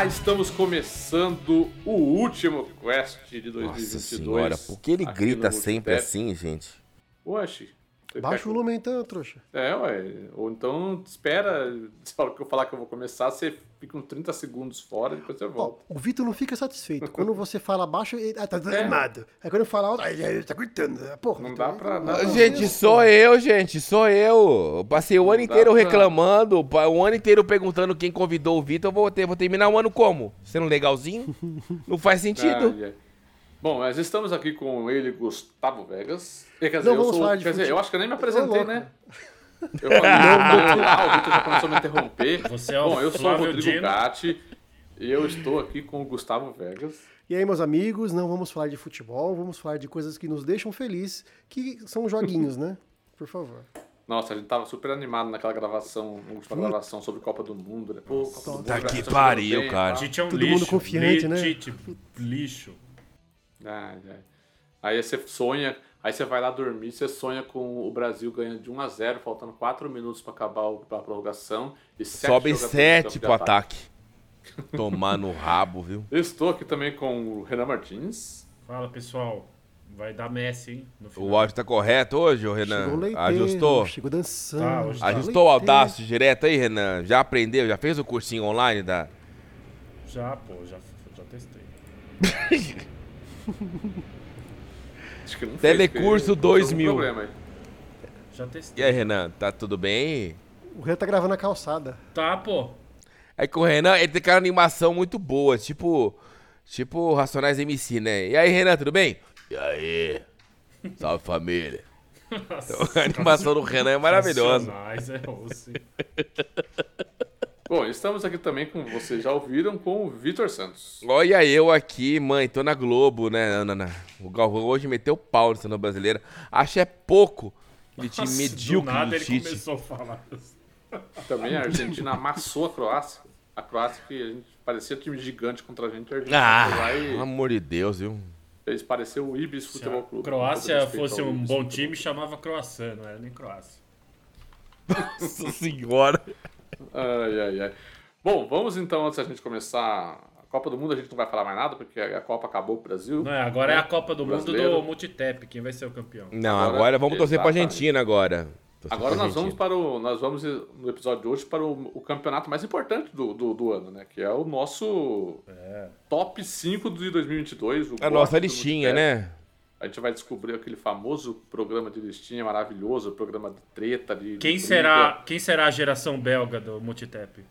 Olá, estamos começando o último Quest de 2022. Nossa senhora, por que ele grita sempre assim, gente? Oxe. Baixa quer o lumen então, trouxa. É, ué. Ou então espera, se eu falar que eu vou começar, você fica uns 30 segundos fora e depois você Ó, volta. o Vitor não fica satisfeito. Quando você fala baixo, ele ah, tá É. animado. Aí quando eu falo alto, aí ele tá gritando. Porra, Não Vitor, dá pra- dá pra- Gente, sou eu, gente, sou eu. Eu Passei o ano Não dá inteiro pra- reclamando, o ano inteiro perguntando quem convidou o Vitor. Eu vou, ter, vou terminar o ano como? Sendo legalzinho? Não faz sentido. Ai. Bom, mas estamos aqui com ele, Gustavo Vegas. Quer dizer, Não eu sou, quer dizer, eu acho que eu nem me apresentei, né? Eu falei, não, não, lá, o Vitor já começou a me interromper. Você é o Bom, eu sou o Rodrigo Dino. Gatti e eu estou aqui com o Gustavo Vegas. E aí, meus amigos, não vamos falar de futebol, vamos falar de coisas que nos deixam felizes, que são joguinhos, né? Por favor. Nossa, a gente tava super animado naquela gravação, na última gravação sobre Copa do Mundo, né? Pô, Copa do Mundo, Tá que pariu, bem, cara. Tite é um Todo lixo. mundo confiante, né? Tite, lixo. Ai, ai. Aí você sonha, aí você vai lá dormir, você sonha com o Brasil ganhando de 1 a 0 faltando 4 minutos pra acabar o- a prorrogação. E sete Sobe jogadores no sete campo de pro ataque. Tomar no rabo, viu? Eu estou aqui também com o Renan Martins. Fala, pessoal. Vai dar Messi, hein? No final. O áudio tá correto hoje, ô Chegou Renan? leiteiro, Ajustou? Chegou dançando. Tá, hoje tá. Ajustou o. Audacity direto aí, Renan? Já aprendeu? Já fez o cursinho online da... Já, pô, já, já testei. Acho que não fez, Telecurso porque 2000. algum problema aí. Já E testei. aí, Renan? Tá tudo bem? O Renan tá gravando a calçada. Tá, pô. É que o Renan, ele tem aquela animação muito boa, tipo... Tipo Racionais MC, né? E aí, Renan, tudo bem? E aí? Salve, família. A animação do Renan é maravilhosa. Racionais, é osso. Bom, estamos aqui também com, vocês já ouviram, com o Vitor Santos. Olha eu aqui, mãe, tô na Globo, né, Ana? Ana? O Galvão hoje meteu pau no brasileira. Acho é pouco aquele time Nossa, medíocre do nada ele Tite. começou a falar. Também a Argentina amassou a Croácia. A Croácia que a gente parecia time gigante contra a gente. A Argentina Ah, e pelo amor de Deus, viu? fez parecer o Ibis Se Futebol a Clube. Croácia fosse um Ibis bom Futebol time, chamava Croácia, não era nem Croácia. Nossa senhora. Ai, ai, ai. Bom, vamos então, antes da gente começar a Copa do Mundo, a gente não vai falar mais nada, porque a Copa acabou pro Brasil. Não, é, agora é a Copa do Mundo Brasileiro. do Multitap. Quem vai ser o campeão? Não, Agora, agora, vamos torcer pra exatamente. Argentina agora. Torcer Agora pra nós vamos Argentina. para o. Nós vamos no episódio de hoje para o, o campeonato mais importante do, do, do ano, né? Que é o nosso top 5 de 2022. O A nossa listinha, né? A gente vai descobrir aquele famoso programa de listinha maravilhoso, programa de treta, de. de Quem briga. será, quem será a geração belga do Multitap?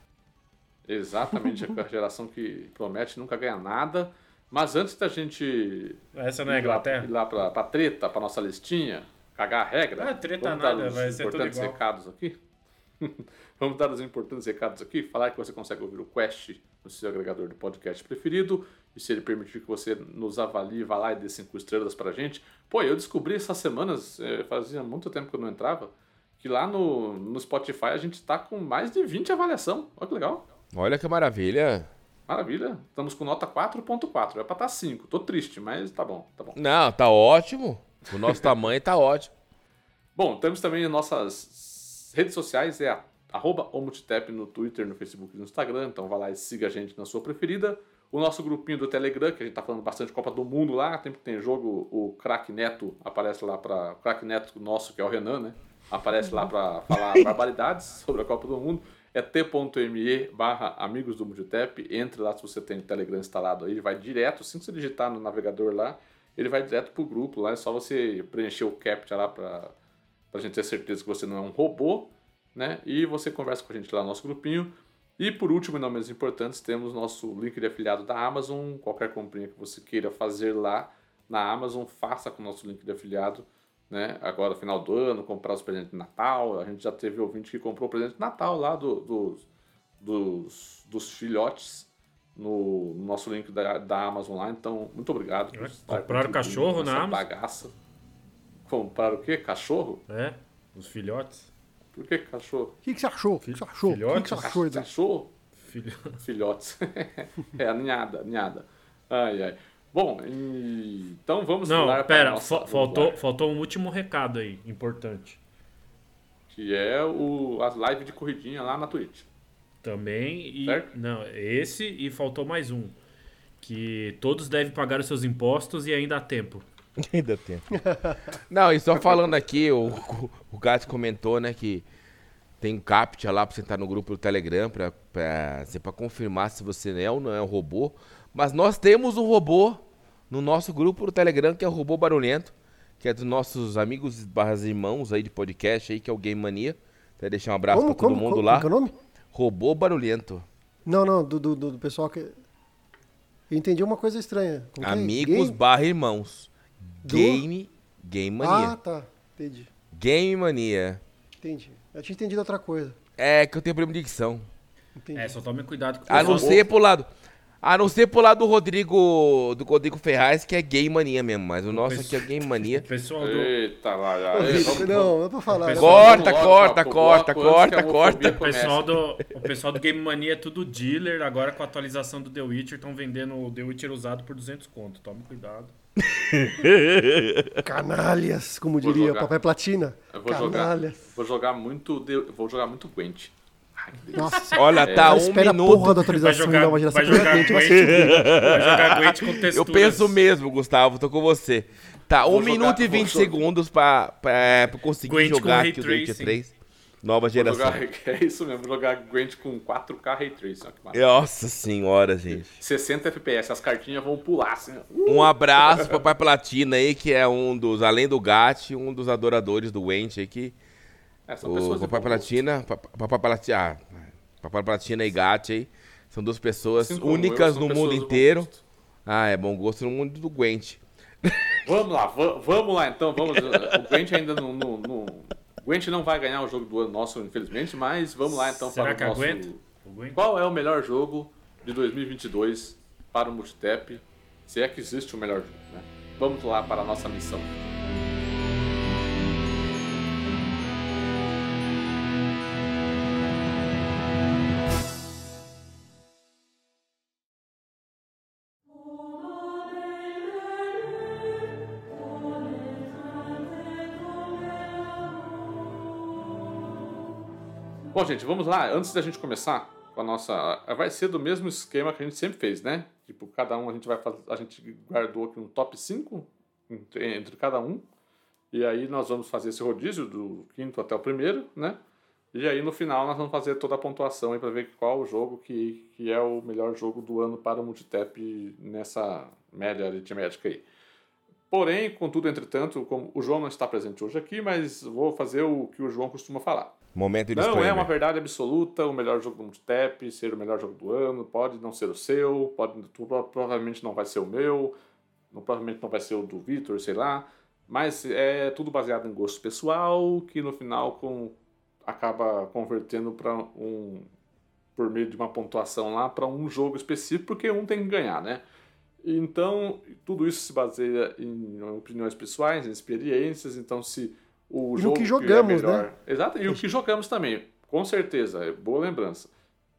Exatamente, a geração que promete nunca ganhar nada. Mas antes da gente Essa não é ir lá, Inglaterra? ir lá pra, pra treta, pra nossa listinha, cagar a regra. Ah, treta vamos nada, vai ser tudo igual. recados aqui. vamos dar os importantes recados aqui. Falar que você consegue ouvir o Quest no seu agregador de podcast preferido. E se ele permitir que você nos avalie, vá lá e dê cinco estrelas pra gente. Pô, eu descobri essas semanas, eh, fazia muito tempo que eu não entrava, que lá no, no Spotify a gente tá com mais de 20 avaliação. Olha que legal. Olha que maravilha. Maravilha. Estamos com nota 4.4. É pra estar 5. Tô triste, mas tá bom, tá bom. Não, tá ótimo. O nosso tamanho tá ótimo. Bom, temos também as nossas redes sociais, é a, arroba no Twitter, no Facebook e no Instagram. Então vai lá e siga a gente na sua preferida. O nosso grupinho do Telegram, que a gente tá falando bastante Copa do Mundo lá. Sempre que tem jogo, o Crack Neto aparece lá para O Crack Neto nosso, que é o Renan, né? Aparece lá pra falar barbaridades sobre a Copa do Mundo. É t.me barra amigos do Multitap. Entre lá se você tem o Telegram instalado aí. Ele vai direto, assim que você digitar no navegador lá, ele vai direto pro grupo lá. É só você preencher o CAPTCHA lá pra, pra gente ter certeza que você não é um robô, né? E você conversa com a gente lá no nosso grupinho. E por último, e não menos importante, temos nosso link de afiliado da Amazon. Qualquer comprinha que você queira fazer lá na Amazon, faça com o nosso link de afiliado. Né? Agora, final do ano, comprar os presentes de Natal. A gente já teve ouvinte que comprou o presente de Natal lá do, dos, dos, dos filhotes no, no nosso link da, da Amazon lá. Então, muito obrigado. É, compraram cachorro na Amazon? Bagaça. Compraram o quê? Cachorro? É? Os filhotes? Por que cachorro? O que, que você achou? O que, que você achou? O que, que você Filhotes? achou? Edu? Cachorro? Filho... Filhotes. é, a ninhada, ninhada. Ai, ai. Bom, e- então vamos Não, a pera, nossa- faltou, faltou um último recado aí, importante. que é o, as lives de corridinha lá na Twitch. Também. E, Certo? não, esse e faltou mais um. Que todos devem pagar os seus impostos e ainda há tempo. Ainda tem. Não, e só falando aqui, o, o Gato comentou, né, que tem um captcha lá pra você entrar no grupo do Telegram pra, pra, assim, pra confirmar se você é ou não é um robô. Mas nós temos um robô no nosso grupo do Telegram, que é o Robô Barulhento, que é dos nossos amigos barras irmãos aí de podcast aí, que é o Game Mania. Quero deixar um abraço pra todo mundo como, lá. Como que é o nome? Robô Barulhento. Não, não, do, do, do- pessoal que. Eu entendi uma coisa estranha. Como é? Amigos Game? barra irmãos. Do? Game, Game Mania. Ah, tá. Entendi. Game Mania. Entendi. Eu tinha entendido outra coisa. É que eu tenho problema de dicção. Entendi. É, só tome cuidado com o A não ser pro lado. A não ser pro lado do Rodrigo. Do Rodrigo Ferraz, que é game mania mesmo. Mas o nosso aqui é game mania. O pessoal do. Eita, lá, já. Não, não é pra falar. Não. Corta, corta, corta, a corta, homofobia O pessoal, do, o pessoal do Game Mania é tudo dealer. Agora com a atualização do The Witcher, estão vendendo o The Witcher usado por 200 conto. Tome cuidado. Canalhas, como Vou diria jogar. o Papai Platina. Eu vou jogar, Canalhas. vou jogar muito, de- vou jogar muito Gwent. Ai. Nossa, Olha, tá ela um espera a minuto. porra da Vai atualização jogar, da nova geração. vai jogar vai Gwent, se- vai jogar Gwent com texturas. Eu penso mesmo, Gustavo, tô com você. Tá, 1 Vou jogar- minuto e vou 20 jogar. segundos pra, pra, pra conseguir Gwent jogar aqui o tracing. 3. Nova geração. jogar, é isso mesmo, jogar Gwent com 4K Ray Tracing. Nossa senhora, gente. 60 FPS, as cartinhas vão pular assim. ó. Um abraço pro Papai Platina aí, que é um dos, além do Gat, um dos adoradores do Wench aí, que É, são O pessoas Papai. Platina, Papa- Papai Platina, ah, Papai Platina e Gat aí, são duas pessoas eu, únicas são no pessoas mundo inteiro. Ah, é bom gosto no mundo do Gwent. Vamos lá, va- vamos lá então. Vamos, o Gwent ainda não, não, não- O Gwent não vai ganhar o jogo do ano nosso, infelizmente, mas vamos lá então Será para o que nosso. aguenta? O? Qual é o melhor jogo de 2022 para o Multitap? Se é que existe o melhor jogo, né? Vamos lá para a nossa missão. Gente, vamos lá. Antes da gente começar com a nossa. Vai ser do mesmo esquema que a gente sempre fez, né? Tipo, cada um a gente vai fazer. A gente guardou aqui um top 5 entre, cada um. E aí nós vamos fazer esse rodízio do quinto até o primeiro, né? E aí no final nós vamos fazer toda a pontuação aí para ver qual o jogo que, que é o melhor jogo do ano para o Multitap nessa média aritmética aí. Porém, contudo, entretanto, como o João não está presente hoje aqui, mas vou fazer o que o João costuma falar. Momento de Não é uma verdade absoluta o melhor jogo do Multitap, ser o melhor jogo do ano, pode não ser o seu, pode, tu- provavelmente não vai ser o meu, não- provavelmente não vai ser o do Victor, sei lá, mas é tudo baseado em gosto pessoal, que no final com, acaba convertendo para um, por meio de uma pontuação lá, para um jogo específico, porque um tem que ganhar, né? Então, tudo isso se baseia em opiniões pessoais, em experiências, então se o E no jogo que é jogamos, melhor- né? Exato, e o que jogamos também, com certeza, é boa lembrança.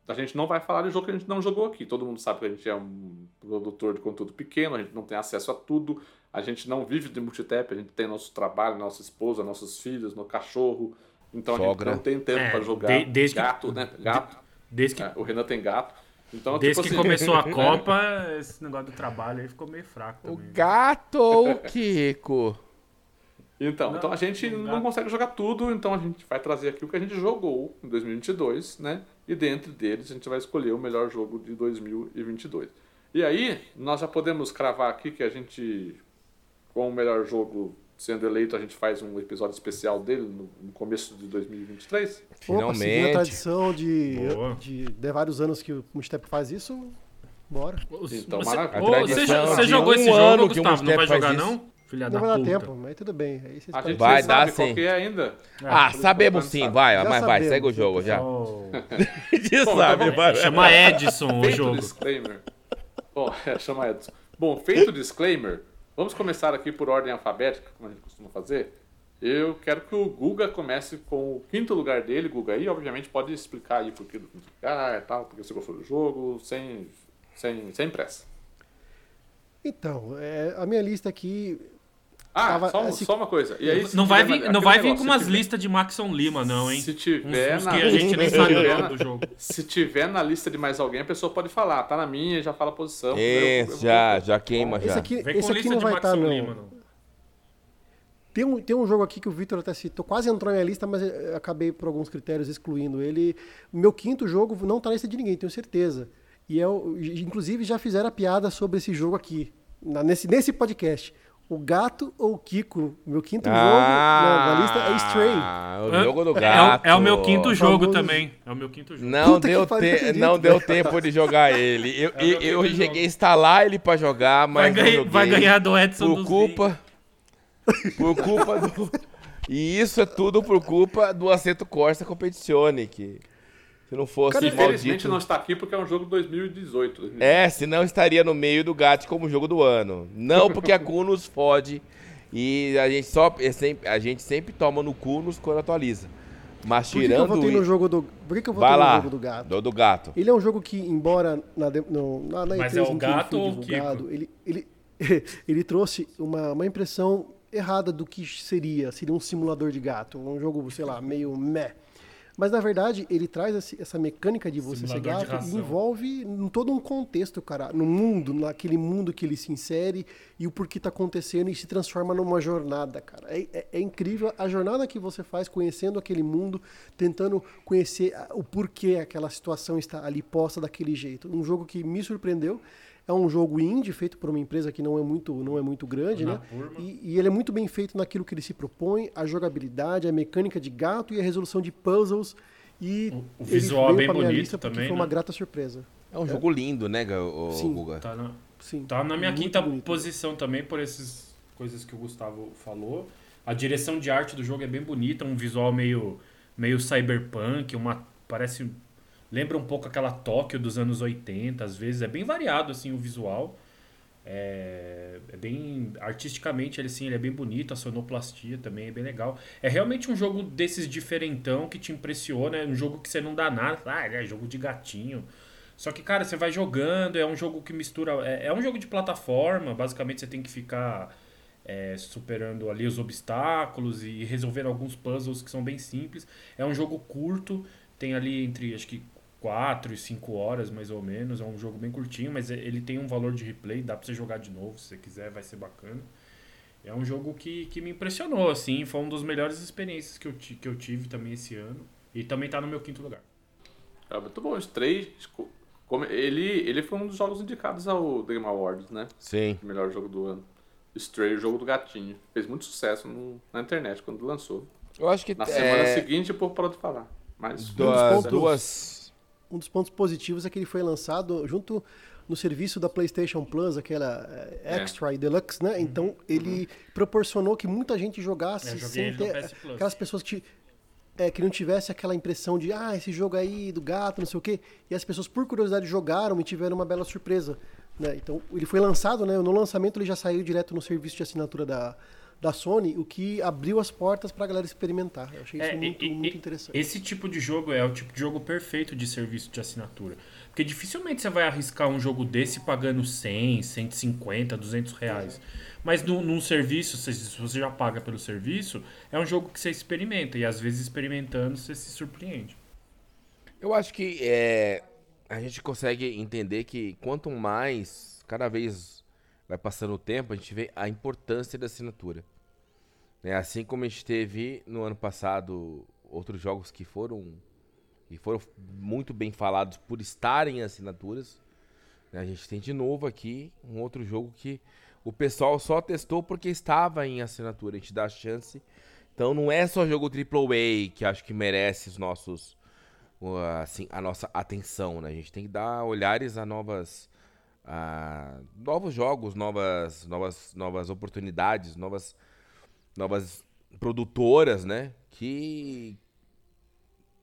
A gente não vai falar de jogo que a gente não jogou aqui. Todo mundo sabe que a gente é um produtor de conteúdo pequeno, a gente não tem acesso a tudo, a gente não vive de multitap, a gente tem nosso trabalho, nossa esposa, nossos filhos, no cachorro. Então a Sogra. gente não tem tempo É, para jogar de- desde que- gato, né? Gato. Desde que, É, o Renan tem gato. Então, desde tipo que assim, começou a Copa, esse negócio do trabalho aí ficou meio fraco O também. gato ou o Kiko? Então, Não, então a gente não não consegue jogar tudo, então a gente vai trazer aqui o que a gente jogou em 2022, né? E dentre deles a gente vai escolher o melhor jogo de 2022. E aí, nós já podemos cravar aqui que a gente, com o melhor jogo sendo eleito, a gente faz um episódio especial dele no, no começo de 2023. Opa, seguindo a Finalmente. tradição de, de, de vários anos que o Multitap faz isso, bora. Então, você, maravilha. Você, você jogou um esse ano jogo, que o Gustavo? Não vai jogar, isso. não? Filha Não da vai dar puta. tempo, mas tudo bem. Aí vocês A gente Vai sabe dar qual sim. que é ainda. Ah, todo sabemos sim, sabe. vai, Já mas vai, segue o jogo já. Oh, Já Bom, sabe, então vai. chama Edson o jogo. disclaimer. Bom, é, chama Edson. Bom, feito o disclaimer, vamos começar aqui por ordem alfabética, como a gente costuma fazer. Eu quero que o Guga comece com o quinto lugar dele, Guga, aí obviamente pode explicar aí por que do quinto lugar e tal, porque você gostou do jogo, sem, sem, sem pressa. Então, é, a minha lista aqui, Ah, Tava- só, assim- só uma coisa. E aí, Não vai vir, não vai vir negócio, com se umas listas de Maxon Lima, não, hein? Se Uns, tiver, uns na, que a gente nem sabe o nome do jogo. se tiver na lista de mais alguém, a pessoa pode falar. Tá na minha, já fala a posição. Esse, Eu- eu- já, já queima Esse já. aqui, Vem esse com aqui lista não de vai estar, Maxon não. Lima, não. Tem um, tem um jogo aqui que o Victor até citou, quase entrou na minha lista, mas eu acabei por alguns critérios excluindo ele. O meu quinto jogo não tá na lista de ninguém, tenho certeza. E é o, inclusive já fizeram a piada sobre esse jogo aqui, na- nesse, nesse podcast. O gato ou o Kiko? Meu quinto jogo na, na lista é Stray. Ah, o jogo do É o- gato. É, o meu quinto jogo Famoso. também. É o meu quinto jogo. Não Puta deu, te- acredito, não deu velho. tempo de jogar ele. Eu, É eu, eu cheguei a instalar ele pra jogar, Vai, mas não ganhar, vai ganhar do Edson por dos culpa por culpa do e isso é tudo por culpa do Aceto Corsa Competizione que se não fosse Cara, Infelizmente maldito não está aqui porque é um jogo 2018. é se não estaria no meio do GAT como jogo do ano não porque a Kunos fode e a gente só é sempre, a gente sempre toma no Kunos quando atualiza mas Por que, que eu tirando votei no jogo do. Por que, eu votei vai no lá jogo do gato? do, do gato Ele é um jogo que, embora na, no, na, na Mas E3 é o em que ele gato ou o divulgado, ele, ele, ele trouxe uma, uma impressão errada do que seria. Seria um simulador de gato. Um jogo, sei lá, meio meh. Mas, na verdade, ele traz esse- essa mecânica de você ser Simulador de gato e envolve em todo um contexto, cara. No mundo, naquele mundo que ele se insere e o porquê tá acontecendo e se transforma numa jornada, cara. É, é- é incrível a jornada que você faz conhecendo aquele mundo, tentando conhecer o porquê aquela situação está ali posta daquele jeito. Um jogo que me surpreendeu. É um jogo indie feito por uma empresa que não é muito, não é muito grande, né? E, e ele é muito bem feito naquilo que ele se propõe, a jogabilidade, a mecânica de gato e a resolução de puzzles. E O- o visual é veio bem bonito também, Foi uma né? grata surpresa. é um jogo lindo né o, Sim. Guga Tá na, Sim. tá na minha Muito quinta bonito. posição também, por essas coisas que o Gustavo falou. A direção de arte do jogo é bem bonita, um visual meio, meio cyberpunk, uma parece lembra um pouco aquela Tóquio dos anos 80, às vezes é bem variado assim o visual. É, é bem artisticamente ele assim, ele é bem bonito, a sonoplastia também é bem legal. É realmente um jogo desses diferentão que te impressiona, é um jogo que você não dá nada, ah, é jogo de gatinho. Só que, cara, você vai jogando, é um jogo que mistura. É, é um jogo de plataforma, basicamente você tem que ficar é, superando ali os obstáculos e resolvendo alguns puzzles que são bem simples. É um jogo curto, tem ali entre acho que 4 e 5 horas mais ou menos. É um jogo bem curtinho, mas ele tem um valor de replay, dá pra você jogar de novo se você quiser, vai ser bacana. É um jogo que, que me impressionou, assim, foi uma das melhores experiências que eu, que eu tive também esse ano. E também tá no meu quinto lugar. É muito bom. Stray, como- ele, ele foi um dos jogos indicados ao The Game Awards, né? sim O melhor jogo do ano. Stray, o jogo do gatinho. Fez muito sucesso no- na internet quando lançou. eu acho que Na semana é, seguinte, o povo parou de falar. Mas duas, duas Um dos pontos positivos é que ele foi lançado junto no serviço da PlayStation Plus, aquela eh, É. Extra e Deluxe, né? Então ele proporcionou que muita gente jogasse joguei sem ter aquelas pessoas que é, que não tivesse aquela impressão de ah, esse jogo aí do gato, não sei o quê. E as pessoas, por curiosidade, jogaram e tiveram uma bela surpresa. Né? Então, ele foi lançado, né? No lançamento ele já saiu direto no serviço de assinatura da, da Sony, o que abriu as portas pra galera experimentar. Eu achei isso É, muito, e- muito interessante. Esse tipo de jogo é o tipo de jogo perfeito de serviço de assinatura. Porque dificilmente você vai arriscar um jogo desse pagando 100, 150, 200 reais. Mas num, num serviço, se se você já paga pelo serviço, é um jogo que você experimenta. E às vezes experimentando você se surpreende. Eu acho que é, a gente consegue entender que quanto mais, cada vez vai passando o tempo, a gente vê a importância da assinatura. Né? Assim como a gente teve no ano passado outros jogos que foram, que foram muito bem falados por estarem em assinaturas. né? A gente tem de novo aqui um outro jogo que o pessoal só testou porque estava em assinatura. A gente dá a chance. Então não é só jogo AAA que acho que merece os nossos assim, a nossa atenção, né? A gente tem que dar olhares a novas a novos jogos, novas novas novas oportunidades, novas novas produtoras, né? Que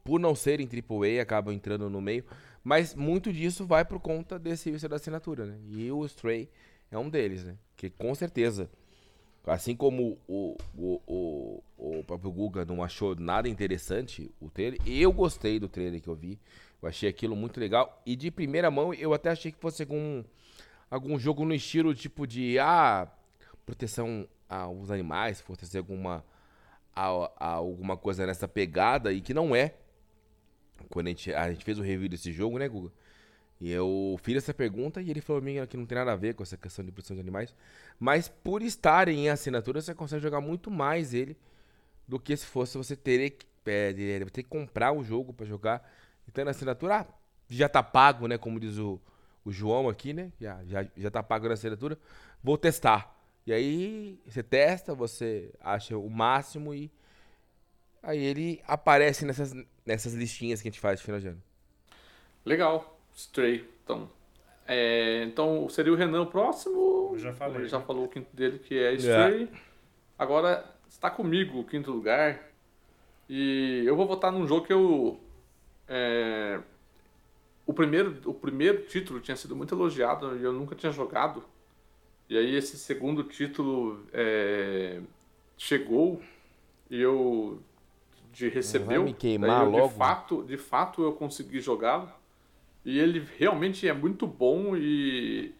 por não serem AAA acabam entrando no meio, mas muito disso vai por conta desse serviço da assinatura, né? E o Stray é um deles, né? Que com certeza Assim como o, o, o, o próprio Guga não achou nada interessante o trailer, eu gostei do trailer que eu vi. Eu achei aquilo muito legal. E de primeira mão, eu até achei que fosse algum, algum jogo no estilo tipo de ah, proteção a, os animais, se for trazer alguma, a, a, alguma coisa nessa pegada e que não é. Quando a gente, a gente fez o review desse jogo, né, Guga? E eu fiz essa pergunta e ele falou mim que não tem nada a ver com essa questão de produção de animais. Mas por estarem em assinatura, você consegue jogar muito mais ele do que se fosse você ter que, é, ter que comprar o jogo para jogar. Então na assinatura, ah, já tá pago, né? Como diz o, o João aqui, né? Já, já, já tá pago na assinatura. Vou testar. E aí você testa, você acha o máximo e aí ele aparece nessas, nessas listinhas que a gente faz de final de ano. Legal. Stray. Então, é, então seria o Renan o próximo. Eu já falei. Ele já falou o quinto dele, que é Stray. Yeah. Agora está comigo o quinto lugar. E eu vou votar num jogo que eu. É, o, primeiro, o primeiro título tinha sido muito elogiado e eu nunca tinha jogado. E aí esse segundo título é, chegou e eu de recebeu. Vai me queimar eu, logo. De fato, de fato eu consegui jogá-lo. E ele realmente é muito bom e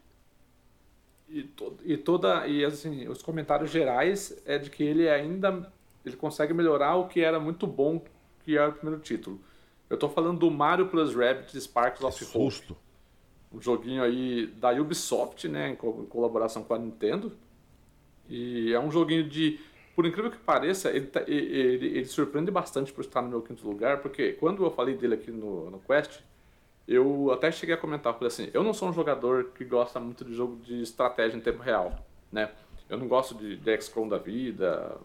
e, to, e toda e assim os comentários gerais é de que ele ainda ele consegue melhorar o que era muito bom que era o primeiro título. Eu estou falando do Mario Plus Rabbids Sparks of Hope. Um joguinho aí da Ubisoft, né, em, co em colaboração com a Nintendo. E é um joguinho de por incrível que pareça, ele, tá, ele, ele, ele, surpreende bastante por estar no meu quinto lugar, porque quando eu falei dele aqui no, no Quest, eu até cheguei a comentar, falei assim, eu não sou um jogador que gosta muito de jogo de estratégia em tempo real, né? Eu não gosto de, de XCOM da vida.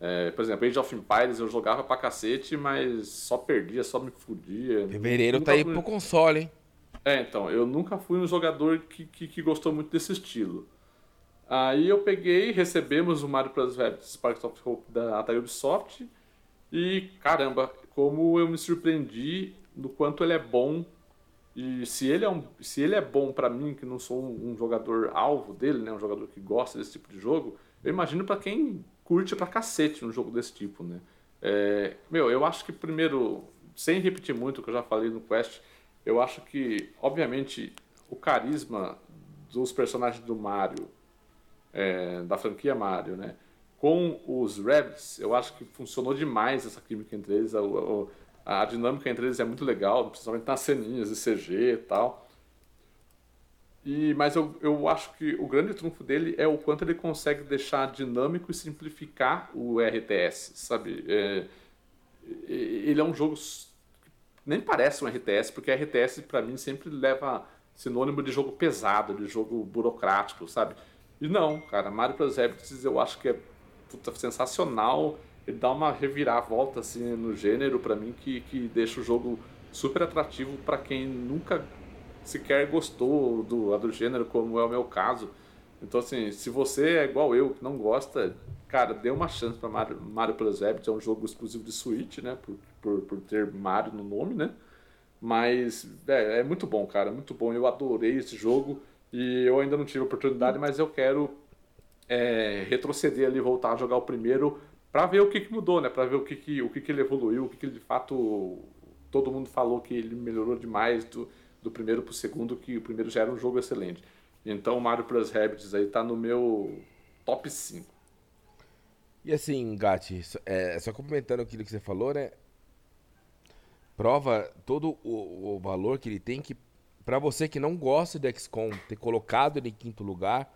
É, por exemplo, Age of Empires eu jogava pra cacete, mas só perdia, só me fudia. Fevereiro tá aí fui... pro console, hein? É, então, eu nunca fui um jogador que, que, que, gostou muito desse estilo. Aí eu peguei, recebemos o Mario Plus Web Sparks of Hope da, da Ubisoft e, caramba, como eu me surpreendi do quanto ele é bom. E se ele é, um, se ele é bom para mim, que não sou um, um, jogador alvo dele, né, um jogador que gosta desse tipo de jogo, eu imagino para quem curte pra cacete um jogo desse tipo, né? É, meu, eu acho que primeiro, sem repetir muito o que eu já falei no Quest, eu acho que, obviamente, o carisma dos personagens do Mario, é, da franquia Mario, né? Com os Rabbids, eu acho que funcionou demais essa química entre eles. A, a, a dinâmica entre eles é muito legal, principalmente nas ceninhas de CG e tal. E, mas eu, eu acho que o grande trunfo dele é o quanto ele consegue deixar dinâmico e simplificar o RTS, sabe? É, ele é um jogo nem parece um RTS, porque RTS para mim sempre leva sinônimo de jogo pesado, de jogo burocrático, sabe? E não, cara, Mario Plus Rabbids eu acho que é puta, sensacional ele dá uma reviravolta assim no gênero para mim que, que deixa o jogo super atrativo para quem nunca sequer gostou do, do gênero, como é o meu caso. Então, assim, se você é igual eu, que não gosta, cara, dê uma chance para Mario, Mario Plus Rabbids, é um jogo exclusivo de Switch, né, por, por, por ter Mario no nome, né, mas é, é muito bom, cara, muito bom, eu adorei esse jogo e eu ainda não tive oportunidade, mas eu quero é, retroceder ali, voltar a jogar o primeiro para ver o que, que mudou, né? Para ver o que, que, o que, que ele evoluiu, o que, que ele de fato todo mundo falou que ele melhorou demais do, do primeiro para o segundo, que o primeiro já era um jogo excelente. Então Mario Plus Rabbids aí tá no meu top 5. E assim, Gatti, é, só complementando aquilo que você falou, né? Prova todo o, o valor que ele tem que para você que não gosta de XCOM ter colocado ele em quinto lugar,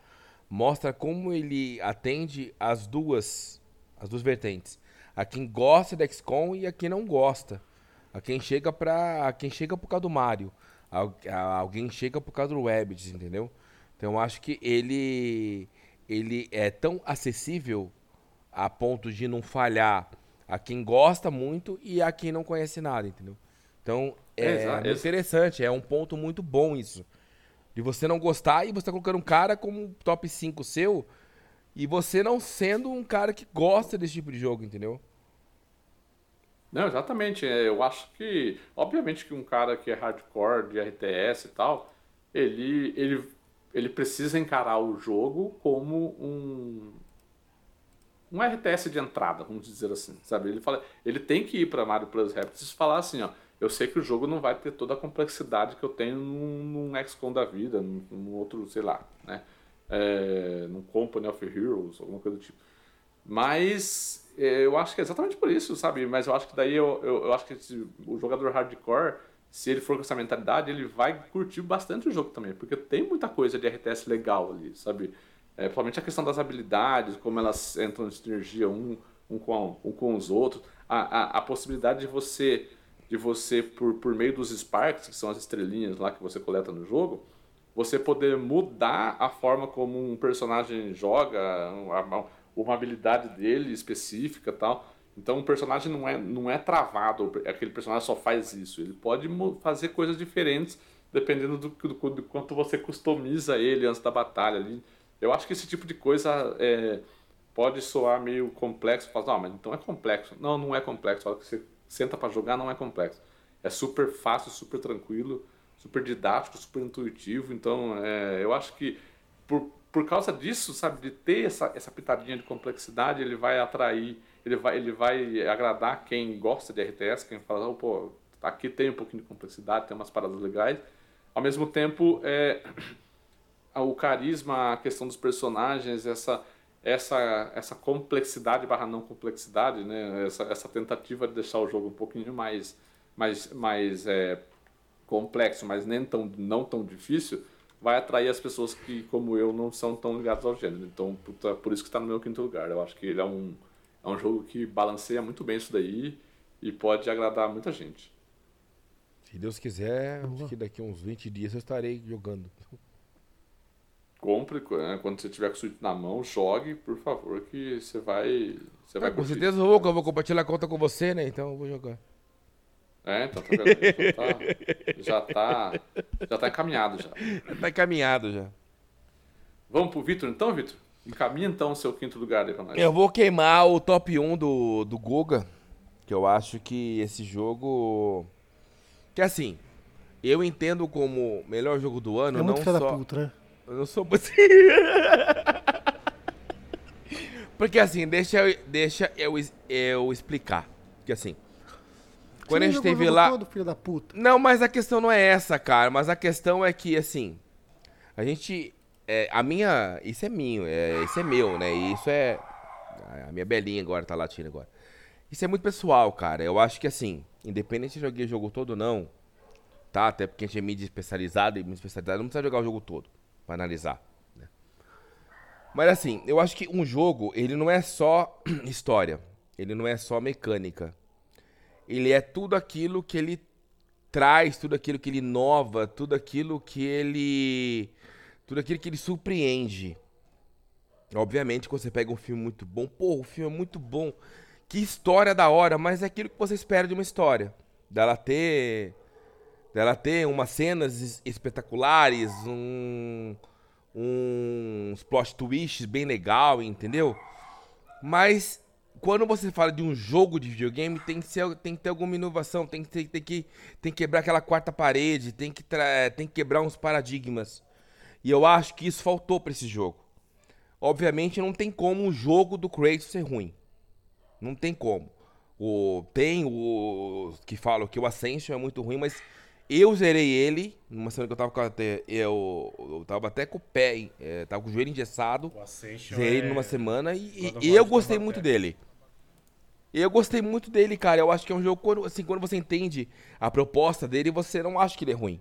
mostra como ele atende as duas as duas vertentes. A quem gosta da XCOM e a quem não gosta. A quem chega para a quem chega por causa do Mario. Alguém chega por causa do Rabbids, entendeu? Então eu acho que ele ele é tão acessível a ponto de não falhar a quem gosta muito e a quem não conhece nada, entendeu? Então é, é interessante, é um ponto muito bom isso. De você não gostar e você tá colocando um cara como top 5 seu e você não sendo um cara que gosta desse tipo de jogo, entendeu? Não, exatamente. É, eu acho que, obviamente, que um cara que é hardcore de RTS e tal, ele, ele, ele precisa encarar o jogo como um um RTS de entrada, vamos dizer assim, sabe? Ele fala, ele tem que ir para Mario Plus Rabbids e falar assim, ó, eu sei que o jogo não vai ter toda a complexidade que eu tenho num, num XCOM da vida, num, num outro, sei lá, né? é, no Company of Heroes, alguma coisa do tipo. Mas eu acho que é exatamente por isso, sabe? Mas eu acho que daí eu, eu, eu acho que esse, o jogador hardcore, se ele for com essa mentalidade, ele vai curtir bastante o jogo também, porque tem muita coisa de RTS legal ali, sabe? É, principalmente a questão das habilidades, como elas entram em sinergia um, um, com, um com os outros, a, a, a possibilidade de você, de você por, por meio dos Sparks, que são as estrelinhas lá que você coleta no jogo, você poder mudar a forma como um personagem joga, uma, habilidade dele específica tal. Então o personagem não é, não é travado, aquele personagem só faz isso. Ele pode fazer coisas diferentes dependendo do, do, do quanto você customiza ele antes da batalha ali. Eu acho que esse tipo de coisa é, pode soar meio complexo. Fala, não, mas então é complexo. Não, não é complexo. Que você senta para jogar, não é complexo. É super fácil, super tranquilo, super didático, super intuitivo. Então, é, eu acho que por, por causa disso, sabe, de ter essa, essa pitadinha de complexidade, ele vai atrair, ele vai, ele vai agradar quem gosta de RTS, quem fala, oh, pô, aqui tem um pouquinho de complexidade, tem umas paradas legais. Ao mesmo tempo, é, o carisma, a questão dos personagens, essa essa essa complexidade barra não complexidade, né? Essa, essa tentativa de deixar o jogo um pouquinho mais mais mais é, complexo, mas nem tão não tão difícil, vai atrair as pessoas que como eu não são tão ligadas ao gênero. Então, puta, por isso que está no meu quinto lugar. Eu acho que ele é um é um jogo que balanceia muito bem isso daí e pode agradar muita gente. Se Deus quiser, acho que daqui a uns 20 dias eu estarei jogando compre né, quando você tiver com o Switch na mão, jogue, por favor, que você vai. Você vai é, com certeza eu vou, eu vou compartilhar a conta com você, né? Então eu vou jogar. É, então tá vendo? Já tá, já tá, já tá encaminhado já. Já tá encaminhado já. Vamos pro Vitor então, Vitor? Encaminha então o seu quinto lugar aí pra nós. Eu vou queimar o top 1 do, do Goga, que eu acho que esse jogo. Que assim, eu entendo como melhor jogo do ano, é muito não só. Puta, né? Eu não sou. Porque assim, deixa eu, deixa eu, eu explicar. Porque assim, quando a gente teve lá. Todo, filho da puta. Não, mas a questão não é essa, cara. Mas a questão é que, assim, a gente. É, a minha. Isso é minho, é, isso é meu, né? E isso é. A minha belinha agora tá latindo agora. Isso é muito pessoal, cara. Eu acho que, assim, independente se eu joguei o jogo todo ou não, tá? Até porque a gente é mídia especializada e mídia especializada não precisa jogar o jogo todo para analisar. Né? Mas assim, eu acho que um jogo, ele não é só história, ele não é só mecânica. Ele é tudo aquilo que ele traz, tudo aquilo que ele inova, tudo aquilo que ele tudo aquilo que ele surpreende. Obviamente, quando você pega um filme muito bom, pô, o filme é muito bom. Que história da hora, mas é aquilo que você espera de uma história. Dela ter dela ter umas cenas espetaculares, um, uns plot twists bem legal, entendeu? Mas quando você fala de um jogo de videogame, tem que, ser, tem que ter alguma inovação, tem que, ter, tem que, tem que quebrar aquela quarta parede, tem que, tem que quebrar uns paradigmas. E eu acho que isso faltou para esse jogo. Obviamente não tem como o jogo do Kratos ser ruim. Não tem como. O, tem o que falam que o Ascension é muito ruim, mas eu zerei ele, numa semana que eu tava com até, eu, eu tava até com o pé, é, tava com o joelho engessado. Zerei ele é... numa semana e, e eu gostei muito dele. Eu gostei muito dele, cara. Eu acho que é um jogo, quando, assim, quando você entende a proposta dele, você não acha que ele é ruim.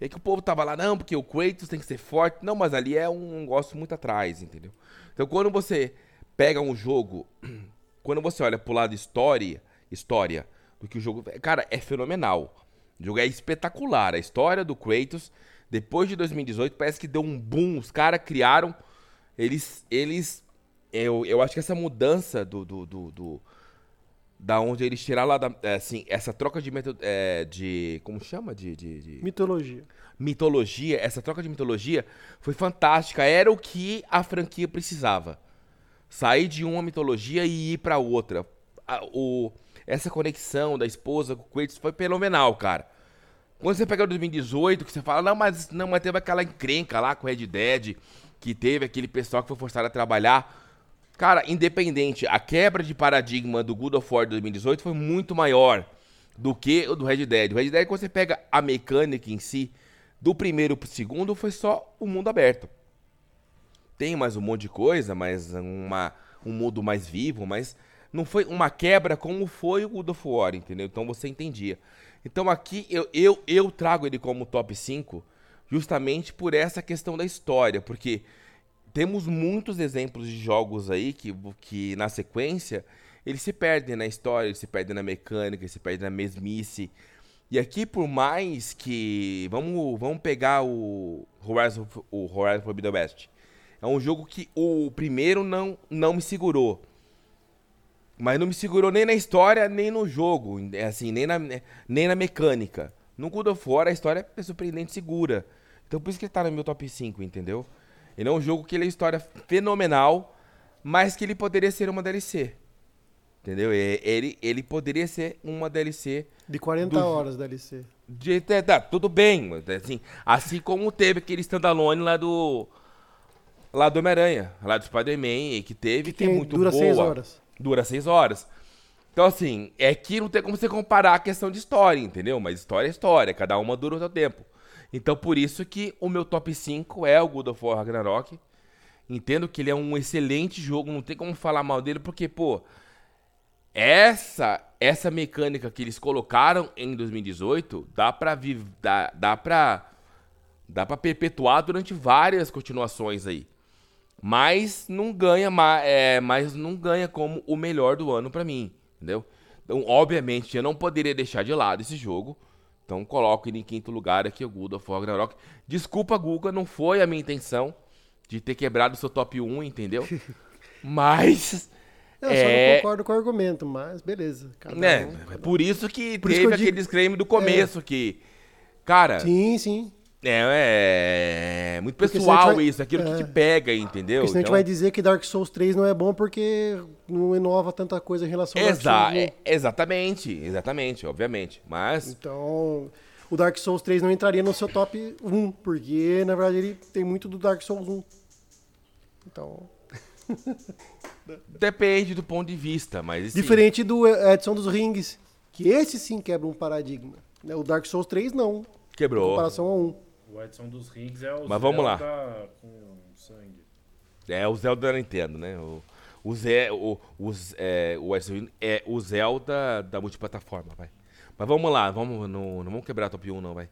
É que o povo tava lá, não, porque o Kratos tem que ser forte. Não, mas ali é um negócio muito atrás, entendeu? Então quando você pega um jogo, quando você olha pro lado história, história do que o jogo. Cara, é fenomenal. O jogo é espetacular. A história do Kratos, depois de 2018, parece que deu um boom. Os caras criaram. Eles. eles eu, eu acho que essa mudança do. do, do, do da onde eles tiraram lá da, é, assim, essa troca de método, é, de como chama de, de, de, mitologia. Mitologia, essa troca de mitologia foi fantástica, era o que a franquia precisava. Sair de uma mitologia e ir para outra. o essa conexão da esposa com o Kratos foi fenomenal, cara. Quando você pega o 2018, que você fala, não, mas não, mas teve aquela encrenca lá com o Red Dead, que teve aquele pessoal que foi forçado a trabalhar. Cara, independente, a quebra de paradigma do God of War 2018 foi muito maior do que o do Red Dead. O Red Dead, quando você pega a mecânica em si, do primeiro pro segundo, foi só o mundo aberto. tem mais um monte de coisa, mas uma, um mundo mais vivo, mas não foi uma quebra como foi o God of War, entendeu? Então você entendia. Então aqui eu, eu, eu trago ele como top 5 justamente por essa questão da história, porque temos muitos exemplos de jogos aí que, que na sequência eles se perdem na história, eles se perdem na mecânica, eles se perdem na mesmice. E aqui, por mais que. Vamos, vamos pegar o Horizon, o Horizon Forbidden West. É um jogo que o primeiro não, não me segurou. Mas não me segurou nem na história, nem no jogo. Assim, nem na, nem na mecânica. No God of War, a história é surpreendente segura. Então por isso que ele tá no meu top 5, entendeu? Ele é um jogo que ele é história fenomenal, mas que ele poderia ser uma DLC. Entendeu? Ele, ele poderia ser uma DLC. De 40 do, horas DLC. De, tá, tá, tudo bem. Assim, assim como teve aquele standalone lá do. Lá do Homem-Aranha, lá do Spider-Man, que teve, que, que é muito dura boa. Dura 6 horas. Dura 6 horas. Então, assim, é que não tem como você comparar a questão de história, entendeu? Mas história é história, cada uma dura o seu tempo. Então, por isso que o meu top 5 é o God of War Ragnarok. Entendo que ele é um excelente jogo, não tem como falar mal dele, porque, pô, essa essa mecânica que eles colocaram em 2018 dá pra dá, dá pra dá para perpetuar durante várias continuações aí. Mas não ganha, é, mas não ganha como o melhor do ano para mim, entendeu? Então, obviamente, eu não poderia deixar de lado esse jogo. Então coloco ele em quinto lugar aqui, o God of War Ragnarok. Desculpa, Guga, não foi a minha intenção de ter quebrado o seu top 1, entendeu? Mas. Eu é... só não é concordo com o argumento, mas beleza. é, um, por isso que por teve isso que aquele disclaimer do começo é... que. Cara. Sim, sim. É, é, muito pessoal vai, isso, aquilo é, que te pega, entendeu? Porque senão então... a gente então vai dizer que Dark Souls 3 não é bom porque não inova tanta coisa em relação ao Exa Dark Souls 1. É, exatamente, exatamente, obviamente. Mas. Então, o Dark Souls 3 não entraria no seu top 1, porque na verdade ele tem muito do Dark Souls 1. Então. Depende do ponto de vista, mas. Assim... Diferente do Edson dos Rings, que esse sim quebra um paradigma. Né? O Dark Souls 3 não. Quebrou. Em comparação a 1. O Edson dos Rings é o Mas vamos Zelda lá. com sangue. É o Zelda da Nintendo, né? O, o, Zé, o, o, é, o Edson é o Zelda da multiplataforma, vai. Mas vamos lá, vamos, não, não vamos quebrar a top 1, não, vai.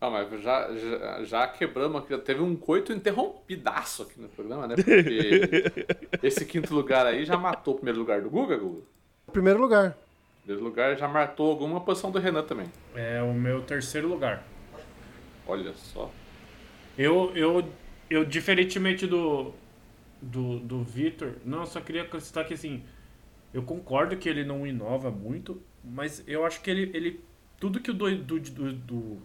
Ah, mas já, já, já quebramos aqui, teve um coito interrompidaço aqui no programa, né? Porque esse quinto lugar aí já matou o primeiro lugar do Guga, Guga? Primeiro lugar. Primeiro lugar já matou alguma posição do Renan também. É o meu terceiro lugar. Olha só. Eu, eu, eu diferentemente do, do, do Victor, não, só queria citar que assim, eu concordo que ele não inova muito, mas eu acho que ele, ele tudo que o do, do, do, do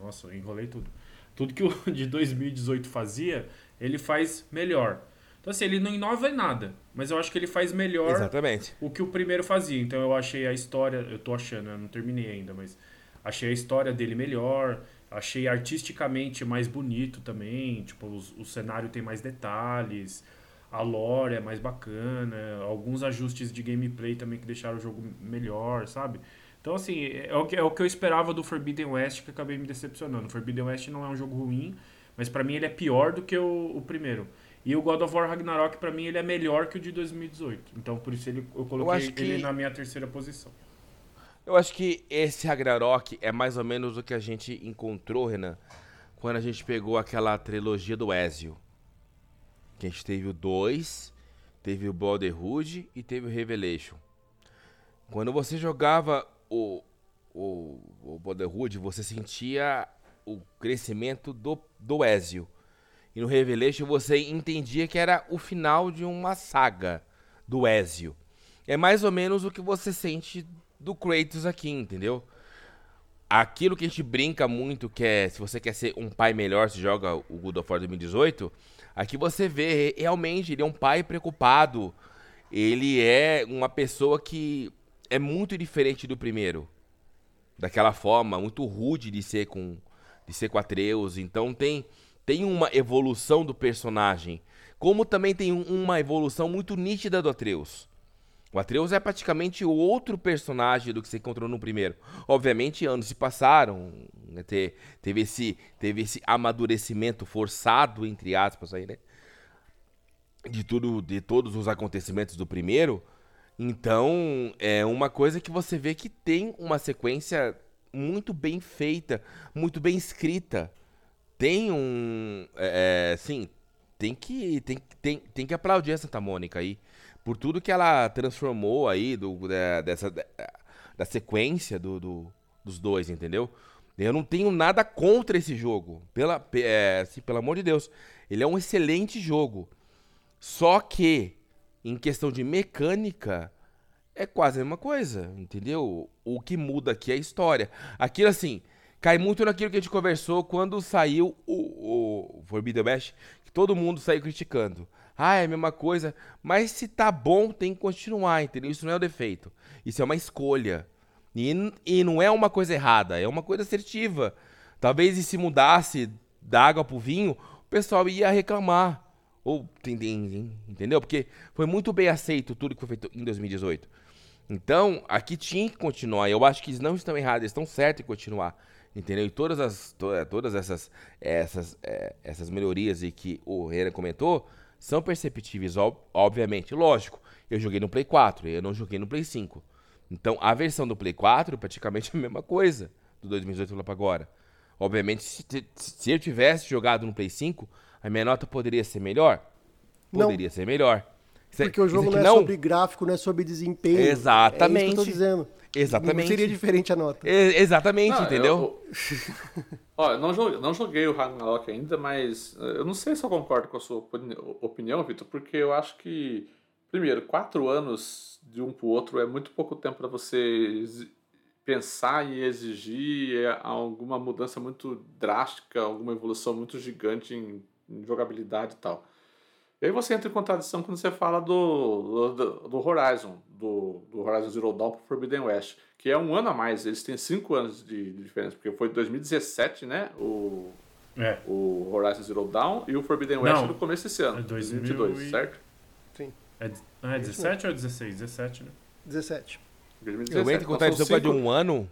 nossa, eu enrolei tudo. Tudo que o de 2018 fazia, ele faz melhor. Então, assim, ele não inova em nada, mas eu acho que ele faz melhor Exatamente. o que o primeiro fazia. Então, eu achei a história, eu tô achando, eu não terminei ainda, mas achei a história dele melhor. Achei artisticamente mais bonito também. Tipo, os, o cenário tem mais detalhes. A lore é mais bacana. Alguns ajustes de gameplay também que deixaram o jogo melhor, sabe? Então, assim, é o que, é o que eu esperava do Forbidden West que acabei me decepcionando. O Forbidden West não é um jogo ruim, mas para mim ele é pior do que o, o primeiro. E o God of War Ragnarok, para mim, ele é melhor que o de 2018. Então, por isso ele, eu coloquei eu ele na minha terceira posição. Eu acho que esse Ragnarok é mais ou menos o que a gente encontrou, Renan, quando a gente pegou aquela trilogia do Ezio. Que a gente teve o 2, teve o Brotherhood e teve o Revelation. Quando você jogava o, o, o Brotherhood, você sentia o crescimento do, do Ezio. E no Revelation você entendia que era o final de uma saga do Ezio. É mais ou menos o que você sente do Kratos aqui, entendeu? Aquilo que a gente brinca muito, que é se você quer ser um pai melhor, se joga o God of War 2018, aqui você vê realmente ele é um pai preocupado. Ele é uma pessoa que é muito diferente do primeiro. Daquela forma, muito rude de ser com de ser com Atreus, então tem tem uma evolução do personagem, como também tem uma evolução muito nítida do Atreus. O Atreus é praticamente outro personagem do que você encontrou no primeiro. Obviamente, anos se passaram, né, teve, esse, teve esse amadurecimento forçado, entre aspas, aí, né? de tudo, de todos os acontecimentos do primeiro. Então, é uma coisa que você vê que tem uma sequência muito bem feita, muito bem escrita. Tem um, é, é sim, tem que tem, tem, tem que aplaudir a Santa Mônica aí por tudo que ela transformou aí do, da, dessa da sequência do, do, dos dois, entendeu? Eu não tenho nada contra esse jogo, pela, é, assim, pelo amor de Deus. Ele é um excelente jogo. Só que, em questão de mecânica, é quase a mesma coisa, entendeu? O que muda aqui é a história. Aquilo assim, cai muito naquilo que a gente conversou quando saiu o, o Forbidden West, que todo mundo saiu criticando. Ah, é a mesma coisa. Mas se tá bom, tem que continuar, entendeu? Isso não é o defeito. Isso é uma escolha. E, e não é uma coisa errada, é uma coisa assertiva. Talvez se mudasse da água pro vinho, o pessoal ia reclamar. Ou, entendeu? Porque foi muito bem aceito tudo que foi feito em 2018. Então, aqui tinha que continuar. Eu acho que eles não estão errados, eles estão certos em continuar. Entendeu? E todas, as, to, todas essas, essas, é, essas melhorias e que o Renan comentou são perceptíveis, ob, obviamente. Lógico, eu joguei no Play 4, eu não joguei no Play 5. Então, a versão do Play 4 é praticamente a mesma coisa do 2018 lá para agora. Obviamente, se, se eu tivesse jogado no Play 5, a minha nota poderia ser melhor? Poderia não. ser melhor. Porque o jogo não é não... sobre gráfico, não é sobre desempenho. Exatamente. É isso que eu tô dizendo. Exatamente. Não seria diferente a nota. É, exatamente, não, entendeu? Eu, eu, não, joguei, não joguei o Ragnarok ainda, mas eh, eu não sei se eu concordo com a sua opinião, Vitor, porque eu acho que, primeiro, quatro anos de um pro outro é muito pouco tempo para você pensar e exigir é, alguma mudança muito drástica, alguma evolução muito gigante em, em jogabilidade e tal. E aí você entra em contradição quando você fala do, do, do Horizon, do, do, Horizon Zero Dawn para Forbidden West, que é um ano a mais, eles têm cinco anos de, de diferença, porque foi 2017, né, o, é. o Horizon Zero Dawn, e o Forbidden West Não, no começo desse ano, é 2022, e... certo? Sim. É, é 17 ou é 16? 17, né? 17. 2017. Eu entro em contradição com a de um ano...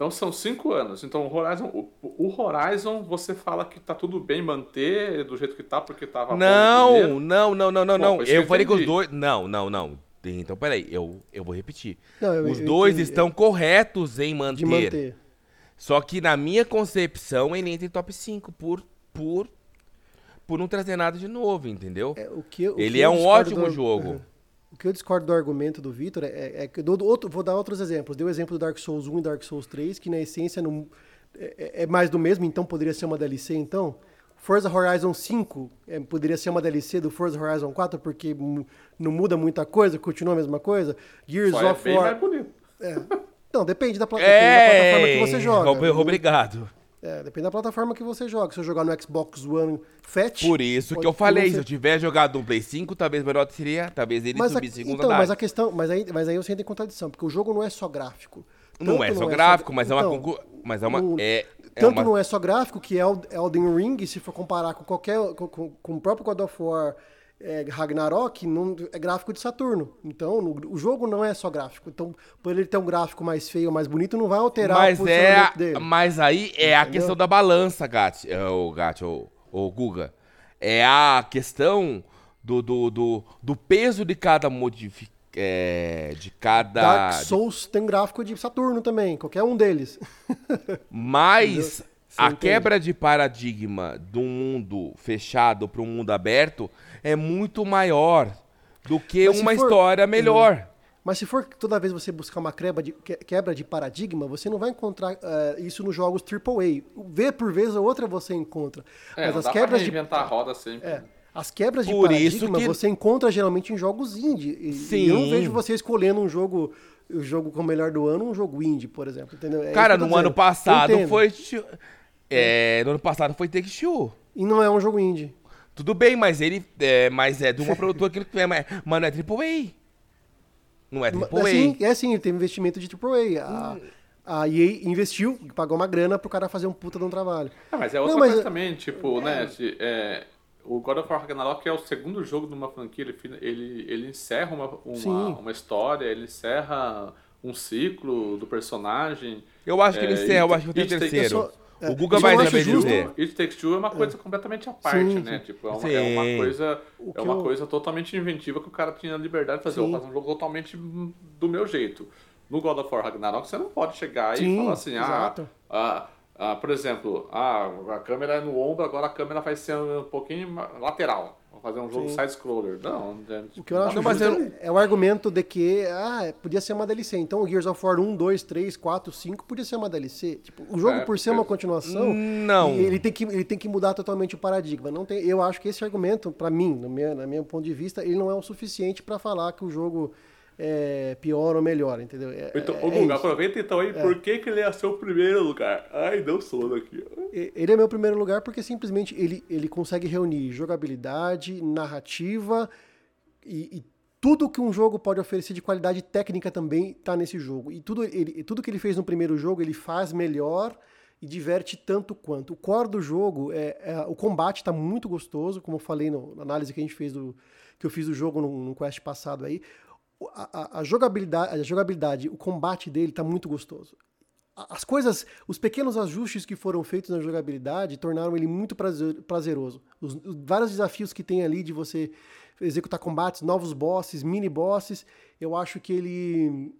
Então são cinco anos. Então o Horizon, o, o, Horizon, você fala que tá tudo bem manter do jeito que tá, porque tava Não, não, não, não, não, não. Eu falei que os dois. Não, não, não. Então, peraí, eu, eu vou repetir. Não, eu, os eu, dois eu, estão corretos em manter. De manter. Só que na minha concepção ele entra em top 5 por, por, por não trazer nada de novo, entendeu? É, o que, o ele que é um ótimo do... jogo. Uhum. O que eu discordo do argumento do Victor é, é que do, outro, vou dar outros exemplos. Deu o exemplo do Dark Souls 1 e Dark Souls 3, que na essência não, é, é, mais do mesmo, então poderia ser uma DLC, então. Forza Horizon 5 é, poderia ser uma DLC do Forza Horizon 4, porque não muda muita coisa, continua a mesma coisa. Gears Só é of é War. É. Não, depende da, depende da plataforma que você joga. Obrigado. É, depende da plataforma que você joga. Se eu jogar no Xbox One Fat. Por isso que eu falei, ser... se eu tiver jogado no Play 5, talvez melhor seria. Talvez ele mas subisse segunda Então, mas a questão. Mas aí, mas aí você entra em contradição, porque o jogo não é só gráfico. não é só não é gráfico, só... mas é uma. Então, mas é uma. É, é tanto uma... não é só gráfico que Elden Ring, se for comparar com qualquer. com, com, com o próprio God of War é, Ragnarok não, é gráfico de Saturno. Então, no, o jogo não é só gráfico. Então, por ele ter um gráfico mais feio ou mais bonito, não vai alterar mas o é, dele. Mas aí é Entendeu? a questão da balança, Gat, é, o Gat, ou, ou Guga. É a questão do, do, do, do peso de cada modificação. É, de cada. Dark Souls tem gráfico de Saturno também, qualquer um deles. Mas a entende? quebra de paradigma de um mundo fechado para um mundo aberto é muito maior do que uma for... história melhor. Uhum. Mas se for toda vez você buscar uma quebra de, quebra de paradigma, você não vai encontrar uh, isso nos jogos AAA. Vê por vez ou outra você encontra. É, Mas as quebras de a roda sempre. É, as quebras de por paradigma que... você encontra geralmente em jogos indie. E, Sim. E eu não vejo você escolhendo um jogo o jogo com o melhor do ano, um jogo indie, por exemplo, entendeu? É Cara, no ano passado foi é, no ano passado foi Take Two. E não é um jogo indie. Tudo bem, mas ele é, mas é de uma produtora que é, mas, mas não é AAA. Não é AAA. É sim, é sim, ele tem investimento de AAA. A, hum. a EA investiu, pagou uma grana pro cara fazer um puta de um trabalho. Ah, mas é outra não, mas, coisa também, tipo, é, né, de, é, o God of War Ragnarok é o segundo jogo de uma franquia, ele, ele, ele encerra uma, uma, uma história, ele encerra um ciclo do personagem. Eu acho que ele é, encerra, eu acho que tem terceiro. O Guga vai eu justo. It Takes Two é uma coisa completamente à parte, Sim, né? sim. Tipo, é uma, é uma coisa, é uma eu- coisa totalmente inventiva que o cara tinha liberdade de fazer. Sim. Vou fazer um jogo totalmente do meu jeito. No God of War Ragnarok, você não pode chegar e Sim, falar assim, ah, exato. ah, ah, por exemplo, ah, a câmera é no ombro, agora a câmera vai ser um pouquinho lateral. Fazer um jogo side-scroller. Não, é, O que eu acho Não, eu- é, é o argumento de que ah, podia ser uma DLC. Então o Gears of War 1, 2, 3, 4, 5 podia ser uma DLC. Tipo, o jogo, É, por ser uma continuação, Não. ele tem, que, ele tem que mudar totalmente o paradigma. Não tem, eu acho que esse argumento, pra mim, no meu, no meu ponto de vista, ele não é o suficiente pra falar que o jogo é pior ou melhor, entendeu? É, Então, é- ô é aproveita então aí, por que, que ele é seu primeiro lugar? Ai, deu sono aqui. Ele é meu primeiro lugar porque simplesmente ele, ele consegue reunir jogabilidade, narrativa e, e tudo que um jogo pode oferecer de qualidade técnica também está nesse jogo. E tudo, ele, tudo que ele fez no primeiro jogo ele faz melhor e diverte tanto quanto. O core do jogo é, é- o combate está muito gostoso, como eu falei no- na análise que a gente fez do que eu fiz do jogo no, no quest passado aí. A, a- jogabilidade, a jogabilidade, o combate dele está muito gostoso as coisas, os pequenos ajustes que foram feitos na jogabilidade tornaram ele muito prazer- prazeroso. Os, os vários desafios que tem ali de você executar combates, novos bosses, mini bosses, eu acho que ele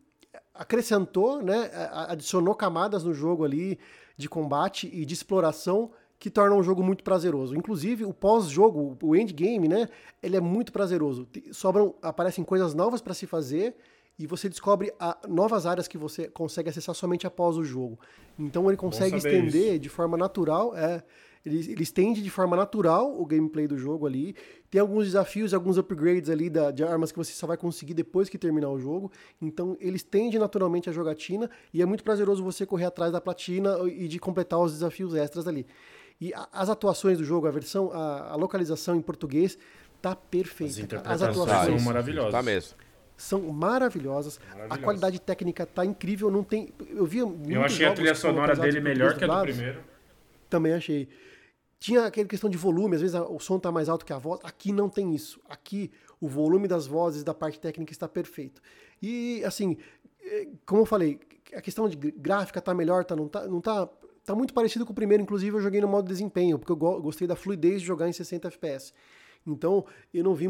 acrescentou, né, adicionou camadas no jogo ali de combate e de exploração que tornam o jogo muito prazeroso. Inclusive, o pós-jogo, o endgame, né, ele é muito prazeroso. Sobram, aparecem coisas novas para se fazer e você descobre a- novas áreas que você consegue acessar somente após o jogo. Então ele consegue estender de forma natural, é, ele, ele estende de forma natural o gameplay do jogo ali. Tem alguns desafios, alguns upgrades ali da, de armas que você só vai conseguir depois que terminar o jogo. Então ele estende naturalmente a jogatina e é muito prazeroso você correr atrás da platina e de completar os desafios extras ali. E a- as atuações do jogo, a versão, a, a localização em português tá perfeita. As interpretações As são atuações maravilhosas. Tá mesmo. são maravilhosas. A qualidade técnica tá incrível, não tem. Eu vi Eu muitos achei a trilha sonora dele melhor que a do primeiro. Também achei. Tinha aquela questão de volume, às vezes o som tá mais alto que a voz. Aqui não tem isso. Aqui o volume das vozes da parte técnica está perfeito. E assim, eh, como eu falei, a questão de gr- gráfica tá melhor, tá não tá, não tá tá muito parecido com o primeiro, inclusive eu joguei no modo desempenho, porque eu go- gostei da fluidez de jogar em 60 FPS. Então, eu não vi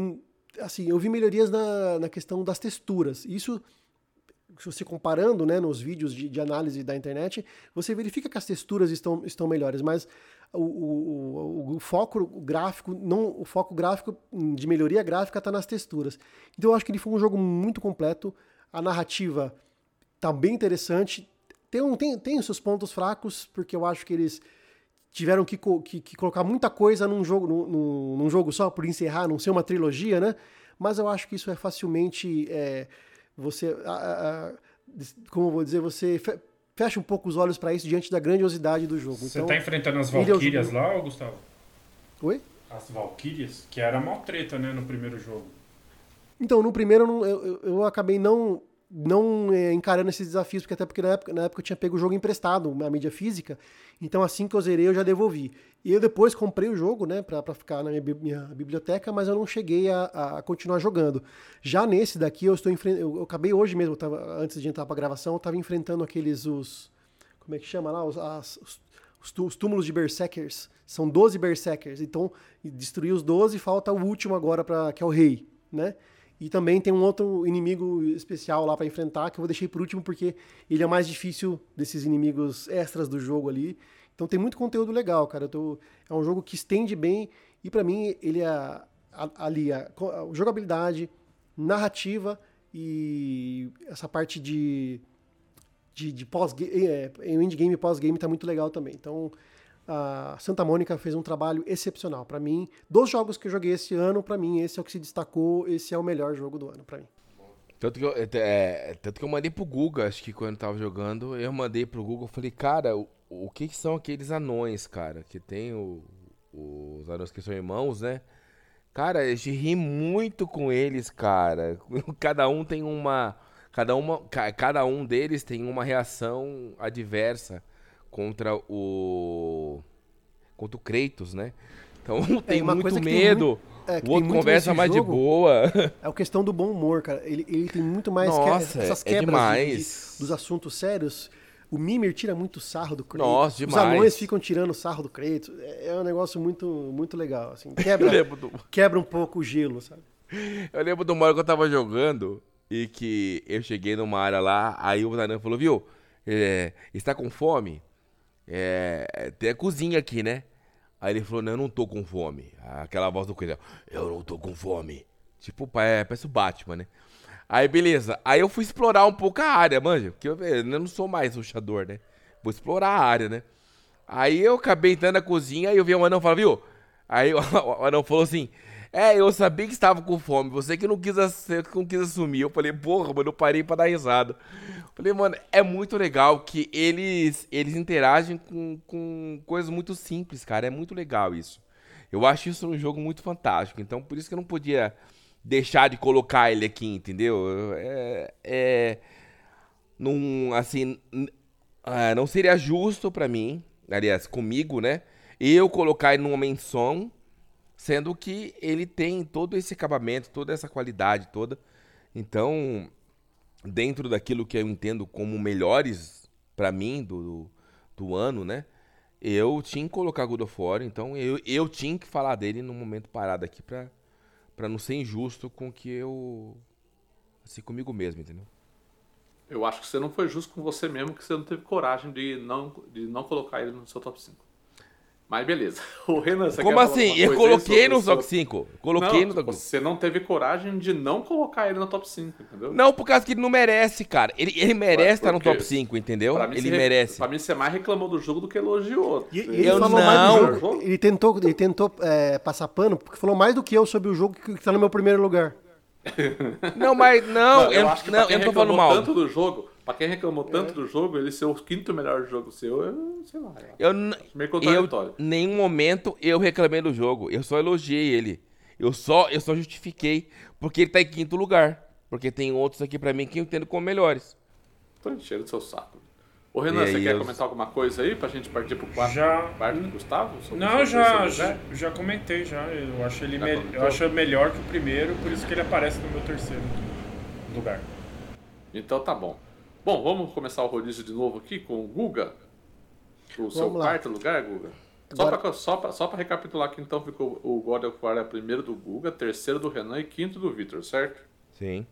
assim, eu vi melhorias na, na questão das texturas. Isso se você comparando né, nos vídeos de, de análise da internet, você verifica que as texturas estão, estão melhores, mas o, o, o- o foco gráfico, não, o foco gráfico de melhoria gráfica está nas texturas. Então eu acho que ele foi um jogo muito completo, a narrativa tá bem interessante, tem, tem, tem os seus pontos fracos, porque eu acho que eles tiveram que, que- que colocar muita coisa num jogo, num, num- jogo só, por encerrar, não ser uma trilogia, né? Mas eu acho que isso é facilmente. é, você. a- a- a- como eu vou dizer, você fe- fecha um pouco os olhos para isso diante da grandiosidade do jogo. Você então, tá enfrentando as é o Valkyrias lá, Gustavo? Oi? As Valkyrias? Que era mó treta, né, no primeiro jogo. Então, no primeiro eu, eu- eu acabei não, não é, encarando esses desafios, porque até porque na época, na época eu tinha pego o jogo emprestado, a mídia física, então assim que eu zerei eu já devolvi. E eu depois comprei o jogo, né, pra, pra ficar na minha, minha biblioteca, mas eu não cheguei a, a continuar jogando. Já nesse daqui eu estou enfrentando, eu, acabei hoje mesmo, tava, antes de entrar pra gravação, eu tava enfrentando aqueles, os, como é que chama lá, os, as- os, os túmulos de Berserkers. São 12 Berserkers, então destruí os 12 falta o último agora, pra, que é o rei, né? E também tem um outro inimigo especial lá pra enfrentar, que eu deixei por último porque ele é mais difícil desses inimigos extras do jogo ali. Então tem muito conteúdo legal, cara. Tô- é um jogo que estende bem e pra mim ele é ali a, jogabilidade, narrativa e essa parte de de, de pós-game, é, endgame e pós-game tá muito legal também. Então, a Santa Mônica fez um trabalho excepcional para mim. Dos jogos que eu joguei esse ano, para mim esse é o que se destacou, esse é o melhor jogo do ano para mim. Tanto que, eu, é, é, tanto que eu mandei pro Guga, acho que quando eu tava jogando, eu mandei pro Guga, eu falei, cara, o, o que, que são aqueles anões, cara? Que tem o- os anões que são irmãos, né? Cara, a gente ri muito com eles, cara. Cada um tem uma. Cada, uma, ca- cada um deles tem uma reação adversa contra o. Contra o Kratos, né? Então um tem uma muito que tem medo. muito- é, que o outro conversa mais jogo, de boa. É a questão do bom humor, cara. Ele, ele tem muito mais que- Nossa, essas é quebras de- demais. de- dos assuntos sérios. O Mimir tira muito sarro do Kratos. Nossa, Os demais. anões ficam tirando sarro do Kratos. É é um negócio muito, muito legal, assim. Quebra, do, quebra um pouco o gelo, sabe? eu lembro uma hora que eu tava jogando e que eu cheguei numa área lá, aí o Zanan falou, viu, é, está com fome? É, tem a cozinha aqui, né? Aí ele falou, não, eu não tô com fome. Aquela voz do Kratos, eu não tô com fome. Tipo, é, parece o Batman, né? Aí, beleza. Aí eu fui explorar um pouco a área, manja. Porque eu, eu não sou mais ruxador, né? Vou explorar a área, né? Aí eu acabei entrando na cozinha e eu vi um anão falei, viu? Aí o, o anão falou assim: É, eu sabia que estava com fome, você que não quis, que não quis assumir. Eu falei, porra, mano, eu parei pra dar risada. Falei, mano, é muito legal que eles, eles interagem com, com coisas muito simples, cara. É muito legal isso. Eu acho isso um jogo muito fantástico. Então, por isso que eu não podia deixar de colocar ele aqui, entendeu? É. é num, assim, ah, não seria justo pra mim, aliás, comigo, né? Eu colocar ele numa menção, sendo que ele tem todo esse acabamento, toda essa qualidade toda. Então, dentro daquilo que eu entendo como melhores pra mim do, do ano, né? Eu tinha que colocar God of War, então eu, eu tinha que falar dele no momento parado aqui pra, pra não ser injusto com que eu. Assim, comigo mesmo, entendeu? Eu acho que você não foi justo com você mesmo, que você não teve coragem de não, de não colocar ele no seu top 5. Mas beleza. O Renan, você Como quer falar assim? Eu coloquei no top 5. Coloquei não, no top Você não teve coragem de não colocar ele no top 5, entendeu? Não, por causa que ele não merece, cara. Ele, ele merece estar no top 5, entendeu? Mim, Ele merece. Pra mim, você mais reclamou do jogo do que elogiou. E, e ele Eu falou não. mais do jogo. Ele tentou, ele tentou é, passar pano, porque falou mais do que eu sobre o jogo que que tá no meu primeiro lugar. Não, mas não, Não, eu, eu acho que não, pra quem eu não tô falando mal. tanto do jogo, pra quem reclamou É. tanto do jogo, ele ser o quinto melhor jogo seu, eu sei lá. Eu, n- Meio eu, contraditório. nenhum momento eu reclamei do jogo. Eu só elogiei ele. Eu só, eu só justifiquei porque ele tá em quinto lugar. Porque tem outros aqui pra mim que eu entendo como melhores. Tô enchendo seu saco. Ô Renan, E você aí, quer eu- comentar alguma coisa aí pra gente partir pro quarto Já. quarto do Gustavo? Não, já, já, lugar? já comentei já. Eu acho ele me- eu acho melhor que o primeiro, por isso que ele aparece no meu terceiro lugar. Então tá bom. Bom, vamos começar o rodízio de novo aqui com o Guga. O seu Vamos lá. quarto lugar, Guga. Só, Agora- pra, só, pra recapitular aqui, então ficou o God of War é primeiro do Guga, terceiro do Renan e quinto do Victor, certo? Sim.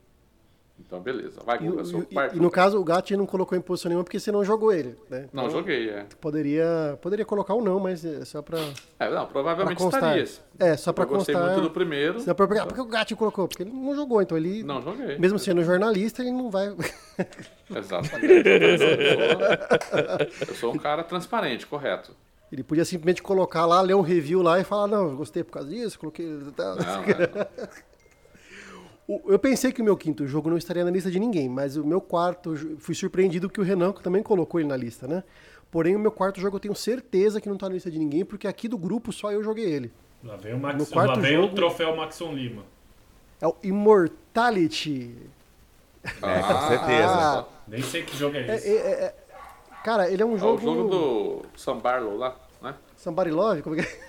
Então beleza. Vai, Guga, seu quarto. e no caso, o Gatti não colocou em posição nenhuma porque você não jogou ele, né? Não, Então, joguei, é. Poderia, poderia colocar ou não, mas é só pra, É, não, pra provavelmente constar. estaria. É, só pra Eu gostei constar. muito do primeiro. Senão, por, ah, por que o Gatti colocou? Porque ele não jogou, então ele. Não, joguei. Mesmo sendo jornalista, ele não vai. Exatamente. Eu sou, eu sou um cara transparente, correto. Ele podia simplesmente colocar lá, ler um review lá e falar, não, eu gostei por causa disso, coloquei. tá." Não, não. Eu pensei que o meu quinto jogo não estaria na lista de ninguém, mas o meu quarto, fui surpreendido que o Renan também colocou ele na lista, né? Porém, o meu quarto jogo eu tenho certeza que não tá na lista de ninguém, porque aqui do grupo só eu joguei ele. Lá vem o, Max, No quarto lá vem jogo- o troféu Maxon Lima. É o Immortality. É, com certeza. Ah. Nem sei que jogo é É, esse. é, é, é- cara, ele é um É o jogo. jogo do Sam Barlow lá, né? Somebody Love? Como é que é?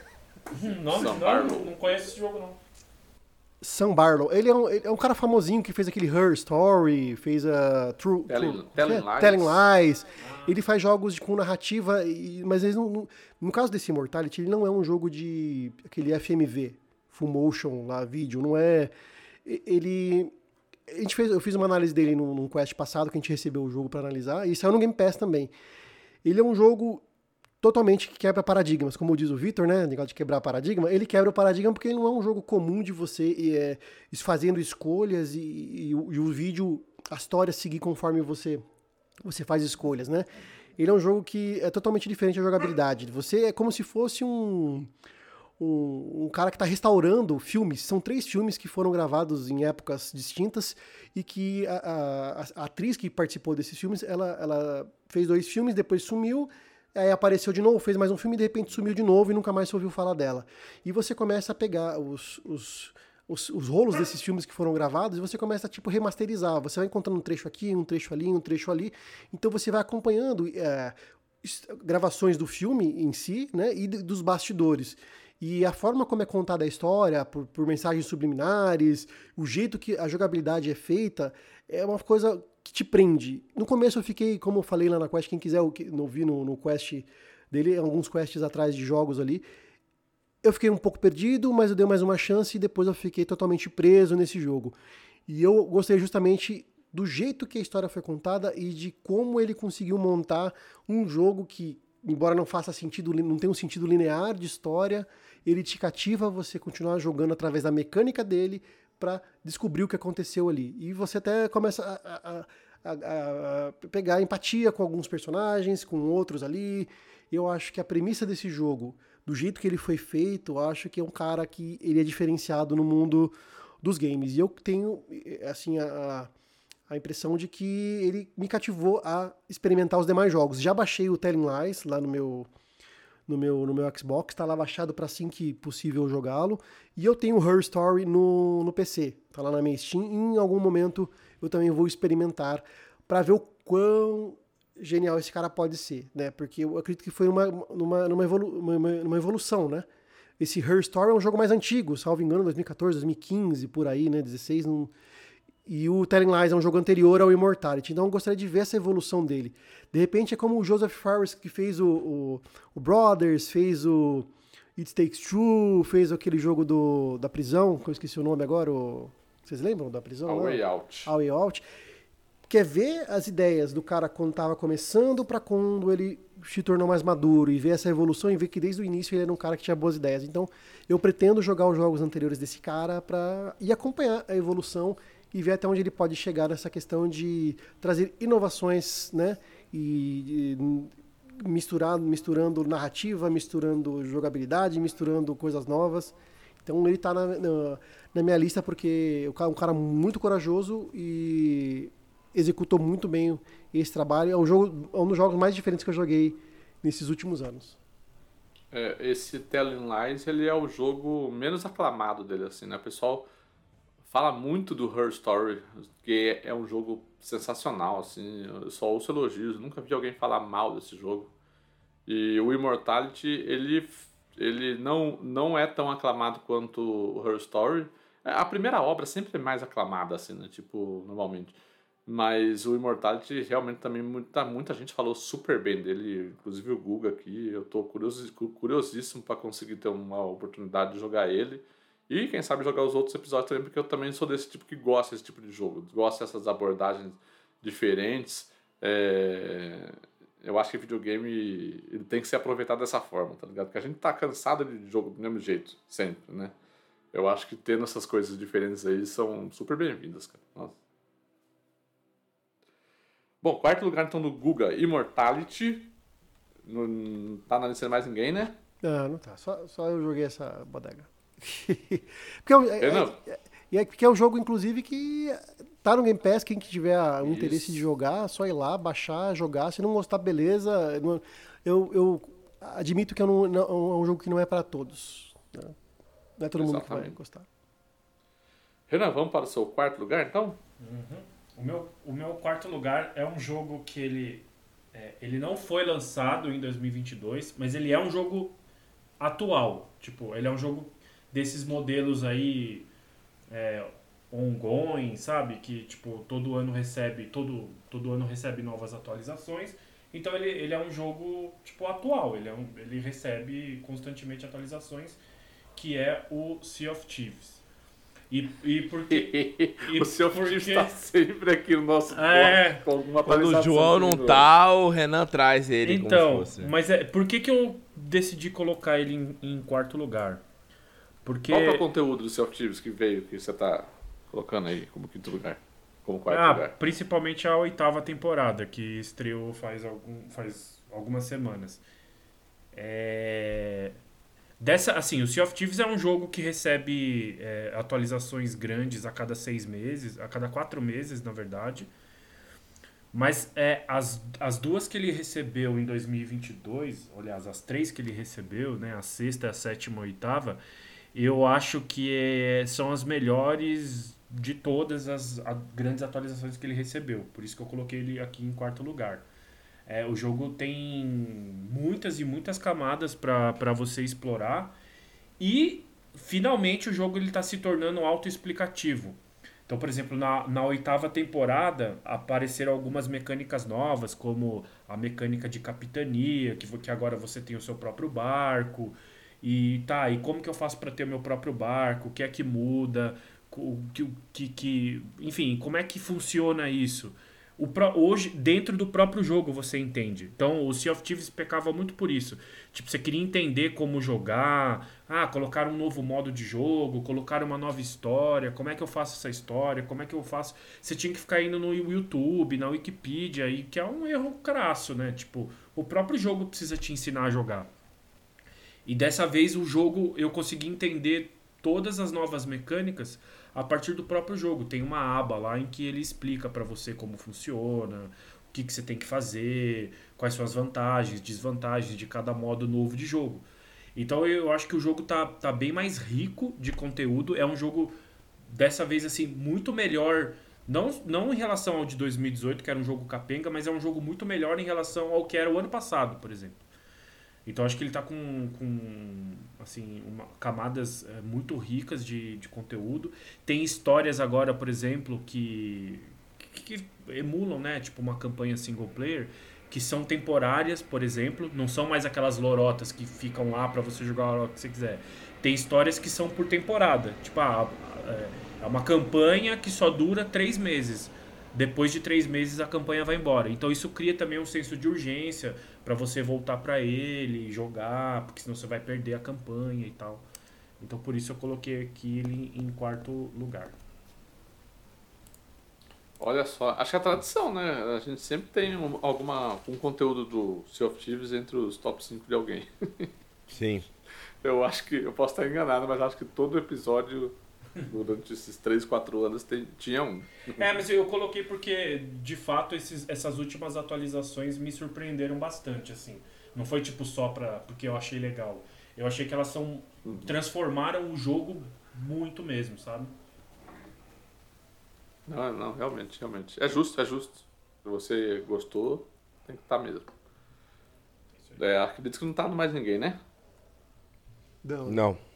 Hum, Nome? Não, Barlow. não conheço esse jogo, não. Sam Barlow. Ele é, um, ele é um cara famosinho que fez aquele Her Story, fez a True. Telling- True- Telling é? Lies. Telling Lies. Ele faz jogos de- com narrativa, e- mas eles não, não- no caso desse Immortality, ele não é um jogo de aquele FMV, full motion lá, vídeo, não é. Ele. A gente fez, eu fiz uma análise dele num, num quest passado que a gente recebeu o jogo pra analisar, e saiu no Game Pass também. Ele é um jogo totalmente que quebra paradigmas, como diz o Victor, né? Negócio de quebrar paradigma. Ele quebra o paradigma porque ele não é um jogo comum de você é, fazendo escolhas e, e o, e o vídeo, a história seguir conforme você você faz escolhas, né? Ele é um jogo que é totalmente diferente da jogabilidade. Você é como se fosse um um, um cara que está restaurando filmes. São três filmes que foram gravados em épocas distintas e que a, a- a atriz que participou desses filmes, ela, ela fez dois filmes, depois sumiu, aí apareceu de novo, fez mais um filme de repente sumiu de novo e nunca mais se ouviu falar dela. E você começa a pegar os, os, os, os rolos desses filmes que foram gravados e você começa a tipo remasterizar. Você vai encontrando um trecho aqui, um trecho ali, um trecho ali. Então você vai acompanhando é, es- gravações do filme em si, né, e dos bastidores. E a forma como é contada a história, por, por mensagens subliminares, o jeito que a jogabilidade é feita, é uma coisa que te prende. No começo eu fiquei, como eu falei lá na Quest, quem quiser ouvir no, no Quest dele, alguns quests atrás de jogos ali, eu fiquei um pouco perdido, mas eu dei mais uma chance e depois eu fiquei totalmente preso nesse jogo. E eu gostei justamente do jeito que a história foi contada e de como ele conseguiu montar um jogo que, embora não faça sentido, não tenha um sentido linear de história, ele te cativa você continuar jogando através da mecânica dele para descobrir o que aconteceu ali. E você até começa a, a, a, a pegar empatia com alguns personagens, com outros ali. Eu acho que a premissa desse jogo, do jeito que ele foi feito, eu acho que é um cara que ele é diferenciado no mundo dos games. E eu tenho, assim, a, a impressão de que ele me cativou a experimentar os demais jogos. Já baixei o Telling Lies lá no meu no meu, no meu Xbox, está lá baixado para assim que possível jogá-lo. E eu tenho Her Story no, no PC, tá lá na minha Steam. Em algum momento eu também vou experimentar para ver o quão genial esse cara pode ser, né? Porque eu acredito que foi uma, numa, numa, evolu uma, uma evolução, né? Esse Her Story é um jogo mais antigo, salvo engano, 2014, 2015, por aí, né? 16, não... E o Telling Lies é um jogo anterior ao Immortality, então eu gostaria de ver essa evolução dele. De repente é como o Joseph Fares que fez o, o, o Brothers, fez o It Takes Two, fez aquele jogo do, da prisão, que eu esqueci o nome agora, o... vocês lembram da prisão? A Way Out. A Way Out quer ver as ideias do cara quando estava começando para quando ele se tornou mais maduro e ver essa evolução e ver que desde o início ele era um cara que tinha boas ideias. Então, eu pretendo jogar os jogos anteriores desse cara para e acompanhar a evolução e ver até onde ele pode chegar nessa questão de trazer inovações, né? E, e misturar, misturando narrativa, misturando jogabilidade, misturando coisas novas. Então ele está na, na, na, minha lista porque é um cara muito corajoso e executou muito bem esse trabalho. É um, jogo, é um dos jogos mais diferentes que eu joguei nesses últimos anos. É, esse Telling Lies ele é o jogo menos aclamado dele, assim, né? Pessoal fala muito do Her Story, que é um jogo sensacional, assim. Eu só ouço elogios, nunca vi alguém falar mal desse jogo. E o Immortality, ele, ele não, não é tão aclamado quanto o Her Story. A primeira obra sempre é mais aclamada, assim, né? Tipo, normalmente. Mas o Immortality realmente também muita, muita gente falou super bem dele, inclusive o Guga aqui. Eu tô curioso, curiosíssimo para conseguir ter uma oportunidade de jogar ele. E quem sabe jogar os outros episódios também, porque eu também sou desse tipo que gosta desse tipo de jogo. Gosta dessas abordagens diferentes. É... Eu acho que videogame ele tem que ser aproveitado dessa forma, tá ligado? Porque a gente tá cansado de jogo do mesmo jeito, sempre, né? Eu acho que tendo essas coisas diferentes aí são super bem-vindas, cara. Nossa. Bom, quarto lugar então do Guga, Immortality. Não tá na lista de mais ninguém, né? Não, não tá. Só, só eu joguei essa bodega. Porque é, eu não. É, é, é, porque é um jogo, inclusive, que tá no Game Pass. Quem que tiver um interesse de jogar, só ir lá, baixar, jogar. Se não gostar, beleza. Eu, eu admito que é um, não, é um jogo que não é para todos. Né? Não é todo Exatamente. mundo que vai gostar. Renan, vamos para o seu quarto lugar, então? Uhum. O meu, o meu quarto lugar é um jogo que ele, é, ele não foi lançado em 2022, mas ele é um jogo atual. Tipo, ele é um jogo desses modelos aí é, ongoing, sabe? Que tipo todo ano recebe todo, todo ano recebe novas atualizações. Então ele, ele é um jogo tipo atual. Ele, é um, ele recebe constantemente atualizações, que é o Sea of Thieves. E, e porque. e o seu porque... está sempre aqui no nosso é, com alguma Quando o João não tá, o Renan traz ele. Então, mas é, por que, que eu decidi colocar ele em, em quarto lugar? Porque... Qual é o conteúdo do Sea of Thieves que veio, que você tá colocando aí como quinto lugar? Como quarto ah, lugar? Principalmente a oitava temporada, que estreou faz, algum, faz algumas semanas. É... Dessa, assim, o Sea of Thieves é um jogo que recebe é, atualizações grandes a cada seis meses, a cada quatro meses, na verdade. Mas é, as, as duas que ele recebeu em 2022, aliás, as três que ele recebeu, né, a sexta, a sétima e a oitava, eu acho que é, são as melhores de todas as a, grandes atualizações que ele recebeu. Por isso que eu coloquei ele aqui em quarto lugar. É, o jogo tem muitas e muitas camadas para você explorar E finalmente o jogo ele tá se tornando autoexplicativo. Então, por exemplo, na, na oitava temporada apareceram algumas mecânicas novas, como a mecânica de capitania, que, que agora você tem o seu próprio barco. E tá, e como que eu faço para ter o meu próprio barco? O que é que muda? O que, que, que, enfim, como é que funciona isso? O pro, hoje, dentro do próprio jogo, você entende. Então, o Sea of Thieves pecava muito por isso. Tipo, você queria entender como jogar, ah, colocar um novo modo de jogo, colocar uma nova história, como é que eu faço essa história, como é que eu faço... Você tinha que ficar indo no YouTube, na Wikipedia, e que é um erro crasso, né? Tipo, o próprio jogo precisa te ensinar a jogar. E dessa vez o jogo, eu consegui entender todas as novas mecânicas a partir do próprio jogo. Tem uma aba lá em que ele explica para você como funciona, o que, que você tem que fazer, quais são as vantagens, desvantagens de cada modo novo de jogo. Então eu acho que o jogo tá, tá bem mais rico de conteúdo. É um jogo, dessa vez, assim, muito melhor. Não, não em relação ao de 2018, que era um jogo capenga, mas é um jogo muito melhor em relação ao que era o ano passado, por exemplo. Então acho que ele está com, com assim, uma, camadas é, muito ricas de, de conteúdo. Tem histórias agora, por exemplo, que, que, que, emulam, né? Tipo uma campanha single player, que são temporárias, por exemplo. Não são mais aquelas lorotas que ficam lá para você jogar hora que você quiser. Tem histórias que são por temporada. Tipo, ah, é uma campanha que só dura três meses. Depois de três meses a campanha vai embora. Então isso cria também um senso de urgência para você voltar para ele, jogar, porque senão você vai perder a campanha e tal. Então por isso eu coloquei aqui ele em quarto lugar. Olha só, acho que é a tradição, né? A gente sempre tem um, alguma, um conteúdo do Sea of Thieves entre os top 5 de alguém. Sim. Eu acho que, eu posso estar enganado, mas acho que todo episódio durante esses 3, 4 anos tem, tinha um. É, mas eu coloquei porque, de fato, esses, essas últimas atualizações me surpreenderam bastante, assim. Não foi tipo só pra, porque eu achei legal. Eu achei que elas são. Uhum. transformaram o jogo muito mesmo, sabe? Não, não, realmente, realmente. É justo, é justo. Se você gostou, tem que estar tá mesmo. É, acredito que não tá mais ninguém, né? Não. Não.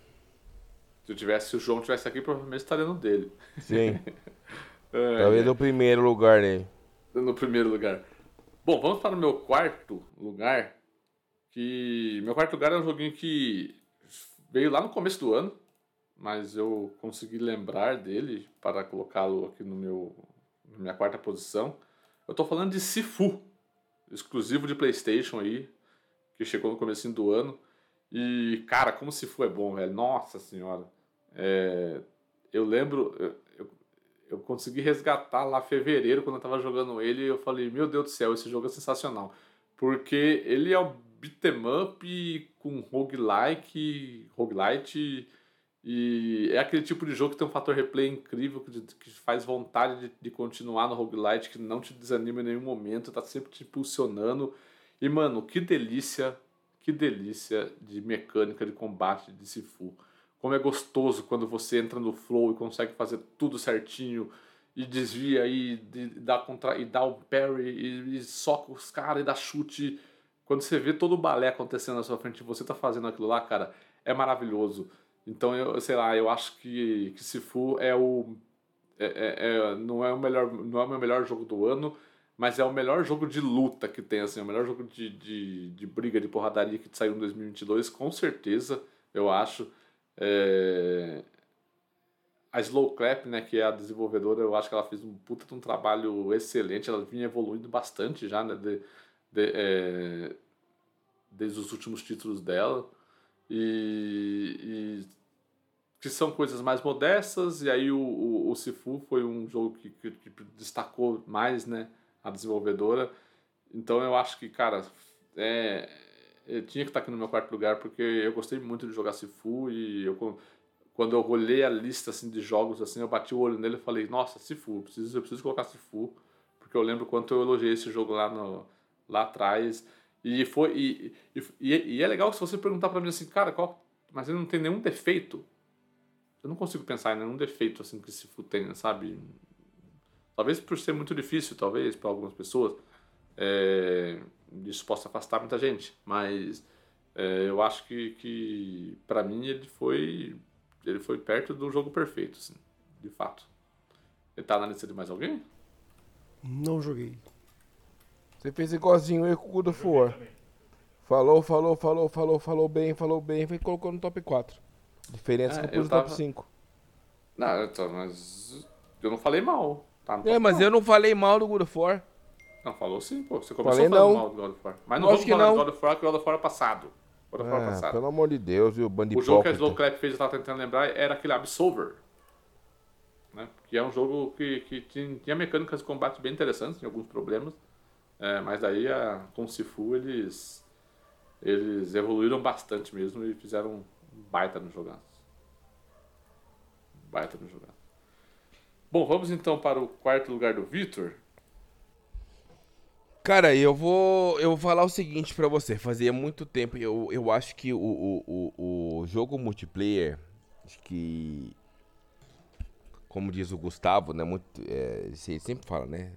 Se, eu tivesse, se o João tivesse aqui, provavelmente estaria no dele. Sim. é, Talvez no primeiro lugar né? No primeiro lugar. Bom, vamos para o meu quarto lugar. Que meu quarto lugar é um joguinho que veio lá no começo do ano, mas eu consegui lembrar dele para colocá-lo aqui no meu na minha quarta posição. Eu estou falando de Sifu, exclusivo de PlayStation aí, que chegou no começo do ano. E cara, como Sifu é bom, velho. Nossa senhora. É, eu lembro, eu, eu, consegui resgatar lá fevereiro, quando eu tava jogando ele, eu falei, meu Deus do céu, esse jogo é sensacional. Porque ele é um beat'em up com roguelike, roguelite, e é aquele tipo de jogo que tem um fator replay incrível, que, que faz vontade de, de continuar no roguelite, que não te desanima em nenhum momento, tá sempre te impulsionando. E, mano, que delícia, que delícia de mecânica de combate de Sifu. Como é gostoso quando você entra no flow e consegue fazer tudo certinho e desvia e, e dá contra e dá o parry e, e soca os caras e dá chute. Quando você vê todo o balé acontecendo na sua frente e você tá fazendo aquilo lá, cara, é maravilhoso. Então eu sei lá, eu acho que, que Sifu é o é, é, é, não é o melhor não é o meu melhor jogo do ano, mas é o melhor jogo de luta que tem assim, o melhor jogo de, de, de briga, de porradaria que saiu em 2022, com certeza, eu acho. É... A Slow Clap, né, que é a desenvolvedora, eu acho que ela fez um puta um trabalho excelente. Ela vinha evoluindo bastante já, né, de, de, é... desde os últimos títulos dela. E, e, que são coisas mais modestas. E aí o, o, o Sifu foi um jogo que, que, que destacou mais, né, a desenvolvedora. Então eu acho que, cara, é, tinha que estar aqui no meu quarto lugar porque eu gostei muito de jogar Sifu e eu quando eu olhei a lista assim de jogos assim, eu bati o olho nele e falei: "Nossa, Sifu, eu preciso eu preciso colocar Sifu", porque eu lembro quanto eu elogiei esse jogo lá no lá atrás. E foi e, e, e é legal se você perguntar para mim assim, cara, qual mas ele não tem nenhum defeito. Eu não consigo pensar em nenhum defeito assim que Sifu tenha, sabe? Talvez por ser muito difícil, talvez para algumas pessoas. É, isso possa afastar muita gente, mas É, eu acho que, que para mim ele foi ele foi perto do jogo perfeito, assim, de fato. Ele tá na lista de mais alguém? Não joguei. Você fez igualzinho eu com o God of War. Falou, falou, falou, falou, falou bem, falou bem, foi colocou no top 4. Diferença É, que eu eu pus no tava- top 5. Não, então, mas eu não falei mal. Tá no É, mas eu não falei mal do God of War. Não, falou sim, pô. Você começou Falei falando não. mal do God of War. Mas não Lógico vamos falar do. God of War, que o God of War é passado. God of War é Ah, passado. pelo amor de Deus, viu, bando O jogo que a hipócrita. Slowclap fez, eu tava tentando lembrar, era aquele Absolver. Né? Que é um jogo que, que tinha, tinha mecânicas de combate bem interessantes, tinha alguns problemas. É, mas daí, a, com o Sifu, eles, eles evoluíram bastante mesmo e fizeram um baita no jogaço. Baita no jogaço. Bom, vamos então para o quarto lugar do Victor. Cara, eu vou, eu vou falar o seguinte pra você. Fazia muito tempo, eu, eu acho que o, o, o, o jogo multiplayer, que, como diz o Gustavo, né, muito, é, sempre fala, né?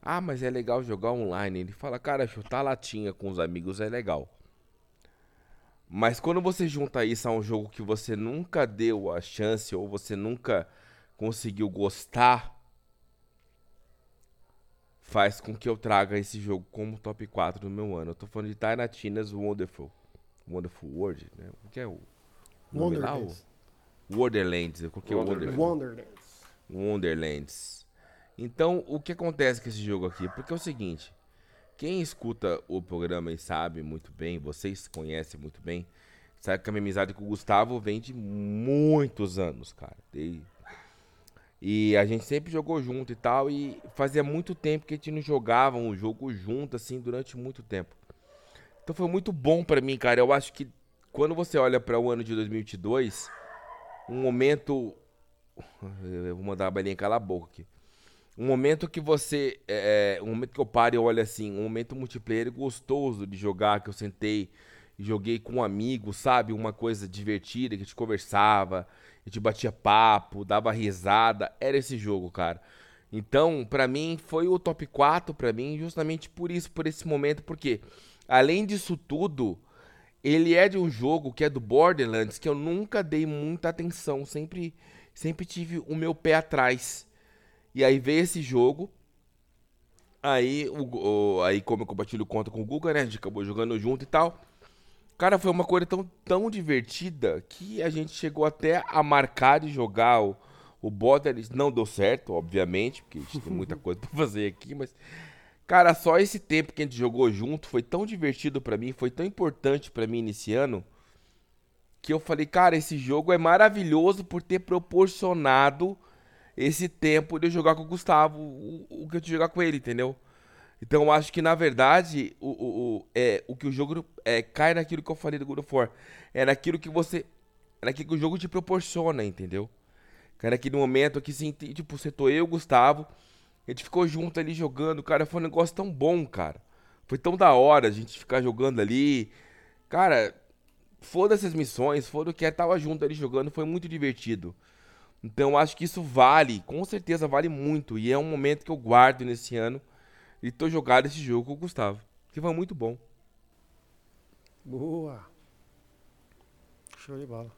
Ah, mas é legal jogar online. Ele fala, cara, chutar latinha com os amigos é legal. Mas quando você junta isso a um jogo que você nunca deu a chance ou você nunca conseguiu gostar, faz com que eu traga esse jogo como top 4 do meu ano. Eu tô falando de Tina's Wonderful. Wonderful World, né? O que é o lá? O Wonderlands. Wonderlands. Eu coloquei Wonderlands. Wonderlands. Wonderlands. Wonderlands. Então, o que acontece com esse jogo aqui? Porque é o seguinte, quem escuta o programa e sabe muito bem, vocês conhecem muito bem, sabe que a minha amizade com o Gustavo vem de muitos anos, cara. E, e a gente sempre jogou junto e tal, e fazia muito tempo que a gente não jogava um jogo junto, assim, durante muito tempo. Então foi muito bom pra mim, cara. Eu acho que quando você olha para o ano de 2022, um momento eu vou mandar a balinha calar a boca aqui. Um momento que você. É, um momento que eu paro e olho assim, um momento multiplayer gostoso de jogar, que eu sentei e joguei com um amigo, sabe? Uma coisa divertida, que a gente conversava, a gente batia papo, dava risada. Era esse jogo, cara. Então, pra mim, foi o top 4 pra mim, justamente por isso, por esse momento, porque além disso tudo, ele é de um jogo que é do Borderlands que eu nunca dei muita atenção, sempre sempre tive o meu pé atrás. E aí veio esse jogo. Aí, o, o- aí como eu compartilho conta com o Guga, né? A gente acabou jogando junto e tal. Cara, foi uma coisa tão, tão divertida que a gente chegou até a marcar de jogar o, o Borderlands. Não deu certo, obviamente, porque a gente tem muita coisa pra fazer aqui, mas. Cara, só esse tempo que a gente jogou junto foi tão divertido pra mim, foi tão importante pra mim nesse ano, que eu falei, cara, esse jogo é maravilhoso por ter proporcionado esse tempo de eu jogar com o Gustavo, o, o que eu te jogar com ele, entendeu? Então eu acho que na verdade o, o, o, é, o que o jogo é, cai naquilo que eu falei do God of War. É naquilo que você. É naquilo que o jogo te proporciona, entendeu? Cara, naquele momento que assim, tipo, você tô eu, Gustavo, a gente ficou junto ali jogando, cara, foi um negócio tão bom, cara. Foi tão da hora a gente ficar jogando ali. Cara, foda-se as missões, foda o que é, tava junto ali jogando, foi muito divertido. Então acho que isso vale, com certeza vale muito. E é um momento que eu guardo nesse ano. E tô jogando esse jogo com o Gustavo. Que foi muito bom. Boa. Show de bola.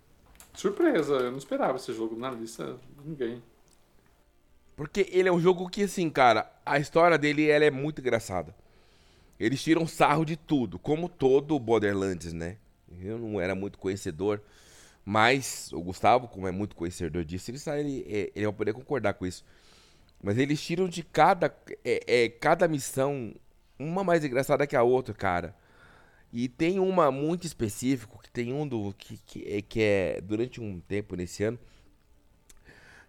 Surpresa, eu não esperava esse jogo na lista de ninguém. Porque ele é um jogo que, assim, cara, a história dele ela é muito engraçada. Eles tiram sarro de tudo, como todo Borderlands, né? Eu não era muito conhecedor, mas o Gustavo, como é muito conhecedor disso, ele, sabe, ele, é- ele vai poder concordar com isso. Mas eles tiram de cada, é, é, cada missão uma mais engraçada que a outra, cara. E tem uma muito específico, que tem um do que, que, é, que é durante um tempo nesse ano,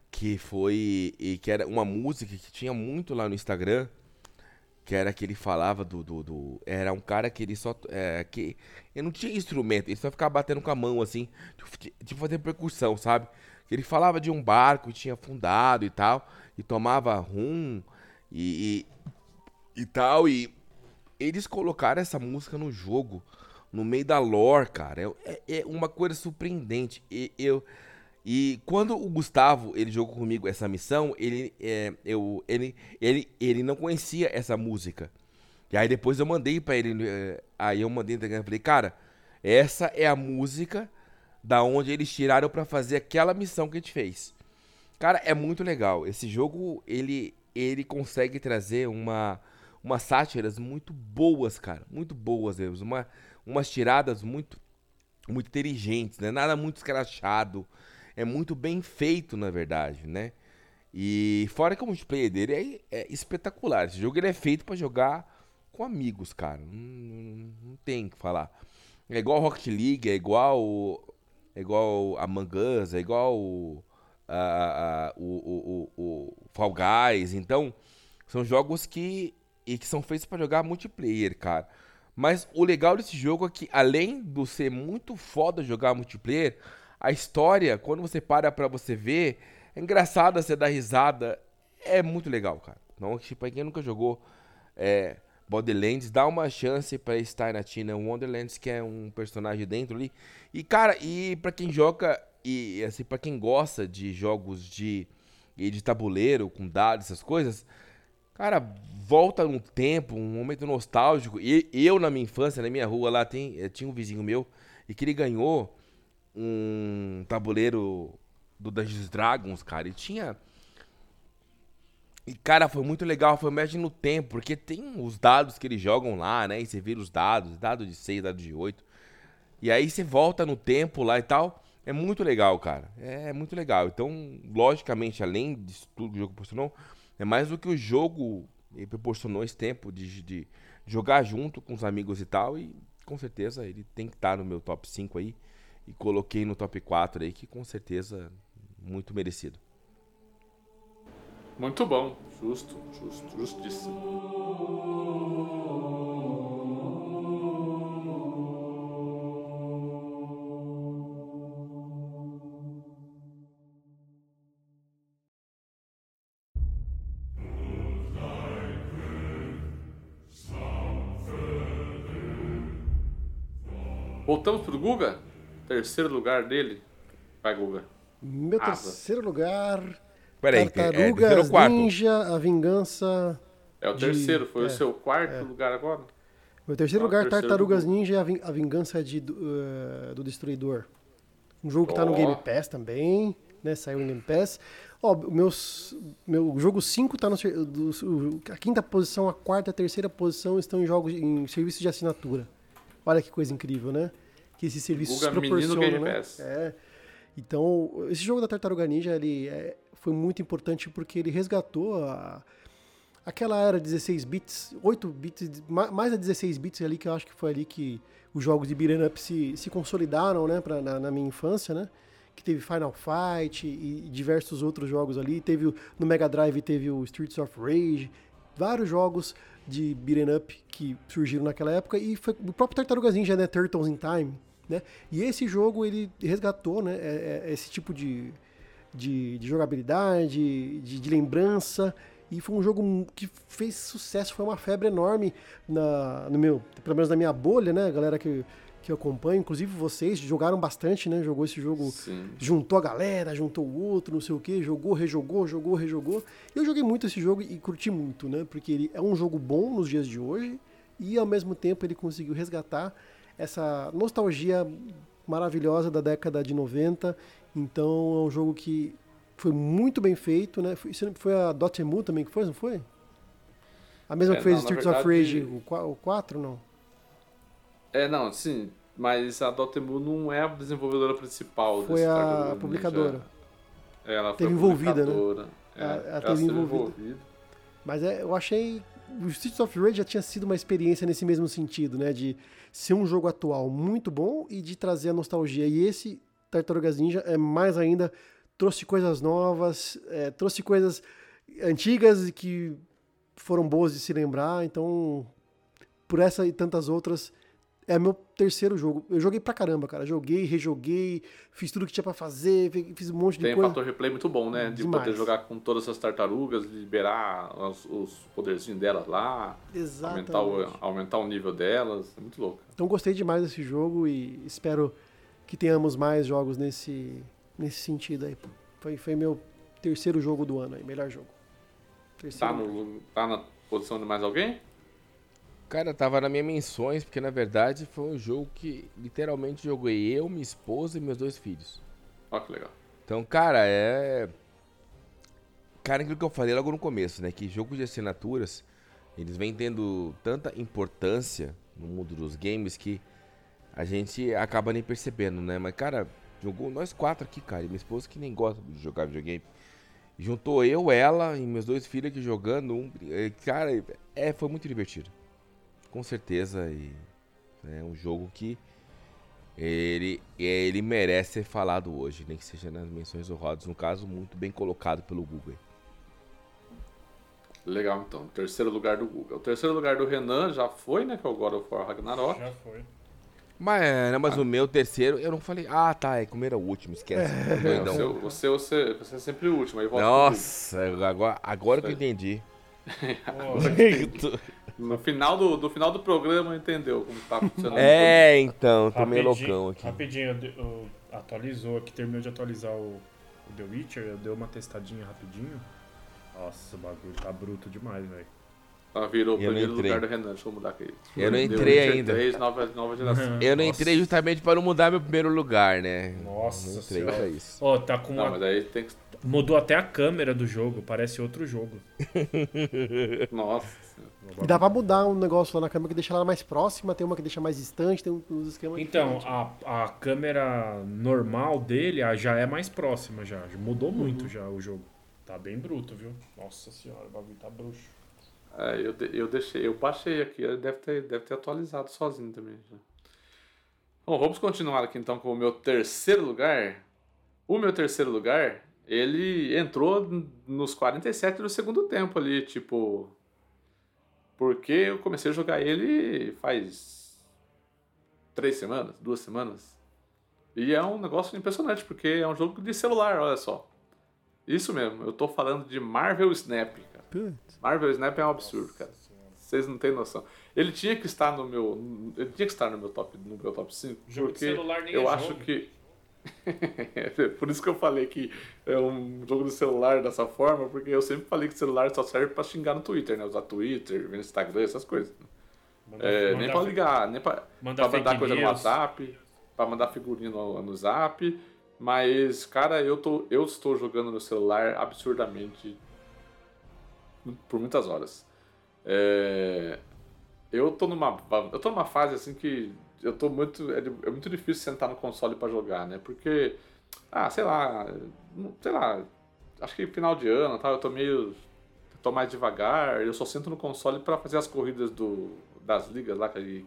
que foi e que era uma música que tinha muito lá no Instagram, que era que ele falava do, do, do- era um cara que ele só é, que ele não tinha instrumento, ele só ficava batendo com a mão assim, tipo, tipo fazer percussão, sabe? Que ele falava de um barco que tinha afundado e tal, e tomava rum e, e, e tal e eles colocaram essa música no jogo, no meio da lore, cara. É, é uma coisa surpreendente. E, eu, e quando o Gustavo ele jogou comigo essa missão, ele, é, eu, ele, ele, ele não conhecia essa música. E aí depois eu mandei pra ele, é, aí eu mandei Instagram, falei, cara, Essa é a música da onde eles tiraram para fazer aquela missão que a gente fez. Cara, é muito legal. Esse jogo, ele ele consegue trazer uma umas sátiras muito boas, cara, muito boas mesmo, uma umas tiradas muito muito inteligentes, né? Nada muito escrachado. É muito bem feito, na verdade, né? E fora que o multiplayer dele é, é espetacular. Esse jogo ele é feito para jogar com amigos, cara. Não, não, não tem o que falar. É igual Rocket League, é igual é igual Among Us, é igual a, a, o, o, o, Fall Guys. Então, são jogos que, e que são feitos para jogar multiplayer, cara. Mas o legal desse jogo é que, além de ser muito foda jogar multiplayer, a história, quando você para pra você ver, é engraçada, você dá risada. É muito legal, cara. Não, tipo, quem nunca jogou é, Borderlands, dá uma chance pra estar na Tina Wonderlands, que é um personagem dentro ali. E, cara, e pra quem joga, e assim, pra quem gosta de jogos de, de tabuleiro, com dados, essas coisas, cara, volta no tempo, um momento nostálgico. E eu, na minha infância, na minha rua lá, tem, eh, tinha um vizinho meu, e que ele ganhou um tabuleiro do Dungeons Dragons, cara, e tinha. E, cara, foi muito legal, foi mexe no tempo, porque tem os dados que eles jogam lá, né? E você vira os dados, dado de 6, dado de 8. E aí você volta no tempo lá e tal. É muito legal, cara. É muito legal. Então, logicamente, além disso tudo que o jogo proporcionou, é mais do que o jogo proporcionou esse tempo de, de jogar junto com os amigos e tal. E com certeza ele tem que estar no meu top 5 aí. E coloquei no top 4 aí, que com certeza muito merecido. Muito bom, justo, justo, justíssimo. Voltamos pro Guga? Terceiro lugar dele. Vai, Guga. Meu Asa. terceiro lugar. Peraí, Tartarugas é, é Ninja, a Vingança. É o de... terceiro, foi é, o seu quarto é. lugar agora? Meu terceiro ah, lugar, terceiro Tartarugas Ninja, a Vingança de, uh, do Destruidor. Um jogo que oh. tá no Game Pass também, né? Saiu no Game Pass. Ó, meus, meu jogo 5 tá no. Do, a quinta posição, a quarta e a terceira posição estão em jogos em serviços de assinatura. Olha que coisa incrível, né? Que esses serviços Guga proporcionam, né? É. Então, esse jogo da Tartaruga Ninja, ele é, foi muito importante porque ele resgatou a, aquela era 16 bits, 8 bits, mais a 16 bits ali, que eu acho que foi ali que os jogos de beat'em up se, se consolidaram, né, pra, na, na minha infância, né? que teve Final Fight e diversos outros jogos ali. Teve no Mega Drive teve o Streets of Rage, vários jogos de beat'em up que surgiram naquela época e foi o próprio Tartarugas Ninja, né, Turtles in Time, né? E esse jogo ele resgatou, né, é, é, esse tipo de, de, de jogabilidade, de, de, lembrança e foi um jogo que fez sucesso, foi uma febre enorme na, no meu, pelo menos na minha bolha, né, galera que que eu acompanho, inclusive vocês jogaram bastante, né? Jogou esse jogo, Sim. juntou a galera, juntou o outro, não sei o que, jogou, rejogou, jogou, rejogou. Eu joguei muito esse jogo e curti muito, né? Porque ele é um jogo bom nos dias de hoje e ao mesmo tempo ele conseguiu resgatar essa nostalgia maravilhosa da década de 90. Então é um jogo que foi muito bem feito, né? Foi, foi a Dotemu também que foi, não foi? A mesma é, que fez não, Streets verdade... of Rage, o 4, não? É, não, sim. Mas a Dotemu não é a desenvolvedora principal Foi a publicadora. É, ela teve envolvida, né? É, ela, ela teve envolvida. envolvida. Mas é, eu achei. O Streets of Rage já tinha sido uma experiência nesse mesmo sentido, né? De ser um jogo atual muito bom e de trazer a nostalgia. E esse Tartarugas Ninja é mais ainda. Trouxe coisas novas, é, trouxe coisas antigas que foram boas de se lembrar. Então, por essa e tantas outras, é meu terceiro jogo. Eu joguei pra caramba, cara. Joguei, rejoguei, fiz tudo que tinha pra fazer, fiz um monte de Tem coisa. Tem fator replay muito bom, né? De Demais. poder jogar com todas essas tartarugas, liberar os, os poderzinhos delas lá. Exatamente. Aumentar o, aumentar o nível delas. É muito louco. Então gostei demais desse jogo e espero que tenhamos mais jogos nesse, nesse sentido aí. Foi, foi meu terceiro jogo do ano aí, melhor jogo. Terceiro tá, no, tá na posição de mais alguém? Cara, tava nas minhas menções, porque na verdade foi um jogo que literalmente joguei eu, minha esposa e meus dois filhos. Ó, que legal. Então, cara, é. Cara, aquilo que eu falei logo no começo, né? Que jogos de assinaturas, eles vêm tendo tanta importância no mundo dos games que a gente acaba nem percebendo, né? Mas, cara, jogou nós quatro aqui, cara, e minha esposa que nem gosta de jogar videogame. Juntou eu, ela e meus dois filhos aqui jogando. Um, cara, é, foi muito divertido com certeza e é um jogo que ele, ele merece ser falado hoje, nem que seja nas menções honrosas, no caso muito bem colocado pelo Google. Legal, então. Terceiro lugar do Google. O terceiro lugar do Renan já foi, né? Que é o God of War Ragnarok. Já foi. Mas, é, mas ah. o meu terceiro, eu não falei. Ah, tá, é como era o último, esquece. É, você, você, você, você, é sempre o último. Aí volta Nossa, agora, agora que eu entendi. No final do, do final do programa entendeu como tá funcionando. É, então, tô meio loucão aqui. Rapidinho, eu, eu, atualizou aqui, terminou de atualizar o, o The Witcher, eu dei uma testadinha rapidinho. Nossa, o bagulho tá bruto demais, velho. Ah, virou o primeiro lugar do Renan, deixa eu mudar aqui. Eu não entrei ainda. 3, nova, nova geração. Eu não Nossa. entrei justamente para não mudar meu primeiro lugar, né? Nossa, não entrei pra isso. Ó, oh, tá com não, uma... mas aí tem que... Mudou até a câmera do jogo, parece outro jogo. Nossa. E dá pra mudar um negócio lá na câmera que deixa ela mais próxima, tem uma que deixa mais distante, tem uns esquemas Então, a, a câmera normal dele já é mais próxima já. Mudou uhum. muito já o jogo. Tá bem bruto, viu? Nossa senhora, o bagulho tá bruxo. É, eu, eu deixei, eu baixei aqui, deve ter, deve ter atualizado sozinho também. Bom, vamos continuar aqui então com o meu terceiro lugar. O meu terceiro lugar, ele entrou nos 47 do segundo tempo ali, tipo, porque eu comecei a jogar ele faz três semanas, duas semanas. E é um negócio impressionante, porque é um jogo de celular, olha só. Isso mesmo, eu tô falando de Marvel Snap, Marvel Snap é um absurdo, cara. Vocês não têm noção. Ele tinha que estar no meu. Ele tinha que estar no meu top, no meu top 5. Jogo porque de celular nem eu é acho jogo. que. Por isso que eu falei que é um jogo de celular dessa forma, porque eu sempre falei que celular só serve pra xingar no Twitter, né? Usar Twitter, ver no Instagram, essas coisas. Manda, é, nem pra ligar, nem pra, pra mandar coisa no WhatsApp, pra mandar figurinha no, no Zap. Mas, cara, eu, tô, eu estou jogando no celular absurdamente por muitas horas. É, eu tô numa eu tô numa fase assim que eu tô muito. É, é muito difícil sentar no console para jogar, né? Porque. Ah, sei lá. Sei lá. Acho que final de ano tal, eu tô meio. tô mais devagar. Eu só sento no console para fazer as corridas do, das ligas lá que,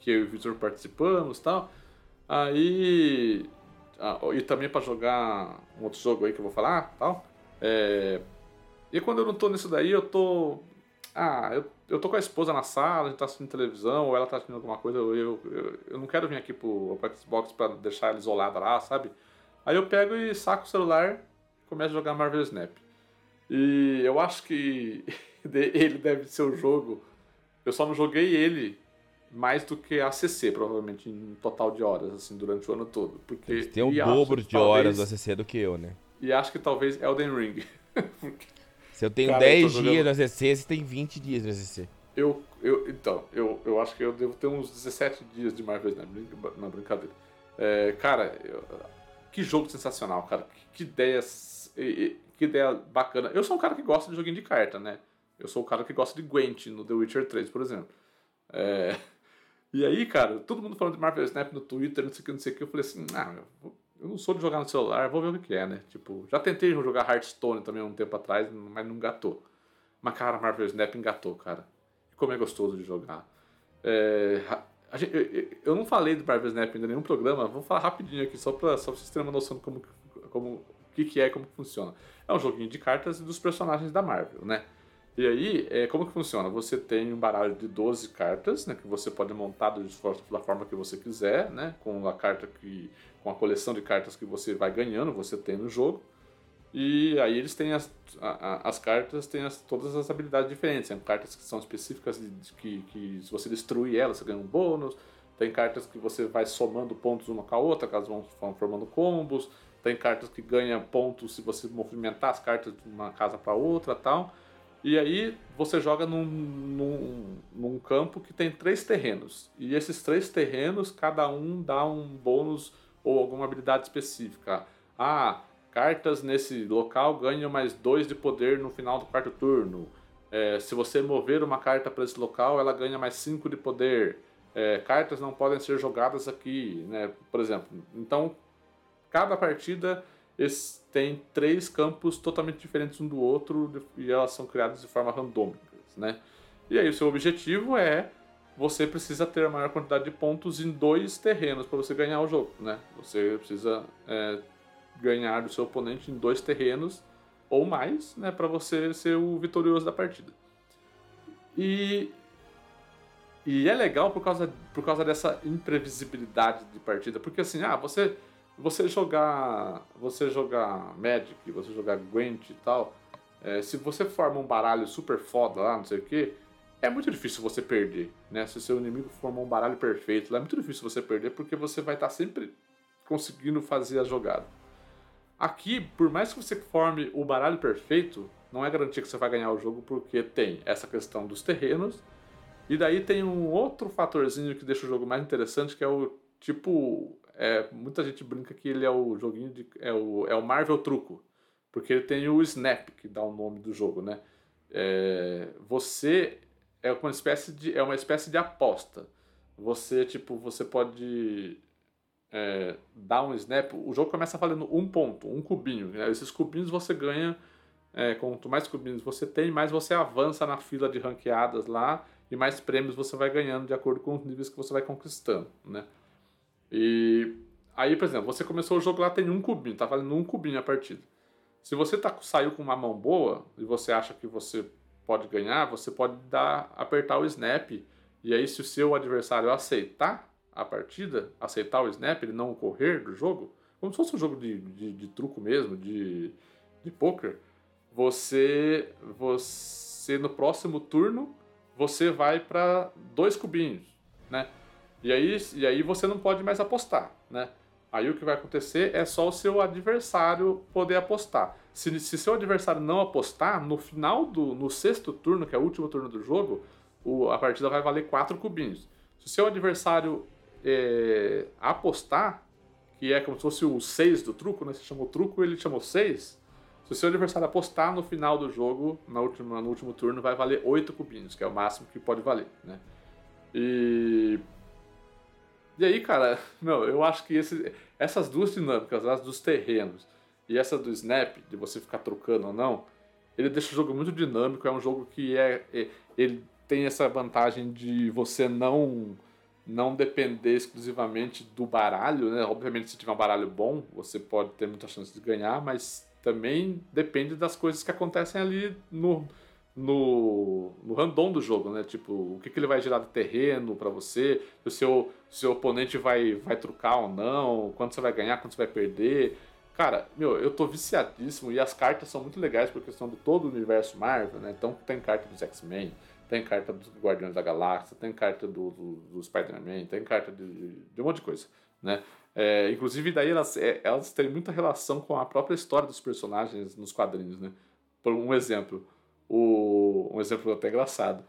que eu e o Vitor participamos tal. Aí. Ah, e também para jogar um outro jogo aí que eu vou falar tal. É, e quando eu não tô nisso daí, eu tô. Ah, eu eu tô com a esposa na sala, a gente tá assistindo televisão, ou ela tá assistindo alguma coisa, eu, eu, eu não quero vir aqui pro, pro Xbox pra deixar ela isolada lá, sabe? Aí eu pego e saco o celular e começo a jogar Marvel Snap. E eu acho que ele deve ser o jogo. Eu só não joguei ele mais do que a ACC, provavelmente, em total de horas, assim, durante o ano todo. Porque tem um dobro de talvez, horas do ACC do que eu, né? E acho que talvez Elden Ring. Se eu tenho Cara, 10 eu dias no ACC, você tem 20 dias no ACC. Eu, eu, então, eu, eu acho que eu devo ter uns 17 dias de Marvel na, na brincadeira. É, cara, eu, que jogo sensacional, cara. Que, que ideia, que ideia bacana. Eu sou um cara que gosta de joguinho de carta, né? Eu sou o cara que gosta de Gwent no The Witcher 3, por exemplo. É, e aí, cara, todo mundo falando de Marvel Snap no Twitter, não sei o que, não sei o que. Eu falei assim, ah, eu não sou de jogar no celular, vou ver o que é, né? Tipo, já tentei jogar Hearthstone também um tempo atrás, mas não engatou. Mas, cara, Marvel Snap engatou, cara. E como é gostoso de jogar. É, gente, eu, eu, não falei do Marvel Snap ainda em nenhum programa, vou falar rapidinho aqui, só pra, só pra vocês terem uma noção de como, como, o que, que é como funciona. É um joguinho de cartas dos personagens da Marvel, né? E aí, é, como que funciona? Você tem um baralho de 12 cartas, né, que você pode montar da forma que você quiser, né, com a carta que com a coleção de cartas que você vai ganhando, você tem no jogo. E aí eles têm as, a, as cartas, têm as, todas as habilidades diferentes. Tem cartas que são específicas, de, que, que se você destruir elas, você ganha um bônus. Tem cartas que você vai somando pontos uma com a outra, caso vão, vão formando combos. Tem cartas que ganham pontos se você movimentar as cartas de uma casa para outra tal. E aí você joga num, num, num, campo que tem três terrenos. E esses três terrenos, cada um dá um bônus ou alguma habilidade específica. Ah, cartas nesse local ganham mais dois de poder no final do quarto turno. É, se você mover uma carta para esse local, ela ganha mais cinco de poder. É, cartas não podem ser jogadas aqui, né? Por exemplo. Então, cada partida tem três campos totalmente diferentes um do outro e elas são criadas de forma randômica, né? E aí o seu objetivo é você precisa ter a maior quantidade de pontos em dois terrenos para você ganhar o jogo, né? Você precisa é, ganhar do seu oponente em dois terrenos ou mais, né, para você ser o vitorioso da partida. E e é legal por causa, por causa dessa imprevisibilidade de partida, porque assim, ah, você você jogar você jogar Magic, você jogar Gwent e tal, é, se você forma um baralho super foda lá, não sei o que, é muito difícil você perder, né? Se o seu inimigo formar um baralho perfeito, lá é muito difícil você perder porque você vai estar sempre conseguindo fazer a jogada. Aqui, por mais que você forme o baralho perfeito, não é garantia que você vai ganhar o jogo porque tem essa questão dos terrenos e daí tem um outro fatorzinho que deixa o jogo mais interessante que é o tipo é, muita gente brinca que ele é o joguinho de é o, é o Marvel truco porque ele tem o snap que dá o nome do jogo, né? É, você é uma espécie de é uma espécie de aposta. Você tipo você pode é, dar um snap, o jogo começa valendo um ponto, um cubinho. Né? Esses cubinhos você ganha, é, quanto mais cubinhos você tem, mais você avança na fila de ranqueadas lá e mais prêmios você vai ganhando de acordo com os níveis que você vai conquistando, né? E aí, por exemplo, você começou o jogo lá, tem um cubinho, tá valendo um cubinho a partida. Se você tá, saiu com uma mão boa e você acha que você pode ganhar, você pode dar, apertar o snap e aí se o seu adversário aceitar a partida, aceitar o snap, ele não correr do jogo, como se fosse um jogo de, de, de truco mesmo, de, de poker, você, você no próximo turno você vai para dois cubinhos, né? E aí, e aí você não pode mais apostar, né? Aí o que vai acontecer é só o seu adversário poder apostar. Se, se seu adversário não apostar, no final do no sexto turno, que é o último turno do jogo, o, a partida vai valer quatro cubinhos. Se seu adversário é, apostar, que é como se fosse o 6 do truco, né? Você chamou truco, ele chamou 6. Se o seu adversário apostar no final do jogo, na última, no último turno, vai valer 8 cubinhos, que é o máximo que pode valer, né? E. E aí, cara, meu, eu acho que esse, essas duas dinâmicas, as dos terrenos e essa do snap, de você ficar trocando ou não, ele deixa o jogo muito dinâmico. É um jogo que é, é ele tem essa vantagem de você não não depender exclusivamente do baralho, né? Obviamente, se tiver um baralho bom, você pode ter muita chance de ganhar, mas também depende das coisas que acontecem ali no, no, no random do jogo, né? Tipo, o que, que ele vai gerar de terreno para você, se o seu, seu oponente vai, vai trucar ou não, quanto você vai ganhar, quanto você vai perder. Cara, meu, eu tô viciadíssimo e as cartas são muito legais por questão de todo o universo Marvel, né? Então tem carta dos X-Men, tem carta dos Guardiões da Galáxia, tem carta do, do, do Spider-Man, tem carta de, de, um monte de coisa, né? É, inclusive, daí elas, é, elas têm muita relação com a própria história dos personagens nos quadrinhos, né? Por um exemplo, o, um exemplo até engraçado.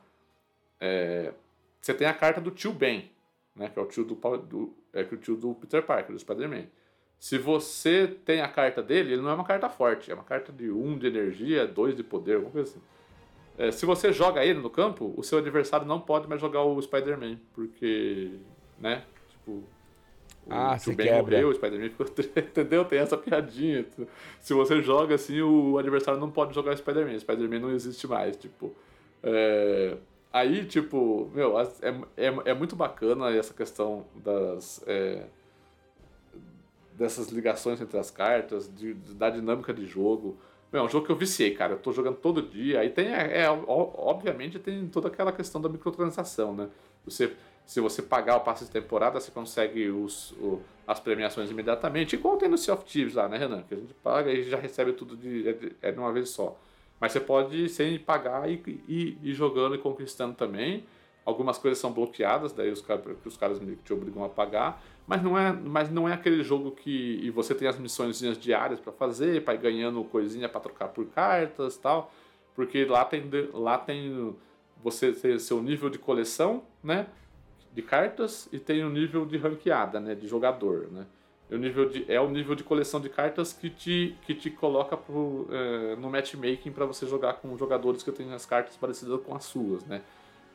É, você tem a carta do tio Ben, né? Que é o tio do, do, é, o tio do Peter Parker, do Spider-Man. Se você tem a carta dele, ele não é uma carta forte, é uma carta de 1 um de energia, 2 de poder, alguma coisa assim. É, se você joga ele no campo, o seu adversário não pode mais jogar o Spider-Man, porque, né, tipo, ah, o Ben morreu, o Spider-Man ficou, entendeu? Tem essa piadinha. Se você joga assim, o adversário não pode jogar Spider-Man, Spider-Man não existe mais, tipo... É... Aí, tipo, meu, é, é, é muito bacana essa questão das... É, dessas ligações entre as cartas, de, da dinâmica de jogo. É um jogo que eu viciei, cara. Eu tô jogando todo dia. Aí tem, é, é, obviamente, tem toda aquela questão da microtransação, né? Você, se você pagar o passe de temporada, você consegue os, o, as premiações imediatamente. Igual tem no Sea of Thieves lá, né, Renan? Que a gente paga e já recebe tudo de, é, é de uma vez só. Mas você pode, sem pagar, e ir jogando e conquistando também. Algumas coisas são bloqueadas, daí os, os caras te obrigam a pagar, mas não é, mas não é aquele jogo que e você tem as missões diárias para fazer, para ir ganhando coisinha para trocar por cartas tal. Porque lá tem, lá tem você seu nível de coleção, né? De cartas e tem o nível de ranqueada, né? De jogador, né? E o nível de, é o nível de coleção de cartas que te, que te coloca pro, é, no matchmaking para você jogar com jogadores que têm as cartas parecidas com as suas, né?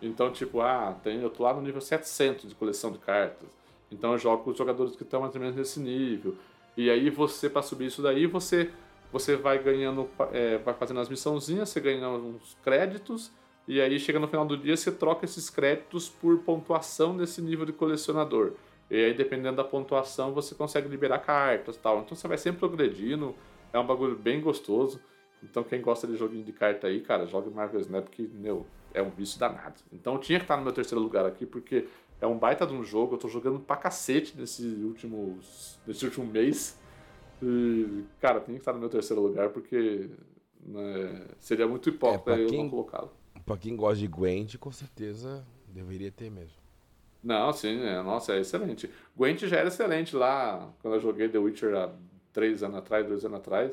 Então, tipo, ah, tem, eu tô lá no nível 700 de coleção de cartas. Então eu jogo com os jogadores que estão mais ou menos nesse nível. E aí você, para subir isso daí, você, você vai ganhando, é, vai fazendo as missãozinhas, você ganha uns créditos, e aí chega no final do dia, você troca esses créditos por pontuação nesse nível de colecionador. E aí, dependendo da pontuação, você consegue liberar cartas tal. Então você vai sempre progredindo. É um bagulho bem gostoso. Então quem gosta de joguinho de carta aí, cara, joga Marvel Snap que, meu, é um vício danado. Então tinha que estar no meu terceiro lugar aqui, porque é um baita de um jogo. Eu tô jogando pra cacete nesse último, nesse último mês. E, cara, tem que estar no meu terceiro lugar, porque né, seria muito hipócrita é, eu quem, não colocá-lo. Pra quem gosta de Gwent, com certeza deveria ter mesmo. Não, sim, é, nossa, é excelente. Gwent já era excelente lá quando eu joguei The Witcher há três anos atrás, dois anos atrás.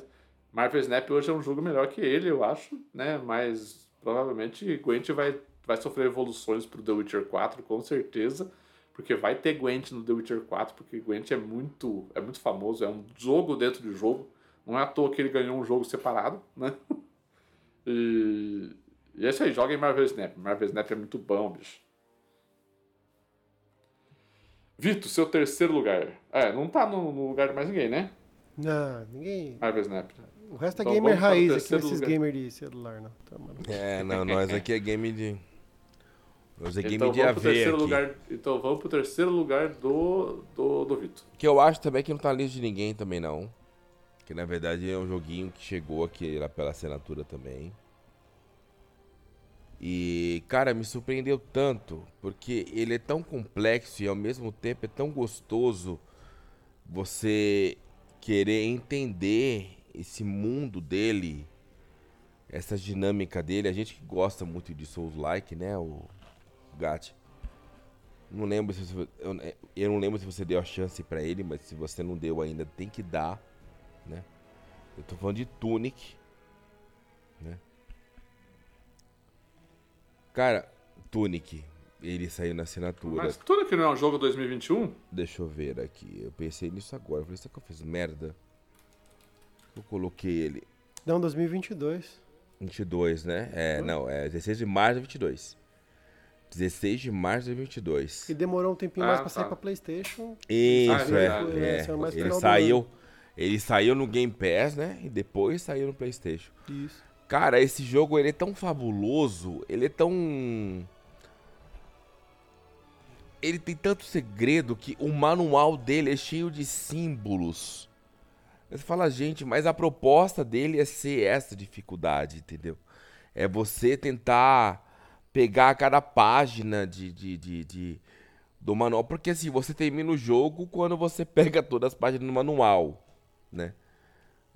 Marvel Snap hoje é um jogo melhor que ele, eu acho, né? Mas provavelmente Gwent vai, vai sofrer evoluções pro The Witcher 4, com certeza. Porque vai ter Gwent no The Witcher 4, porque Gwent é muito, é muito famoso, é um jogo dentro de jogo. Não é à toa que ele ganhou um jogo separado, né? E, e é isso aí, joga em Marvel Snap. Marvel Snap é muito bom, bicho. Vitor, seu terceiro lugar. É, não tá no, no, lugar de mais ninguém, né? Não, ninguém. Marvel Snap. O resto é então, gamer raiz aqui, esses gamer de celular, não. Tá, é, não, nós aqui é game de. Nós é game então, de AV aqui. Lugar, então vamos pro terceiro lugar do, do, do Vitor. Que eu acho também que não tá lista de ninguém também, não. Que na verdade é um joguinho que chegou aqui lá pela assinatura também. E, cara, me surpreendeu tanto, porque ele é tão complexo e ao mesmo tempo é tão gostoso você querer entender esse mundo dele, essa dinâmica dele. A gente que gosta muito de Souls-like, né, o Gat. Não lembro se você, eu, eu, não lembro se você deu a chance para ele, mas se você não deu ainda, tem que dar, né? Eu tô falando de Tunic, né? Cara, Tunic, ele saiu na assinatura. Mas Tunic não é um jogo 2021? Deixa eu ver aqui. Eu pensei nisso agora. falei, será que eu fiz merda? Eu coloquei ele. Não, 2022. 22, né? É, não, é 16 de março de 22. 16 de março de 22. E demorou um tempinho ah, mais pra tá. sair pra PlayStation. Isso, ah, é. é, é. Ele saiu, ele saiu no Game Pass, né? E depois saiu no PlayStation. Isso. Cara, esse jogo ele é tão fabuloso, ele é tão. Ele tem tanto segredo que o manual dele é cheio de símbolos. Você fala, gente, mas a proposta dele é ser essa dificuldade, entendeu? É você tentar pegar cada página de, de, de, de, do manual. Porque assim, você termina o jogo quando você pega todas as páginas do manual, né?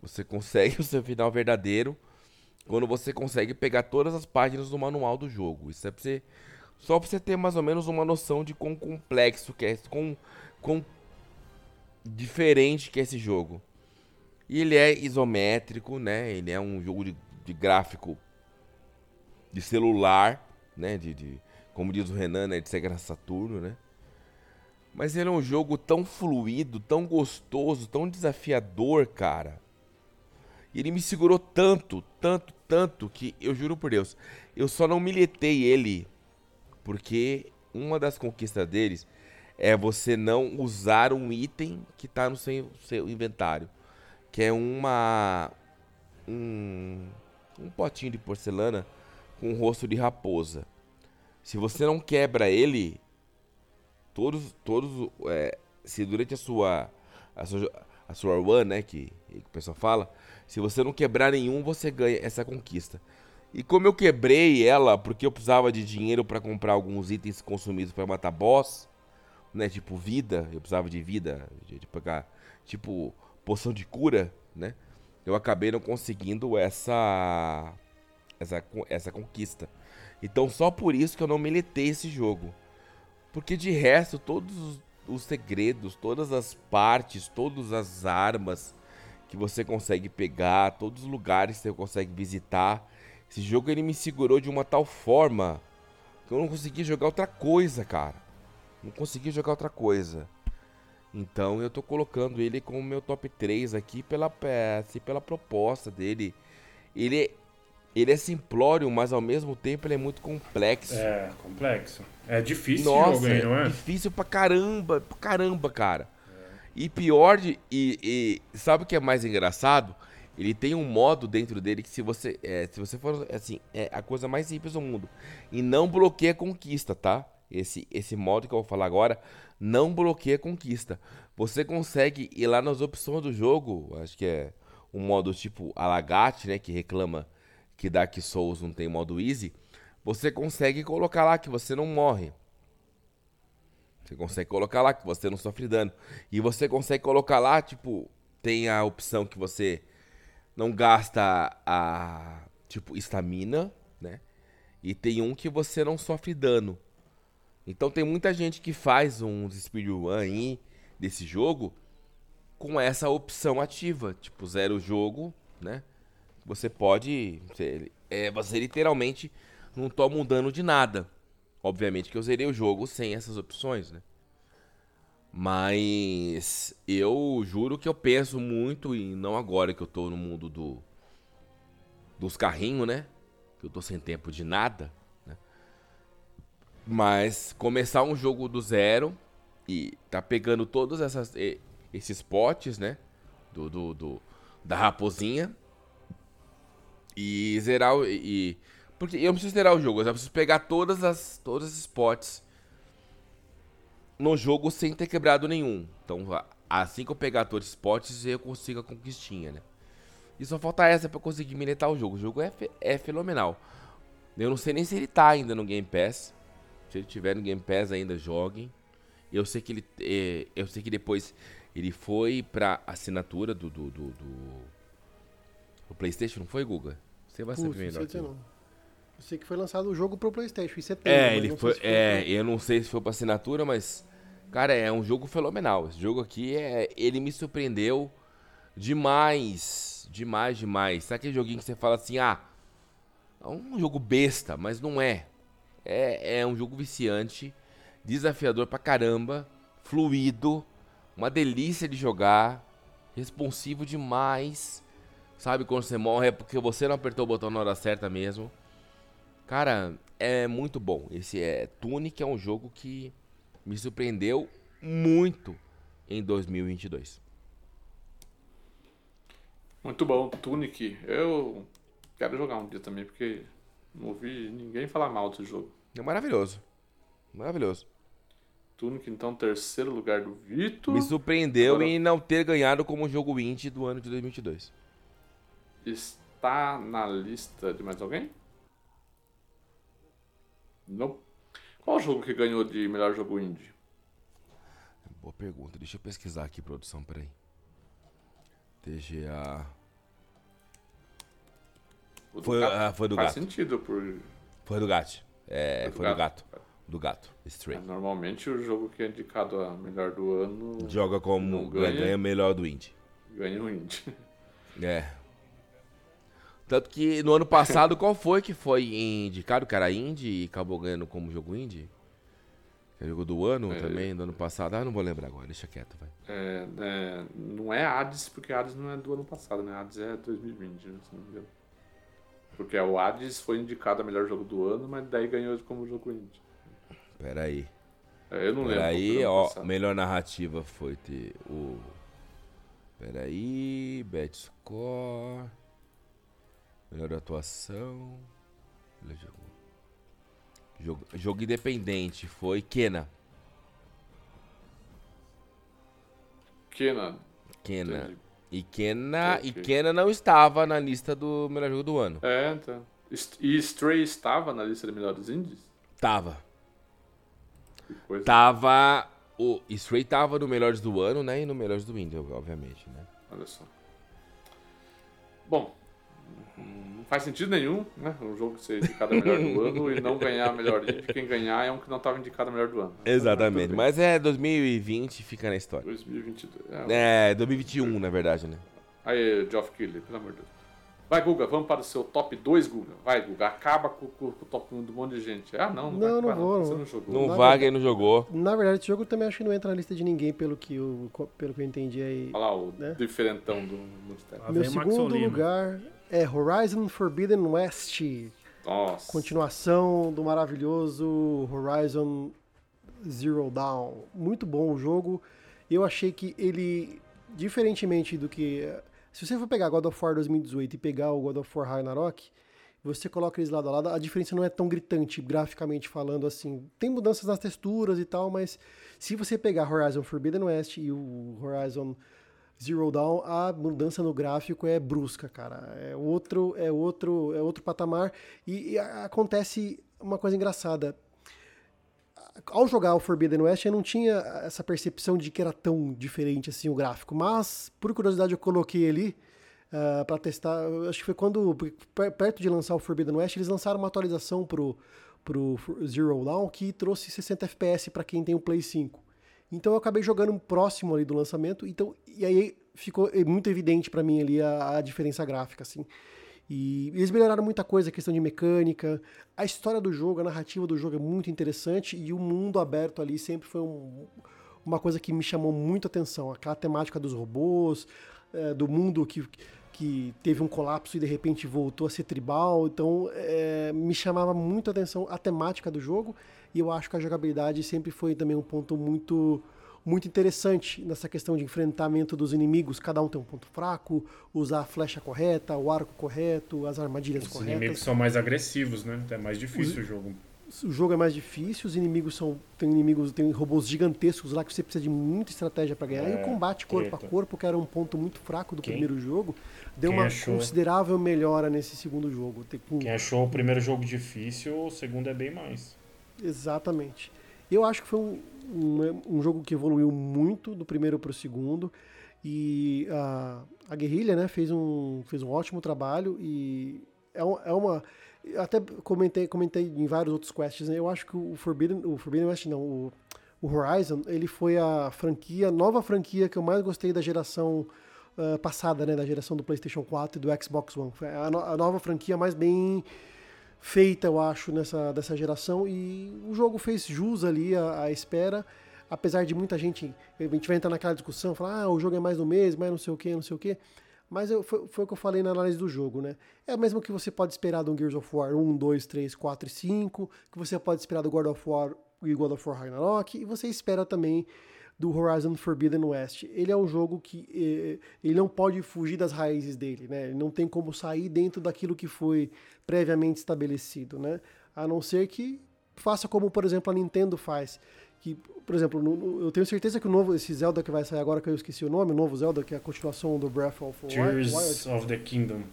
Você consegue o seu final verdadeiro quando você consegue pegar todas as páginas do manual do jogo. Isso é pra você, só pra você ter mais ou menos uma noção de quão complexo que é, quão, quão diferente que é esse jogo. E ele é isométrico, né? Ele é um jogo de, de gráfico de celular, né? De, de, como diz o Renan, né? De Sega Saturno, né? Mas ele é um jogo tão fluido, tão gostoso, tão desafiador, cara. E ele me segurou tanto, tanto, tanto, que eu juro por Deus, eu só não militei ele porque uma das conquistas deles é você não usar um item que está no seu, seu, inventário. Que é uma. Um, um potinho de porcelana com um rosto de raposa. Se você não quebra ele, todos. todos é, se durante a sua. A sua, a sua né? Que, que o pessoal fala se você não quebrar nenhum, você ganha essa conquista. E como eu quebrei ela porque eu precisava de dinheiro para comprar alguns itens consumidos para matar boss, né? Tipo vida, eu precisava de vida, de, pegar tipo poção de cura, né? Eu acabei não conseguindo essa essa essa conquista. Então só por isso que eu não militei esse jogo. Porque de resto todos os, os segredos, todas as partes, todas as armas, que você consegue pegar, todos os lugares que você consegue visitar, Esse jogo ele me segurou de uma tal forma que eu não consegui jogar outra coisa, cara. Não consegui jogar outra coisa. Então eu tô colocando ele como meu top 3 aqui pela peça e pela proposta dele. Ele é, ele é simplório, mas ao mesmo tempo ele é muito complexo. É, complexo. É difícil Nossa, jogo não é? difícil pra caramba, pra caramba, cara. E pior de. E, e sabe o que é mais engraçado? Ele tem um modo dentro dele que se você. É, se você for assim, é a coisa mais simples do mundo. E não bloqueia conquista, tá? Esse, esse modo que eu vou falar agora não bloqueia conquista. Você consegue ir lá nas opções do jogo, acho que é um modo tipo Alagate, né? Que reclama que Dark Souls não tem modo easy. Você consegue colocar lá que você não morre. Você consegue colocar lá que você não sofre dano. E você consegue colocar lá, tipo, tem a opção que você não gasta a, tipo, estamina, né? E tem um que você não sofre dano. Então tem muita gente que faz um speedrun aí desse jogo com essa opção ativa, tipo, zero jogo, né? Você pode, você, é, você literalmente não toma um dano de nada. Obviamente que eu zerei o jogo sem essas opções, né? Mas eu juro que eu penso muito, e não agora que eu tô no mundo do dos carrinhos, né? Que eu tô sem tempo de nada, né? Mas começar um jogo do zero e tá pegando todos essas, esses potes, né? Do, do, do da raposinha e zerar. E, porque eu preciso zerar o jogo, eu preciso pegar todas as, todos esses potes no jogo sem ter quebrado nenhum. Então, assim que eu pegar todos os potes, eu consigo a conquistinha, né? E só falta essa pra eu conseguir minetar o jogo. O jogo é, é fenomenal. Eu não sei nem se ele tá ainda no Game Pass. Se ele tiver no Game Pass ainda, joguem. Eu sei que ele. É, eu sei que depois ele foi pra assinatura do. do, do, do, Playstation, não foi, Guga? Você vai saber melhor. Não. Eu sei que foi lançado o jogo pro Playstation em setembro. É, ele foi. é, eu não sei se foi pra assinatura, mas. Cara, é um jogo fenomenal. Esse jogo aqui é. Ele me surpreendeu demais. Demais, demais. Sabe aquele joguinho que você fala assim, ah. É um jogo besta, mas não é. É, é um jogo viciante, desafiador pra caramba, fluido, uma delícia de jogar, responsivo demais. Sabe quando você morre é porque você não apertou o botão na hora certa mesmo. Cara, é muito bom. Esse é Tunic é um jogo que me surpreendeu muito em 2022. Muito bom, Tunic. Eu quero jogar um dia também, porque não ouvi ninguém falar mal desse jogo. É maravilhoso. Maravilhoso. Tunic, então, terceiro lugar do Vitor. Me surpreendeu Agora... em não ter ganhado como jogo indie do ano de 2022. Está na lista de mais alguém? Não. Qual jogo que ganhou de melhor jogo indie? Boa pergunta. Deixa eu pesquisar aqui, produção, peraí. TGA. Foi, gato, ah, foi do faz gato. Faz sentido por. Foi do gato. É, foi, do, gato. gato. Do gato. Stray. É, normalmente o jogo que é indicado a melhor do ano. Joga como. Ganha, ganha melhor do indie. Ganha o indie. É. Tanto que no ano passado, qual foi que foi indicado? Que era indie e acabou ganhando como jogo indie? Que é jogo do ano é, também, do ano passado. Ah, não vou lembrar agora, deixa quieto, vai. É, é, não é Hades, porque Hades não é do ano passado, né? Hades é 2020, né, se não me engano. Porque o Hades foi indicado a melhor jogo do ano, mas daí ganhou como jogo indie. Pera aí. É, eu não Pera lembro. aí, ó, passado. melhor narrativa foi ter o... Pera aí, Bet Score... Melhor atuação. Jogo, jogo independente foi Kena. Kena. Kena. Entendi. E Kena, okay. e Kena não estava na lista do melhor jogo do ano. É, então. E Stray estava na lista de melhores indies? Tava. Tava. O Stray tava no melhores do ano, né? E no melhores do indie, obviamente, né? Olha só. Bom, não faz sentido nenhum, né? Um jogo ser indicado a melhor do ano e não ganhar a melhor indie. Quem ganhar é um que não estava indicado a melhor do ano. Exatamente. Mas é 2020 fica na história. 2022. É, é 2021, na verdade, né? Aí, Geoff Keighley, pelo amor de Deus. Vai, Guga, vamos para o seu top 2, Guga. Vai, Guga, acaba com, com, com o top 1 do monte de gente. Ah, não, não, Não, vai não acabar, vou, Você não. não jogou. Não Na vai, verdade- quem não jogou. Na verdade, esse jogo também acho que não entra na lista de ninguém, pelo que eu, pelo que eu entendi aí. Olha lá, o Né? diferentão do Multitap. Lá Meu segundo lugar é Horizon Forbidden West. Nossa. Continuação do maravilhoso Horizon Zero Dawn. Muito bom o jogo. Eu achei que ele, diferentemente do que. Se você for pegar God of War 2018 e pegar o God of War Ragnarok, você coloca eles lado a lado, a diferença não é tão gritante, graficamente falando assim. Tem mudanças nas texturas e tal, mas se você pegar Horizon Forbidden West e o Horizon Zero Dawn, a mudança no gráfico é brusca, cara. É outro, é outro, é outro patamar e, e acontece uma coisa engraçada. Ao jogar o Forbidden West, eu não tinha essa percepção de que era tão diferente assim o gráfico, mas por curiosidade eu coloquei ali para pra testar. Eu Acho que foi quando per- perto de lançar o Forbidden West, eles lançaram uma atualização pro pro Zero Dawn que trouxe 60 FPS para quem tem o Play 5. Então eu acabei jogando próximo ali do lançamento, então e aí ficou muito evidente para mim ali a, a diferença gráfica assim. E eles melhoraram muita coisa, a questão de mecânica, a história do jogo, a narrativa do jogo é muito interessante e o mundo aberto ali sempre foi um- uma coisa que me chamou muito a atenção. Aquela temática dos robôs, eh, do mundo que, que teve um colapso e de repente voltou a ser tribal. Então eh, me chamava muito a atenção a temática do jogo e eu acho que a jogabilidade sempre foi também um ponto muito muito interessante nessa questão de enfrentamento dos inimigos. Cada um tem um ponto fraco, usar a flecha correta, o arco correto, as armadilhas Os corretas. inimigos são mais agressivos, né? É mais difícil o jogo. O jogo é mais difícil, os inimigos são. Tem inimigos, tem robôs gigantescos lá que você precisa de muita estratégia pra ganhar. e o É, combate corpo a corpo, que era um ponto muito fraco do Quem- primeiro jogo, deu quem uma achou? considerável melhora nesse segundo jogo. Com- Quem achou o primeiro jogo difícil, o segundo é bem mais. Exatamente. Eu acho que foi um, um, um jogo que evoluiu muito do primeiro para o segundo. E a, a Guerrilha né, fez, um, fez um ótimo trabalho. E é, é uma. Até comentei, comentei em vários outros quests. Né, eu acho que o Forbidden, o Forbidden West, não, o, o Horizon, ele foi a franquia, nova franquia que eu mais gostei da geração ah, passada, né, da geração do PlayStation 4 e do Xbox One. Foi a, no- a nova franquia mais bem feita, eu acho, nessa dessa geração. E o jogo fez jus ali à, à espera. Apesar de muita gente, a gente vai entrar naquela discussão, falar, ah, o jogo é mais do mesmo, mas não sei o que, não sei o que. Mas eu, foi, foi o que eu falei na análise do jogo, né? É o mesmo que você pode esperar do Gears of War 1, 2, 3, 4 e 5, que você pode esperar do God of War e God of War Ragnarok, e você espera também do Horizon Forbidden West. Ele é um jogo que eh, ele não pode fugir das raízes dele, né? Ele não tem como sair dentro daquilo que foi previamente estabelecido, né? A não ser que faça como, por exemplo, a Nintendo faz. Que, por exemplo, eu tenho certeza que o novo, esse Zelda que vai sair agora, que eu esqueci o nome, o novo Zelda, que é a continuação do Breath of the Wild, Tears of the Kingdom.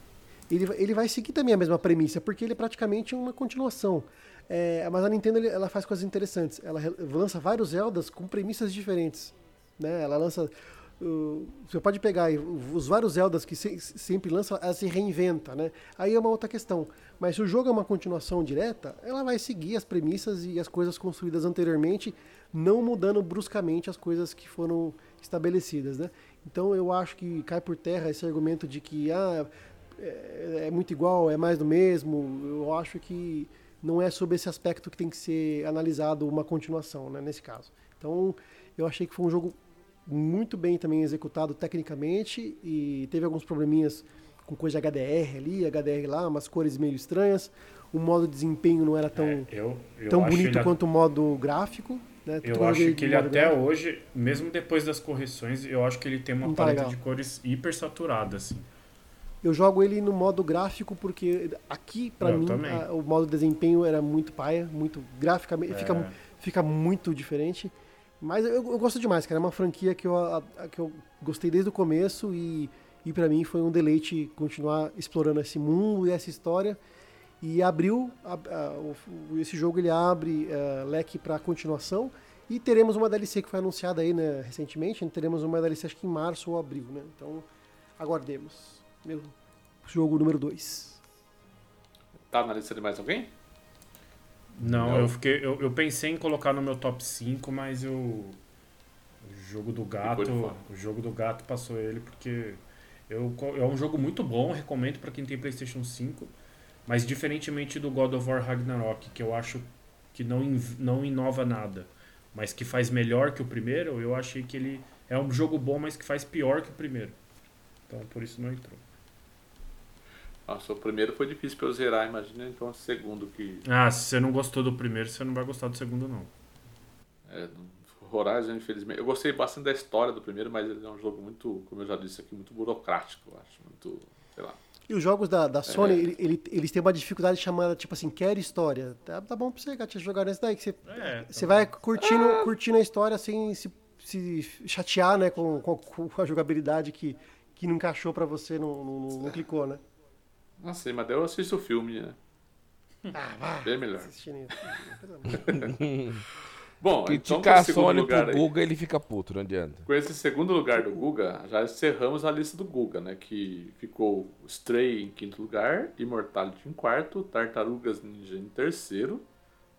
ele, ele vai seguir também a mesma premissa, porque ele é praticamente uma continuação. É, mas a Nintendo ela faz coisas interessantes. Ela lança vários Zeldas com premissas diferentes. Né? Ela lança. uh, você pode pegar os vários Zeldas que se- sempre lança, ela se reinventa, né? Aí é uma outra questão. Mas se o jogo é uma continuação direta, ela vai seguir as premissas e as coisas construídas anteriormente, não mudando bruscamente as coisas que foram estabelecidas, né? Então eu acho que cai por terra esse argumento de que ah, é, é muito igual, é mais do mesmo. Eu acho que não é sobre esse aspecto que tem que ser analisado uma continuação, né, nesse caso. Então, eu achei que foi um jogo muito bem também executado tecnicamente e teve alguns probleminhas com coisa de HDR ali, HDR lá, umas cores meio estranhas. O modo de desempenho não era tão, É, eu, eu tão bonito ele, quanto o modo gráfico. Né? Eu acho que ele até hoje, mesmo depois das correções, eu acho que ele tem uma Não tá paleta de cores hiper saturada, assim. Eu jogo ele no modo gráfico porque aqui, Eu mim, a- o modo de desempenho era muito paia, muito graficamente, fica, É. fica muito diferente. Mas eu, eu gosto demais, cara. É uma franquia que eu, a- que eu gostei desde o começo e, e para mim foi um deleite continuar explorando esse mundo e essa história. E abriu, a- a- o- esse jogo ele abre eh, leque para continuação. E teremos uma DLC que foi anunciada aí, né, recentemente. Teremos uma DLC acho que em março ou abril, né? Então, aguardemos. Meu jogo número 2. Tá na lista de mais alguém? Não, Não. eu fiquei. Eu, eu pensei em colocar no meu top 5, mas eu. O jogo do gato. O jogo do gato passou ele porque Eu, é um jogo muito bom, recomendo para quem tem PlayStation 5. Mas diferentemente do God of War Ragnarok, que eu acho que não, não inova nada, mas que faz melhor que o primeiro, eu achei que ele é um jogo bom, mas que faz pior que o primeiro. Então por isso não entrou. Nossa, o primeiro foi difícil pra eu zerar, imagina então o segundo que. Ah, se você não gostou do primeiro, você não vai gostar do segundo, não. É, Horizon, infelizmente. Eu gostei bastante da história do primeiro, mas ele é um jogo muito, como eu já disse aqui, muito burocrático, eu acho. Muito, sei lá. E os jogos da, da Sony, é. ele, ele, eles têm uma dificuldade chamada, tipo assim, quer história. Tá, tá bom pra você, Gatinho, jogar nesse daí, que você, é, você tá vai curtindo, ah. curtindo a história sem se, se chatear, né, com, com, com, a jogabilidade que, que não encaixou pra você, não, não, não clicou, né? Ah, sim, mas daí eu assisto o filme, né? Ah, vai. Bem melhor. Bom, Criticar então, a Sony pro aí, Guga, ele fica puto, não adianta. Com esse segundo lugar do Guga, já encerramos a lista do Guga, né? Que ficou Stray em quinto lugar, Immortality em quarto, Tartarugas Ninja em terceiro,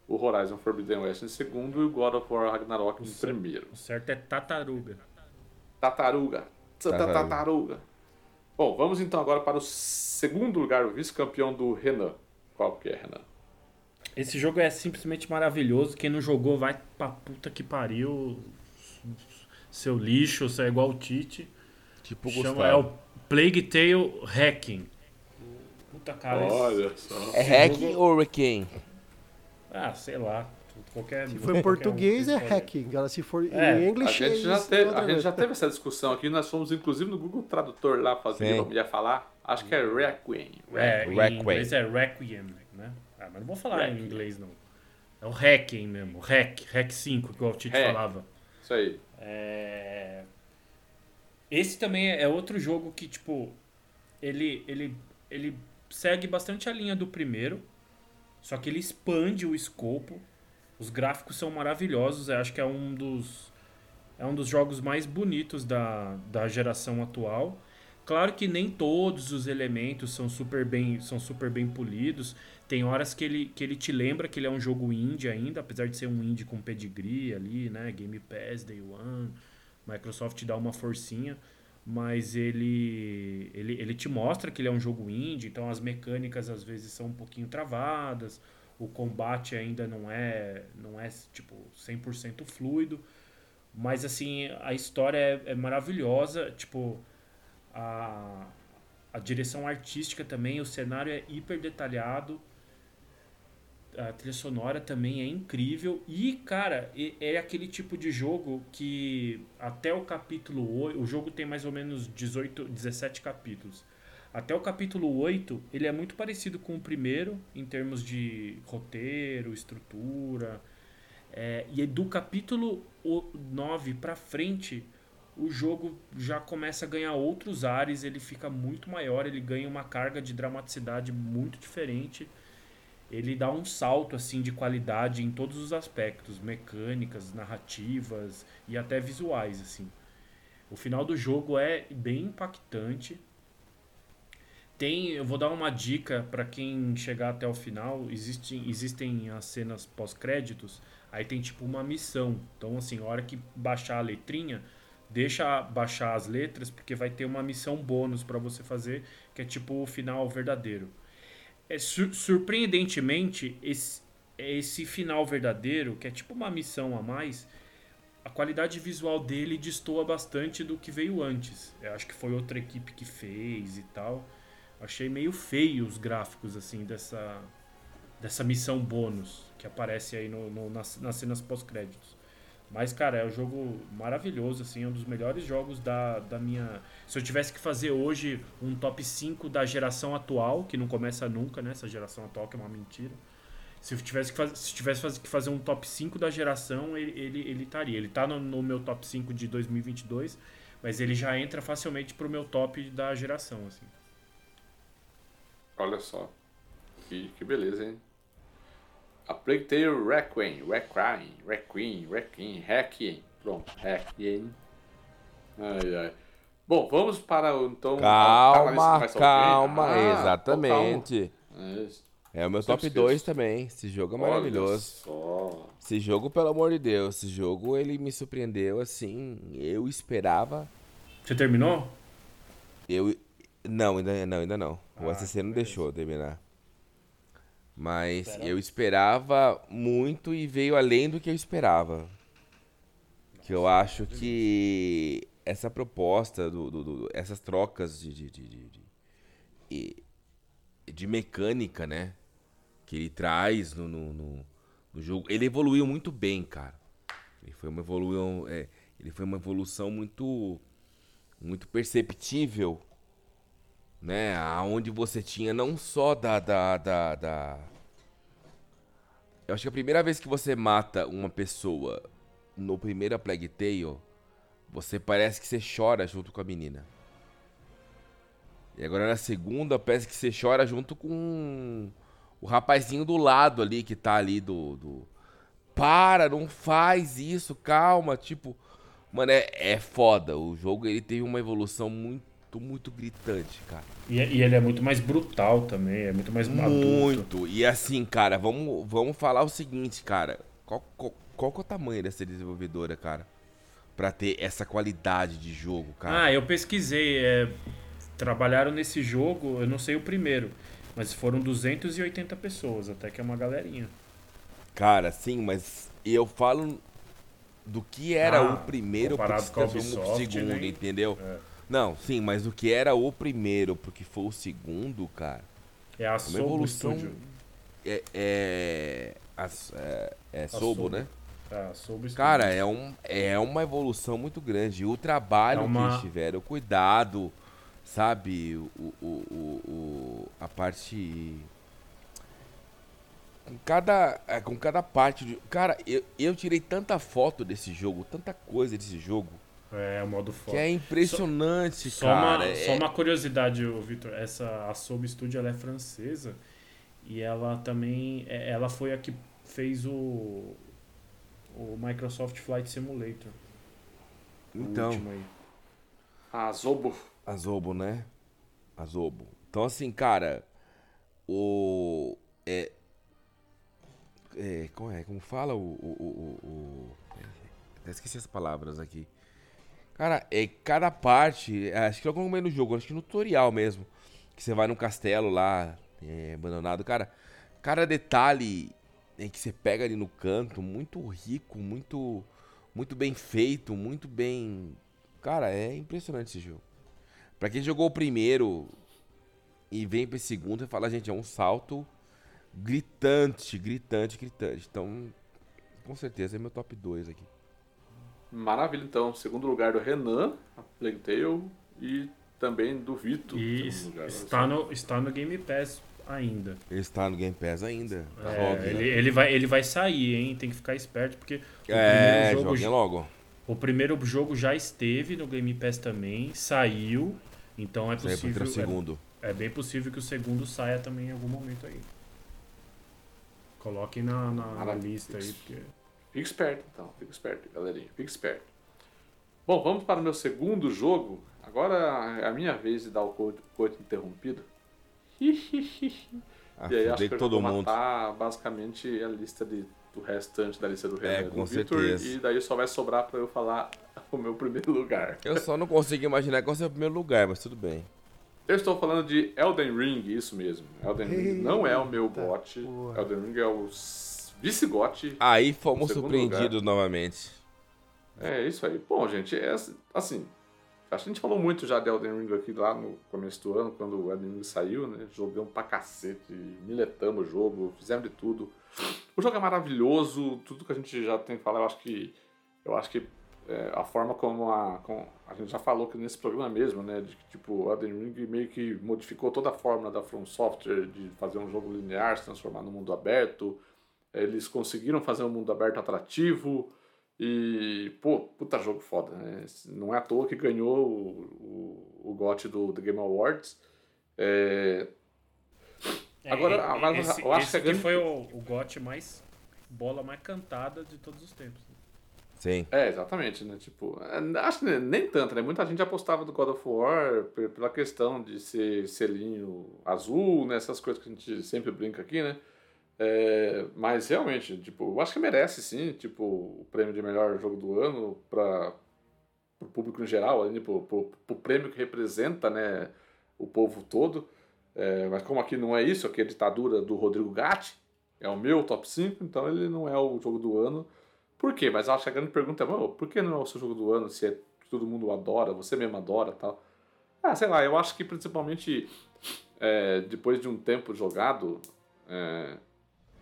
o Horizon Forbidden West em segundo e o God of War Ragnarok em primeiro. O certo é Tataruga. Tataruga. Tataruga. Tataruga. Bom, vamos então agora para o segundo lugar, o vice-campeão do Renan. Qual que é, Renan? Esse jogo é simplesmente maravilhoso. Quem não jogou vai pra puta que pariu. Seu lixo, você é igual o Tite. Tipo Chama, Gustavo. É o Plague Tale Hacking. Puta cara. Olha só. É hacking ou wrecking? Ah, sei lá. Qualquer, se for em português um, é hacking, agora se for é, em inglês a gente, já teve, a gente já teve essa discussão aqui, nós fomos inclusive no Google Tradutor lá fazer, como ia falar, acho que é Requiem. É, em inglês é Requiem, né? Ah, mas não vou falar hack. em inglês, não. É o Hacking mesmo. Hack. Hack 5, que o Tite falava. Isso aí. É... Esse também é outro jogo que, tipo, ele, ele, ele segue bastante a linha do primeiro, só que ele expande o escopo. Os gráficos são maravilhosos. Eu acho que é um dos, é um dos jogos mais bonitos da, da geração atual. Claro que nem todos os elementos são super bem, são super bem polidos. Tem horas que ele, que ele te lembra que ele é um jogo indie ainda, apesar de ser um indie com pedigree ali, né? Game Pass, Day One, Microsoft dá uma forcinha, mas ele, ele, ele te mostra que ele é um jogo indie, então as mecânicas às vezes são um pouquinho travadas, o combate ainda não é, não é tipo 100% fluido, mas assim, a história é, é maravilhosa, tipo, a, a direção artística também, o cenário é hiper detalhado, a trilha sonora também é incrível. E, cara, é aquele tipo de jogo que até o capítulo 8. O jogo tem mais ou menos 18, 17 capítulos. Até o capítulo 8, ele é muito parecido com o primeiro, em termos de roteiro, estrutura. É, e do capítulo 9 pra frente, o jogo já começa a ganhar outros ares, ele fica muito maior, ele ganha uma carga de dramaticidade muito diferente ele dá um salto assim de qualidade em todos os aspectos, mecânicas, narrativas e até visuais assim. O final do jogo é bem impactante. Tem, eu vou dar uma dica para quem chegar até o final, existem existem as cenas pós-créditos, aí tem tipo uma missão. Então assim, a hora que baixar a letrinha, deixa baixar as letras porque vai ter uma missão bônus para você fazer, que é tipo o final verdadeiro é, sur surpreendentemente, esse, esse final verdadeiro, que é tipo uma missão a mais, a qualidade visual dele destoa bastante do que veio antes. Eu acho que foi outra equipe que fez e tal. Achei meio feio os gráficos assim dessa dessa missão bônus que aparece aí no, no nas, nas cenas pós-créditos. Mas, cara, é um jogo maravilhoso, assim, é um dos melhores jogos da, da minha. Se eu tivesse que fazer hoje um top 5 da geração atual, que não começa nunca, né? Essa geração atual que é uma mentira. Se eu tivesse que, faz... se tivesse que fazer um top 5 da geração, ele, ele, ele estaria. Ele tá no, no meu top 5 de 2022, mas ele já entra facilmente pro meu top da geração, assim. Olha só. Que, que beleza, hein? A Plague Tale Requiem, Requiem, Requiem, Requiem, Requiem. Pronto, Requiem. Ai, ai. Bom, vamos para então. Calma, calma, ah, exatamente. Calma. É, é o meu top 2 também. Esse jogo é maravilhoso. Esse jogo, pelo amor de Deus, esse jogo ele me surpreendeu assim. Eu esperava. Você terminou? Eu. Não, ainda não, ainda não. O Ah, ACC não beleza. deixou terminar. Mas Espera. eu esperava muito e veio além do que eu esperava. Que eu acho que essa proposta, do, do- do- essas trocas de, de, de, de, de mecânica, né? Que ele traz no, no, no- no jogo. Ele evoluiu muito bem, cara. Ele foi uma evolução, é, ele foi uma evolução muito muito perceptível, né? Aonde você tinha não só da, da, da, da- Eu acho que a primeira vez que você mata uma pessoa no primeiro Plague Tale, você parece que você chora junto com a menina. E agora na segunda, parece que você chora junto com o rapazinho do lado ali, que tá ali do... do... Para, não faz isso, calma, tipo... Mano, é, é foda. O jogo ele teve uma evolução muito, muito gritante, cara. E, e ele é muito mais brutal também, é muito mais adulto. Muito. E assim, cara, vamos, vamos falar o seguinte, cara. Qual, qual, qual é o tamanho dessa desenvolvedora, cara? Pra ter essa qualidade de jogo, cara. Ah, eu pesquisei. é, trabalharam nesse jogo, eu não sei o primeiro, mas foram 280 pessoas, até que é uma galerinha. Cara, sim, mas eu falo do que era Ah, o primeiro pro pro Ubisoft, segundo, né? entendeu? É. Não, sim, mas o que era o primeiro porque foi o segundo, cara, É a uma Sobo evolução. Studio. É. É. as- é, é Sobo, Sobo. né? É, a Sobo Studio. Cara, é, um, é uma evolução muito grande. E o trabalho É uma- que eles tiveram, o cuidado, sabe? O, o, o, o- a parte. Com cada, é, com cada parte. De, cara, eu, eu tirei tanta foto desse jogo, tanta coisa desse jogo, É, o modo que foda. é impressionante, Só, cara. uma, É- só uma curiosidade, Victor. Essa a Sobo Studio ela é francesa e ela também é- ela foi a que fez o o Microsoft Flight Simulator. o Então. A Zobo. a Zobo, né? A Zobo. Então, assim, cara, o. É. é como é? Como fala o. o, o, o- até esqueci as palavras aqui. Cara, é cada parte. é, Acho que logo no jogo, acho que no tutorial mesmo. Que você vai num castelo lá, é, abandonado. Cara, cada detalhe que você pega ali no canto, muito rico, muito. Muito bem feito, muito bem. Cara, é impressionante esse jogo. Pra quem jogou o primeiro e vem esse segundo, e fala, gente, é um salto gritante, gritante, gritante. Então, com certeza é meu top 2 aqui. Maravilha, então. Segundo lugar do Renan, a Plague Tale. E também do Vitor. E lugar. está no, está no Game Pass ainda. Ele está no Game Pass ainda. É, Jogue, ele, né? ele, vai, ele vai sair, hein? Tem que ficar esperto, porque o É, primeiro jogo, joguem logo. o primeiro jogo já esteve no Game Pass também, saiu. Então é possível. o segundo. É, é bem possível que o segundo saia também em algum momento aí. Coloquem na, na, na lista aí, porque. Fique esperto, então. Fique esperto, galerinha. Fique esperto. Bom, vamos para o meu segundo jogo. Agora é a minha vez de dar o coito, coito interrompido. Ah, e aí acho que eu todo vou mundo. matar basicamente a lista de, do restante da lista do Renan É, e do com Victor, certeza. E daí só vai sobrar para eu falar o meu primeiro lugar. Eu só não consigo imaginar qual seja o primeiro lugar, mas tudo bem. Eu estou falando de Elden Ring, isso mesmo. Elden Ring não é o meu Eita bot. porra. Elden Ring é o vice-gote. Aí fomos surpreendidos novamente. É isso aí. Bom, gente, é assim- assim. Que a gente falou muito já de Elden Ring aqui lá no começo do ano, quando o Elden Ring saiu, né? Jogamos pra cacete, miletamos o jogo, fizemos de tudo. O jogo é maravilhoso, tudo que a gente já tem falado, eu acho que. Eu acho que é, a forma como a. a gente já falou que nesse programa mesmo, né? De que tipo, o Elden Ring meio que modificou toda a fórmula da From Software de fazer um jogo linear, se transformar no mundo aberto. Eles conseguiram fazer um mundo aberto atrativo. E, pô, puta jogo foda, né? Não é à toa que ganhou o, o, o GOT do, do Game Awards. É, Agora, É, mas esse, eu acho esse que grande- foi o, o GOT mais. bola mais cantada de todos os tempos. Sim. é, exatamente, né? Tipo, é, acho que nem tanto, né? Muita gente apostava do God of War pe- pela questão de ser selinho azul, né? Essas coisas que a gente sempre brinca aqui, né? É, mas realmente, tipo, eu acho que merece sim, tipo, o prêmio de melhor jogo do ano pra, pro público em geral, ali, pro, pro, pro prêmio que representa, né, o povo todo. É, mas como aqui não é isso, aqui é a ditadura do Rodrigo Gatti, é o meu top 5, então ele não é o jogo do ano. Por quê? Mas acho que a grande pergunta é, por que não é o seu jogo do ano se é, todo mundo adora, você mesmo adora tal? Ah, sei lá, eu acho que principalmente é, depois de um tempo jogado, é,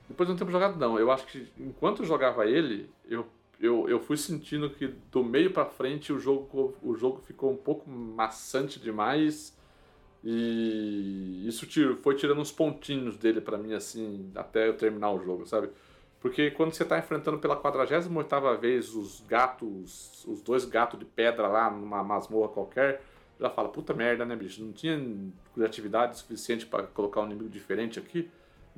depois de um tempo jogado não, eu acho que enquanto eu jogava ele, eu, eu, eu fui sentindo que do meio para frente o jogo, o jogo ficou um pouco maçante demais e isso foi tirando uns pontinhos dele para mim, assim, até eu terminar o jogo, sabe? Porque quando você tá enfrentando pela 48 vez os gatos, os dois gatos de pedra lá numa masmorra qualquer, já fala, puta merda, né, bicho? Não tinha criatividade suficiente para colocar um inimigo diferente aqui,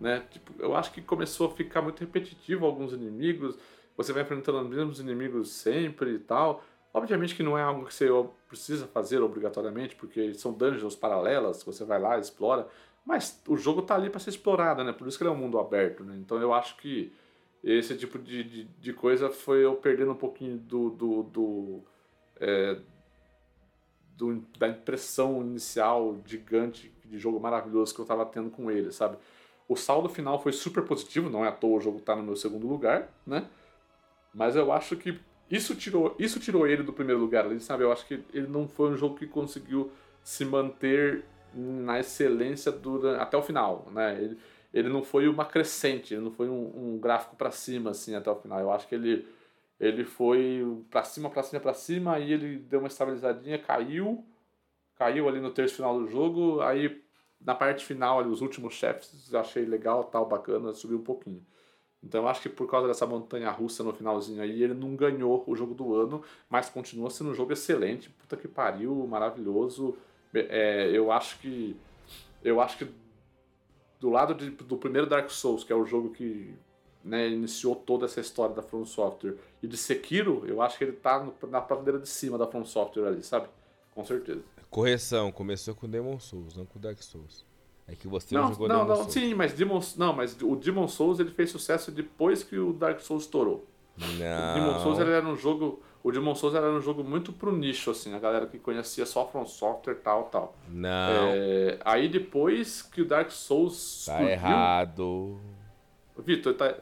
né? Tipo, eu acho que começou a ficar muito repetitivo alguns inimigos, você vai enfrentando os mesmos inimigos sempre e tal. Obviamente que não é algo que você precisa fazer obrigatoriamente, porque são dungeons paralelas, você vai lá, explora, mas o jogo tá ali para ser explorado, né? Por isso que ele é um mundo aberto, né? Então eu acho que esse tipo de, de, de coisa foi eu perdendo um pouquinho do, do, do, é, do, da impressão inicial gigante de jogo maravilhoso que eu tava tendo com ele, sabe? O saldo final foi super positivo, não é à toa o jogo tá no meu segundo lugar, né? Mas eu acho que isso tirou, isso tirou ele do primeiro lugar ali, sabe? Eu acho que ele não foi um jogo que conseguiu se manter na excelência durante, até o final, né? Ele, ele não foi uma crescente, ele não foi um, um gráfico para cima assim até o final. Eu acho que ele ele foi para cima, para cima, para cima, aí ele deu uma estabilizadinha, caiu, caiu ali no terço final do jogo, aí na parte final, ali, os últimos chefes, eu achei legal, tal, bacana, subiu um pouquinho. Então eu acho que por causa dessa montanha russa no finalzinho aí, ele não ganhou o jogo do ano, mas continua sendo um jogo excelente, puta que pariu, maravilhoso. É, eu acho que. Eu acho que do lado de, do primeiro Dark Souls, que é o jogo que né, iniciou toda essa história da From Software, e de Sekiro, eu acho que ele tá no, na prateleira de cima da From Software ali, sabe? Com certeza. Correção, começou com Demon Souls, não com Dark Souls. É que você não, não jogou não, Demon não, Souls. sim, mas Demon, não, mas o Demon Souls ele fez sucesso depois que o Dark Souls estourou. Não. O Demon Souls era um jogo, o Demon Souls era um jogo muito pro nicho assim, a galera que conhecia só From Software tal, tal. Não, É, aí depois que o Dark Souls tá explodiu- errado. Vitor, tá,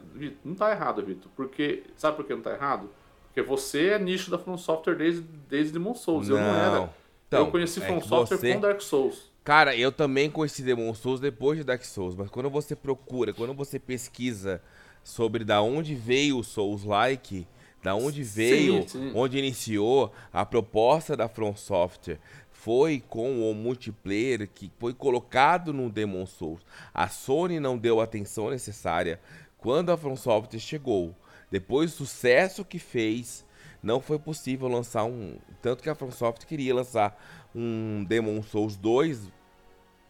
não tá errado, Vitor, porque sabe por que não tá errado? Porque você é nicho da From Software desde desde Demon Souls, eu não era. Então, eu conheci é From Software você- com Dark Souls. Cara, eu também conheci Demon Souls depois de Dark Souls, mas quando você procura, quando você pesquisa sobre da onde veio o Souls-like, da onde veio, sim. onde iniciou a proposta da From Software, foi com o multiplayer que foi colocado no Demon Souls. A Sony não deu a atenção necessária quando a From Software chegou. Depois do sucesso que fez, não foi possível lançar um. Tanto que a From Software queria lançar um Demon Souls 2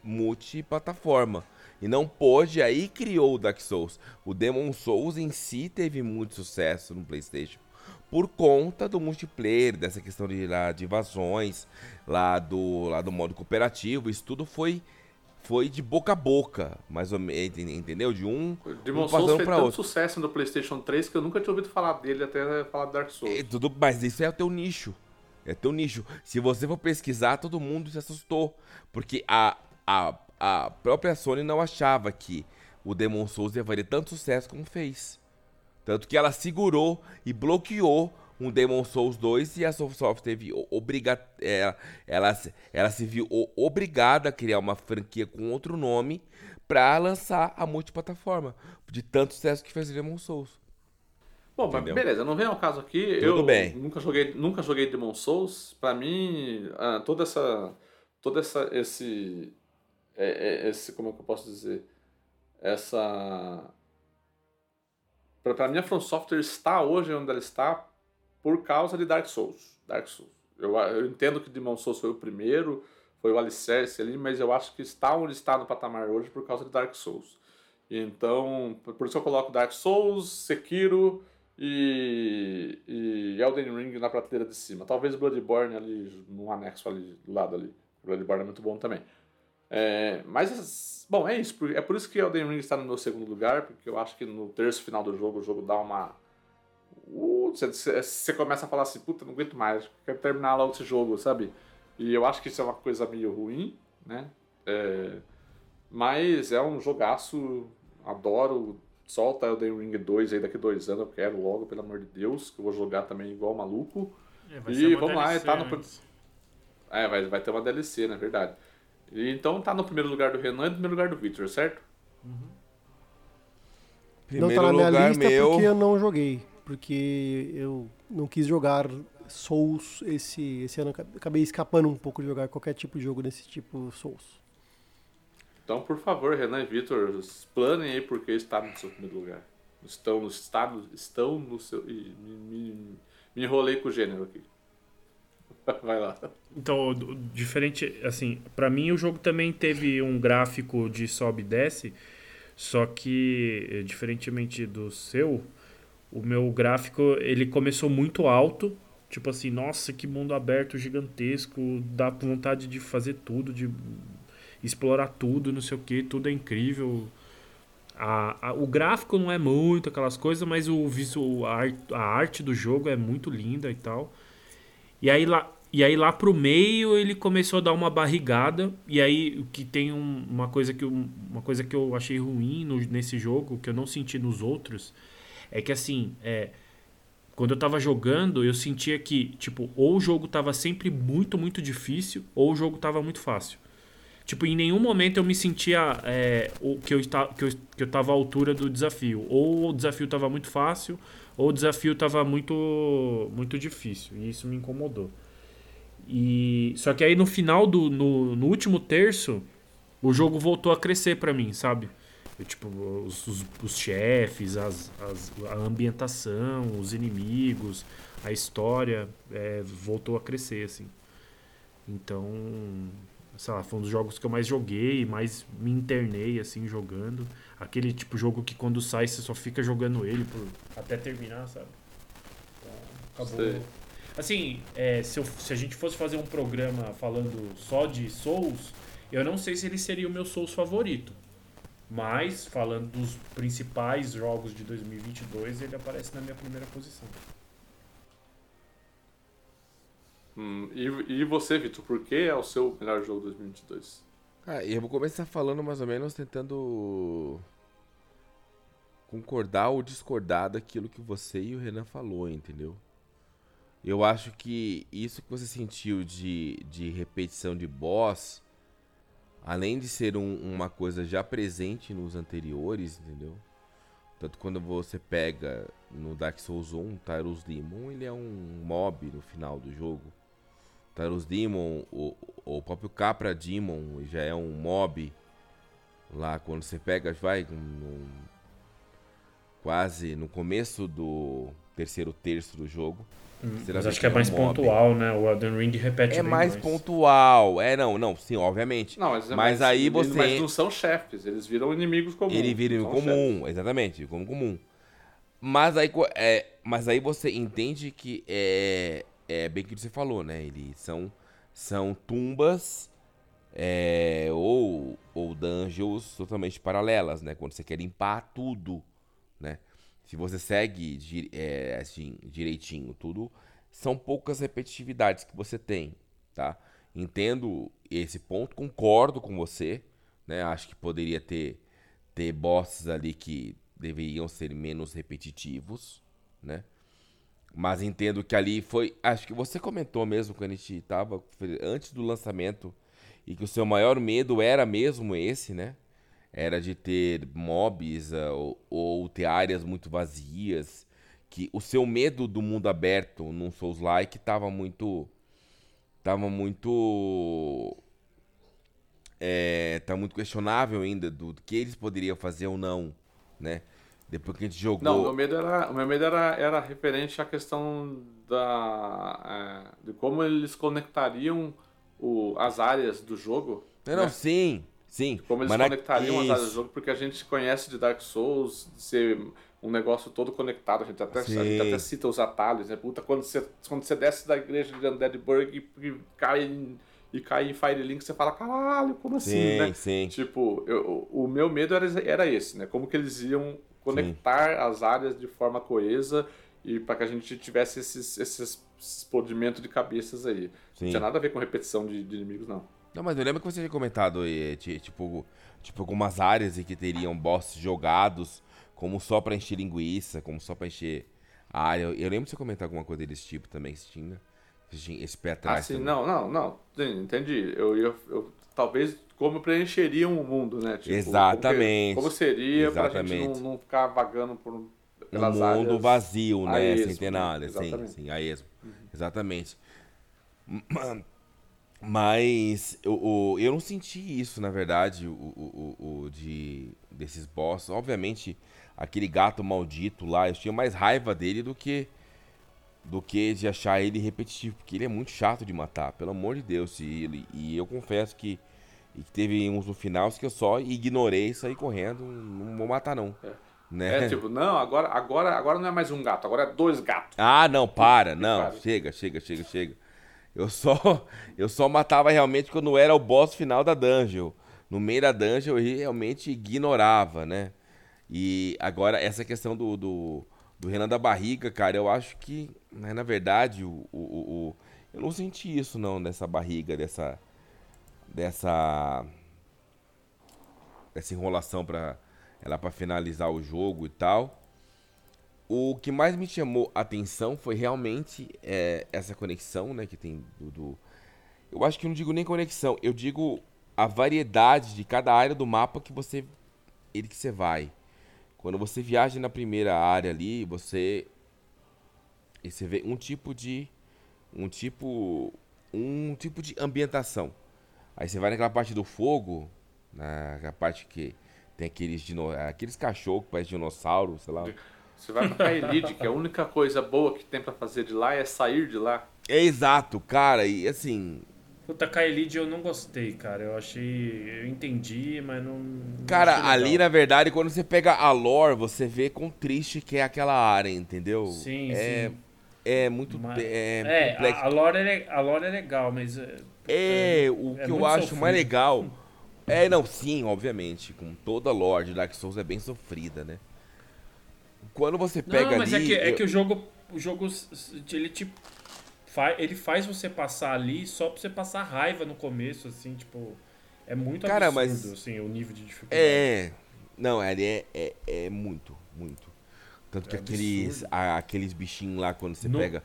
multiplataforma. E não pôde, aí criou o Dark Souls. O Demon Souls em si teve muito sucesso no PlayStation. Por conta do multiplayer, dessa questão de, lá, de invasões, lá do, lá do modo cooperativo, isso tudo foi, foi de boca a boca, mais ou menos, entendeu? De um, O Demon um Souls fez tanto outro. sucesso no PlayStation 3 que eu nunca tinha ouvido falar dele até falar do Dark Souls. É, tudo, mas isso é o teu nicho. É teu nicho. Se você for pesquisar, todo mundo se assustou. Porque a, a, a própria Sony não achava que o Demon Souls ia fazer tanto sucesso como fez. Tanto que ela segurou e bloqueou um Demon Souls 2 e a Soft teve obriga ela, ela, se- ela se viu obrigada a criar uma franquia com outro nome pra lançar a multiplataforma. De tanto sucesso que fez o Demon Souls. Bom, mas beleza, não vem ao caso aqui. Tudo eu bem. nunca joguei, nunca joguei Demon Souls. Pra mim, ah, toda essa, toda essa, esse, é- é- esse, como é que eu posso dizer, essa, pra mim a From Software está hoje onde ela está por causa de Dark Souls. Dark Souls. Eu, eu entendo que Demon Souls foi o primeiro, foi o alicerce ali, mas eu acho que está onde está no patamar hoje por causa de Dark Souls. Então, por isso eu coloco Dark Souls, Sekiro e, e Elden Ring na prateleira de cima. Talvez Bloodborne ali no anexo ali do lado ali. Bloodborne é muito bom também. É, mas, bom, é isso. É por isso que Elden Ring está no meu segundo lugar, porque eu acho que no terço final do jogo o jogo dá uma, uh, você, você começa a falar assim, puta, não aguento mais, quero terminar logo esse jogo, sabe? E eu acho que isso é uma coisa meio ruim, né? É, mas é um jogaço, adoro. Solta Elden Ring 2 aí daqui dois anos, eu quero logo, pelo amor de Deus, que eu vou jogar também igual maluco. É, e vamos lá, tá no. É, vai, vai ter uma DLC, na né, verdade. E, então tá no primeiro lugar do Renan e no primeiro lugar do Victor, certo? Uhum. Primeiro não tá na minha lista meu... porque eu não joguei. Porque eu não quis jogar Souls esse, esse ano. Acabei escapando um pouco de jogar qualquer tipo de jogo desse tipo Souls. Então, por favor, Renan e Vitor, planem aí porque está no seu primeiro lugar. Estão no estado, estão no seu. Me, me, me enrolei com o gênero aqui. Vai lá. Então, diferente, assim, para mim o jogo também teve um gráfico de sobe e desce, só que eh, diferentemente do seu, o meu gráfico ele começou muito alto, tipo assim, nossa, que mundo aberto gigantesco, dá vontade de fazer tudo, de explorar tudo, não sei o que, tudo é incrível. A, a, o gráfico não é muito aquelas coisas, mas o visual, a, arte do jogo é muito linda e tal. E aí lá, e aí lá pro meio ele começou a dar uma barrigada. E aí o que tem um, uma coisa que uma coisa que eu achei ruim no, nesse jogo, que eu não senti nos outros, é que assim, é, quando eu tava jogando, eu sentia que, tipo, ou o jogo tava sempre muito, muito difícil, ou o jogo tava muito fácil. Tipo, em nenhum momento eu me sentia é, que, eu está, que, eu, que eu tava à altura do desafio. Ou o desafio estava muito fácil, ou o desafio estava muito, muito difícil. E isso me incomodou. E, só que aí no final do. No, no último terço, o jogo voltou a crescer para mim, sabe? Tipo, os, os, os chefes, as, as, a ambientação, os inimigos, a história é, voltou a crescer, assim. Então, sei lá, foi um dos jogos que eu mais joguei, mais me internei assim jogando. Aquele tipo jogo que quando sai você só fica jogando ele por, até terminar, sabe? Então, acabou. Sei. Assim, é, se, eu, se a gente fosse fazer um programa falando só de Souls, eu não sei se ele seria o meu Souls favorito. Mas, falando dos principais jogos de 2022, ele aparece na minha primeira posição. Hum, e, e você, Vitor, por que é o seu melhor jogo de 2022? Ah, eu vou começar falando mais ou menos tentando concordar ou discordar daquilo que você e o Renan falou, entendeu? Eu acho que isso que você sentiu de, de repetição de boss, além de ser um, uma coisa já presente nos anteriores, entendeu? Tanto quando você pega no Dark Souls 1, Tyrus Demon, ele é um mob no final do jogo. Taurus Demon, o, o próprio Capra Demon já é um mob. Lá quando você pega, vai no, quase no começo do terceiro terço do jogo. Hum, mas acho que é, é mais um pontual, né? O Elden Ring repete É mais, mais, pontual. É, não, não, sim, obviamente. Não, mas, é mas aí você. Mas não são chefes, eles viram inimigos comuns. Ele vira inimigo comum, chefes. exatamente, como comum. Mas aí, é, mas aí você entende que é, é bem que você falou, né? Eles são, são tumbas é, ou, ou dungeons totalmente paralelas, né? Quando você quer limpar tudo? Se você segue é, assim, direitinho tudo, são poucas repetitividades que você tem, tá? Entendo esse ponto, concordo com você, né? Acho que poderia ter, ter bosses ali que deveriam ser menos repetitivos, né? Mas entendo que ali foi. Acho que você comentou mesmo quando a gente tava. Antes do lançamento. E que o seu maior medo era mesmo esse, né? Era de ter mobs uh, ou, ou, ter áreas muito vazias. Que o seu medo do mundo aberto num Souls-like tava muito. Tava muito. É, tá muito questionável ainda do, do que eles poderiam fazer ou não, né? Depois que a gente jogou. Não, o meu medo era, meu medo era, era referente à questão da, é, de como eles conectariam o, as áreas do jogo. Não, né? não sim, sim. Como eles conectariam as áreas do jogo, porque a gente conhece de Dark Souls de ser um negócio todo conectado. A gente até, a gente até cita os atalhos, né? Puta, quando você, quando você desce da igreja de Undeadburg e, e cai em e cair em Firelink, você fala, caralho, como assim, sim, né? Sim. Tipo, eu, o meu medo era, era esse, né? Como que eles iam conectar Sim. as áreas de forma coesa e para que a gente tivesse esses, esses explodimentos de cabeças aí. Sim. Não tinha nada a ver com repetição de, de inimigos, não. Não, mas eu lembro que você tinha comentado, eh, ti- tipo, tipo, algumas áreas em que teriam bosses jogados como só pra encher linguiça, como só pra encher a área. Eu lembro de você comentar alguma coisa desse tipo também, se tinha. Se tinha esse pé Ah, atrás. sim, também. não, não, não. Sim, Entendi. Eu, eu, eu talvez como preencheriam o mundo, né? Tipo, Exatamente. Como, que- como seria pra gente Exatamente. não, não ficar vagando por Um mundo áreas vazio, né? Sem ter nada. Sim, exatamente. sim, a esmo. Exatamente. Mas eu, o- eu não senti isso, na verdade, o, o, o- de, desses bosses. Obviamente, aquele gato maldito lá, eu tinha mais raiva dele do que do que de achar ele repetitivo, porque ele é muito chato de matar, pelo amor de Deus. E, ele- e eu confesso que, que teve uns no final que eu só ignorei e saí correndo, não vou matar não. Né? É tipo, não, agora, agora, agora não é mais um gato, agora é dois gatos. Ah, não, para, não, para. chega, chega, chega, chega. Eu só, eu só matava realmente quando era o boss final da dungeon. No meio da dungeon eu realmente ignorava, né? E agora essa questão do, do, do Renan da barriga, cara, eu acho que, né, na verdade, o, o, o- eu não senti isso não, dessa barriga, dessa, dessa, dessa enrolação pra ela para finalizar o jogo e tal. O que mais me chamou a atenção foi realmente é, essa conexão, né, que tem do, do- Eu acho que não digo nem conexão, eu digo a variedade de cada área do mapa que você ele que você vai. Quando você viaja na primeira área ali, você e você vê um tipo de um tipo um tipo de ambientação. Aí você vai naquela parte do fogo, naquela parte que tem aqueles dino, aqueles cachorros que parecem dinossauro, sei lá. Você vai pra Kaelid, que a única coisa boa que tem pra fazer de lá é sair de lá. É exato, cara, e assim, Puta, Kaelid eu não gostei, cara. Eu achei. Eu entendi, mas não. não cara, ali na verdade, quando você pega a lore, você vê quão triste que é aquela área, entendeu? Sim, é, sim. É muito Mas- é, É, a, a, lore é, a lore é legal, mas. É, É, o é que eu acho sofrido. mais legal. É, não, sim, obviamente. Com toda a lore de Dark Souls é bem sofrida, né? Quando você pega Não, mas ali. é, que, é eu- que o jogo. O jogo. Ele te. Fa, ele faz você passar ali só pra você passar raiva no começo, assim, tipo. É muito Cara, absurdo, mas- assim, o nível de dificuldade. É. Não, ele é, é, é muito, muito. Tanto que É aqueles, a- aqueles bichinhos lá, quando você No- pega.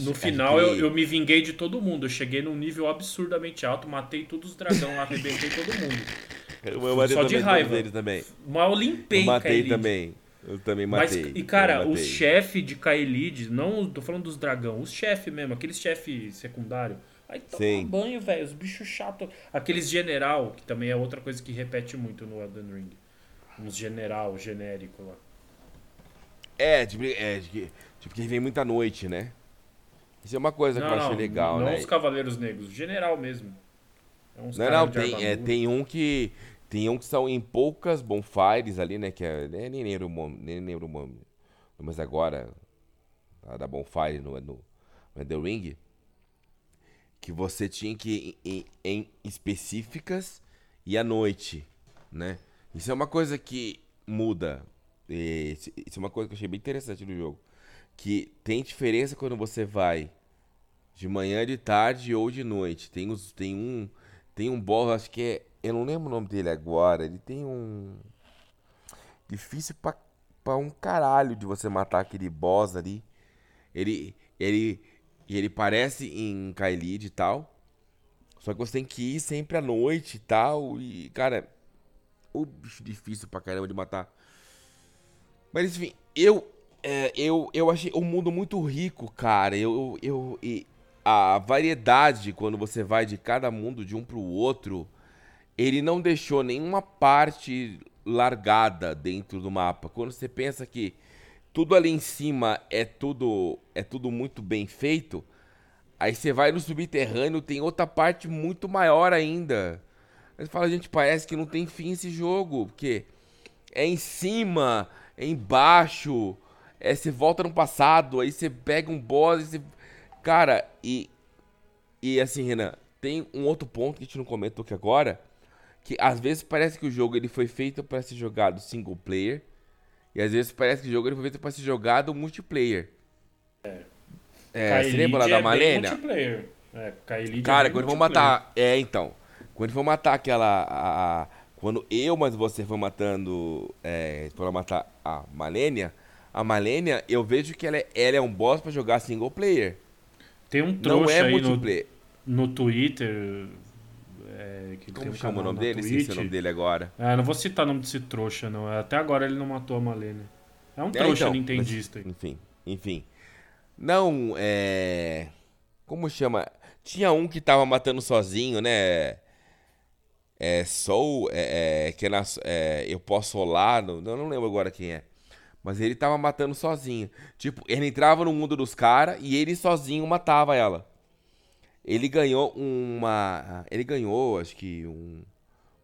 No final eu, eu me vinguei de todo mundo. Eu cheguei num nível absurdamente alto, matei todos os dragão lá, arrebentei todo mundo. Eu, eu só de raiva. todos eles também. Eu limpei Eu matei também. Eu também Mas, matei. e cara, os chefes de Kaelid, não tô falando dos dragão, os chefes mesmo, aqueles chefes secundários. Aí toma Sim. banho, velho, os bichos chatos. Aqueles general, que também é outra coisa que repete muito no Elden Ring. Uns general genérico lá. É, tipo, é, tipo, que vem muita noite, né? Isso é uma coisa que eu achei legal, não né? os cavaleiros negros, general mesmo. É uns Não, não, tem, é, tem um que. Tem um que são em poucas bonfires ali, né? Que é. Nem, lembro o nome, nem lembro o nome. Mas agora. A da bonfire no, no, no Elden Ring. Que você tinha que ir em, em específicas e à noite, né? Isso é uma coisa que muda. Isso isso é uma coisa que eu achei bem interessante no jogo. Que tem diferença quando você vai de manhã, de tarde ou de noite. Tem, os, tem um. Tem um boss, acho que é. Eu não lembro o nome dele agora. Ele tem um. Difícil pra, pra um caralho de você matar aquele boss ali. Ele. Ele. Ele parece em Kaelid e tal. Só que você tem que ir sempre à noite e tal. E, cara. O bicho difícil pra caramba de matar. Mas enfim, eu. é, eu, eu achei o mundo muito rico, cara. Eu, eu, e a variedade quando você vai de cada mundo de um pro outro, ele não deixou nenhuma parte largada dentro do mapa. Quando você pensa que tudo ali em cima é tudo é tudo muito bem feito, aí você vai no subterrâneo, tem outra parte muito maior ainda. Aí você fala, gente, parece que não tem fim esse jogo, porque é em cima, é embaixo, é, você volta no passado, aí você pega um boss, você... Cara, e... E assim, Renan, tem um outro ponto que a gente não comentou aqui agora, que às vezes parece que o jogo ele foi feito para ser jogado single player, e às vezes parece que o jogo ele foi feito para ser jogado multiplayer. É, você lembra lá da é multiplayer. É, é Cara, bem quando for multiplayer. matar. É, então. Quando for matar aquela. a- a- quando eu, mas você for matando. É, for matar a Malenia. A Malenia, eu vejo que ela é, ela é um boss pra jogar single player. Tem um Não trouxa é aí no, multiplayer. no Twitter. É, que tem Como um chama o nome dele? Esqueci o nome dele agora. Ah, não vou citar o nome desse trouxa, não. Até agora ele não matou a Malenia. É um É, trouxa então, nintendista. mas, enfim, enfim. Não, é. Como chama? Tinha um que tava matando sozinho, né? É Soul, é, é, que é na, é, eu posso olhar, não, eu não lembro agora quem é. Mas ele tava matando sozinho. Tipo, ele entrava no mundo dos caras e ele sozinho matava ela. Ele ganhou uma. Ele ganhou, acho que um.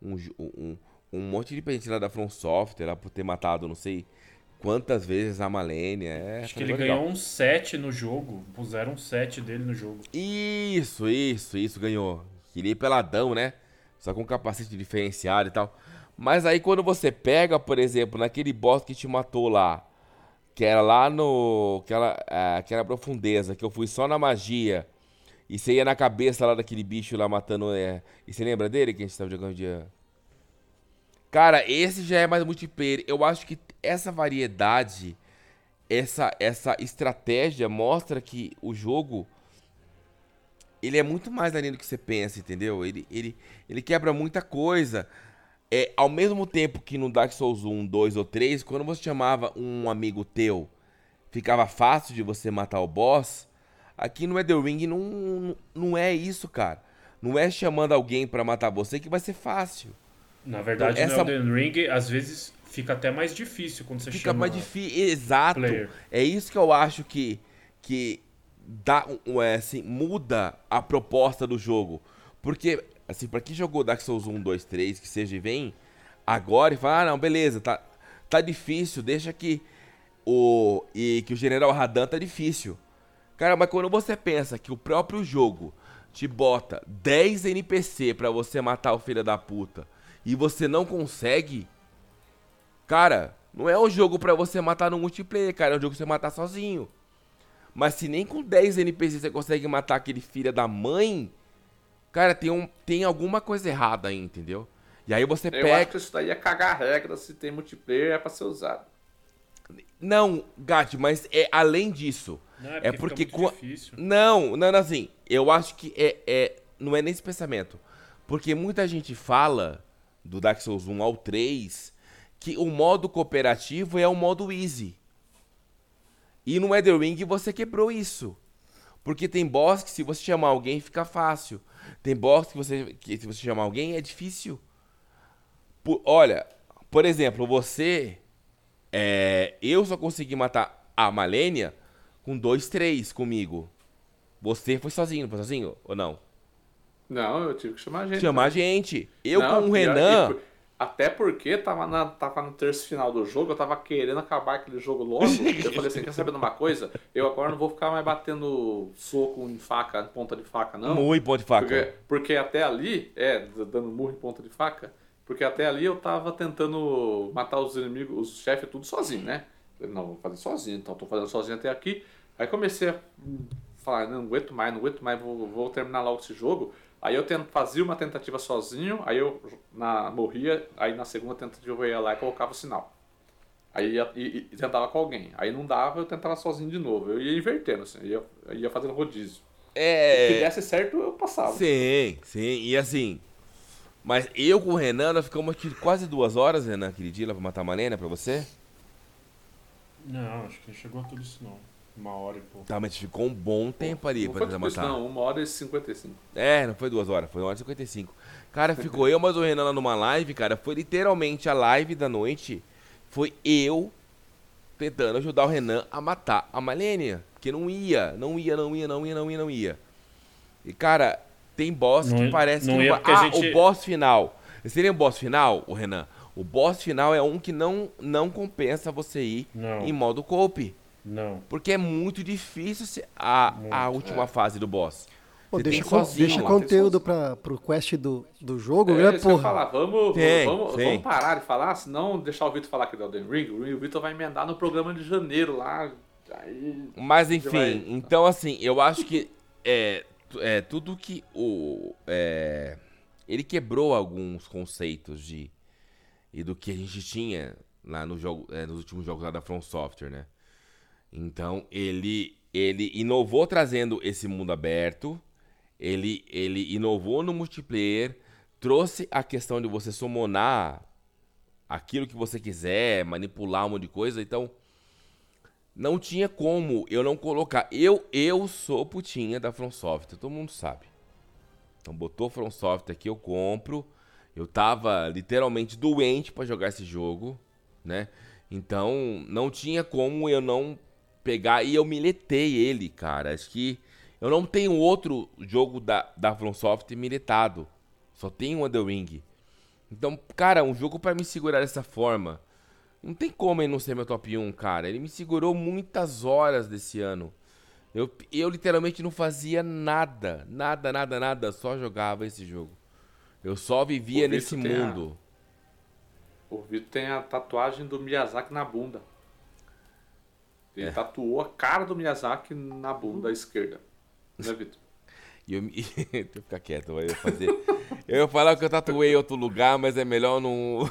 Um, um, um monte de presente lá da From Software lá por ter matado, não sei quantas vezes a Malenia. É, Acho que ele legal. ganhou um 7 no jogo. Puseram um 7 dele no jogo. Isso, isso, isso, ganhou. Queria ir peladão, né? Só com capacete diferenciado e tal. Mas aí quando você pega, por exemplo, naquele boss que te matou lá, que era lá no. Aquela, aquela profundeza, que eu fui só na magia. E você ia na cabeça lá daquele bicho lá matando. É, e você lembra dele que a gente tava jogando dia? Cara, esse já é mais multiplayer. Eu acho que essa variedade, essa, essa estratégia mostra que o jogo ele é muito mais além do que você pensa, entendeu? Ele, ele, ele quebra muita coisa. É, ao mesmo tempo que no Dark Souls 1, 2 ou 3, quando você chamava um amigo teu, ficava fácil de você matar o boss. Aqui no Elden Ring não, não, não é isso, cara. Não é chamando alguém pra matar você que vai ser fácil. Na verdade, Essa- no Elden Ring, às vezes fica até mais difícil quando você Fica chama... mais difícil. Exato. player. É isso que eu acho que, que dá, é, assim, muda a proposta do jogo. Porque, assim, pra quem jogou Dark Souls 1, 2, 3, que seja e vem agora e fala, ah, não, beleza, tá, tá difícil, deixa que o, e que o General Radan tá difícil. Cara, mas quando você pensa que o próprio jogo te bota 10 NPC pra você matar o filho da puta e você não consegue, Cara, não é um jogo pra você matar no multiplayer, cara. É um jogo pra você matar sozinho. Mas se nem com 10 NPCs você consegue matar aquele filho da mãe, cara, tem, um, tem alguma coisa errada aí, entendeu? E aí você Eu pega. acho que isso daí é cagar a regra, se tem multiplayer é pra ser usado. Não, Gat, mas é além disso. Não, é porque. difícil. Não, não, não, assim. Eu acho que é, é. Não é nesse pensamento. Porque muita gente fala do Dark Souls 1 ao 3 que o modo cooperativo é o modo easy. E no Elden Ring você quebrou isso. Porque tem boss que se você chamar alguém fica fácil. Tem boss que, você, que se você chamar alguém é difícil. Por- olha, por exemplo, você. É, eu só consegui matar a Malenia com 2, 3 comigo. Você foi sozinho, foi sozinho? Ou não? Não, eu tive que chamar a gente. Chamar a gente. Eu Não, com o Renan. Até porque tava, na, tava no terço final do jogo, eu tava querendo acabar aquele jogo logo. eu falei assim, quer saber de uma coisa? Eu agora não vou ficar mais batendo soco em faca, em ponta de faca, não. Muito ponto de faca. Porque, porque até ali, é, dando murro em ponta de faca, porque até ali eu tava tentando matar os inimigos, os chefes tudo sozinho, né? Falei, não, vou fazer sozinho, então tô fazendo sozinho até aqui. Aí comecei a falar, não aguento mais, não aguento mais, vou, vou terminar logo esse jogo. Aí eu tento, fazia uma tentativa sozinho, aí eu na, morria, aí na segunda tentativa eu ia lá e colocava o sinal. Aí ia, e, e tentava com alguém. Aí não dava, eu tentava sozinho de novo. Eu ia invertendo, assim, eu ia, ia fazendo rodízio. Se É. desse certo, eu passava. Sim, sim. E assim. Mas eu com o Renan, nós ficamos aqui quase duas horas, Renan, aquele dia lá pra matar a Malena pra você. Não, acho que não chegou a tudo isso não. Uma hora e pouco. Tá, mas ficou um bom tempo ali Não pra tentar matar. não, uma hora e 55. É, não foi duas horas, foi uma hora e 55. Cara, ficou eu, mas o Renan lá numa live, cara, foi literalmente a live da noite. Foi eu tentando ajudar o Renan a matar a Malenia. Porque não ia, não ia, não ia, não ia, não ia, não ia. E, cara, tem boss Não que parece não que ia vai- Ah, gente- o boss final. Lembra o boss final, o Renan? O boss final é um que não, não compensa você ir Não. em modo cope. Não. Porque é muito difícil se- a, a Muito, última fase do boss. Pô, Você deixa sozinho deixa lá. conteúdo pra, pro quest do, do jogo, É, né, que porra? falar, vamos, Tem, vamos, tem. vamos parar de falar, senão deixar o Vitor falar aqui do Elden Ring. O Vitor vai emendar no programa de janeiro lá. Aí, Mas enfim, vai- então assim, eu acho que é, é tudo que o. é, ele quebrou alguns conceitos de. E do que a gente tinha lá no jogo, é, nos últimos jogos lá da From Software, né? Então ele, ele inovou trazendo esse mundo aberto. Ele, ele inovou no multiplayer. Trouxe a questão de você summonar aquilo que você quiser, manipular um monte de coisa. Então, não tinha como eu não colocar. Eu eu sou putinha da From todo mundo sabe. Então botou From Software aqui, eu compro. Eu tava literalmente doente pra jogar esse jogo, né? Então não tinha como eu não pegar e eu miletei ele, cara. Acho que eu não tenho outro jogo da, da From Software miletado. Só tenho o The Ring. Então, cara, um jogo pra me segurar dessa forma. Não tem como ele não ser meu top 1, cara. Ele me segurou muitas horas desse ano. Eu, eu literalmente não fazia nada. Nada, nada, nada. Só jogava esse jogo. Eu só vivia nesse tem a- mundo. O Vitor tem a tatuagem do Miyazaki na bunda. Ele É. tatuou a cara do Miyazaki na bunda esquerda. Né, Vitor? E eu me. Deixa eu ficar quieto, vai eu fazer. eu ia falar que eu tatuei em outro lugar, mas é melhor não.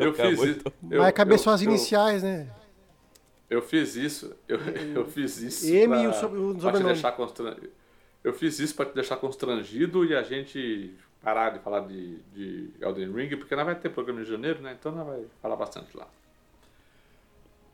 Eu fiz Acabou isso. de- eu- Vai caber eu- só as eu- iniciais, né? Eu fiz isso, eu, eu fiz isso M pra, e o sobre- o pra te deixar constrangido. Eu fiz isso pra te deixar constrangido e a gente parar de falar de, de Elden Ring, porque nós vai ter programa em janeiro, né? Então nós vai falar bastante lá.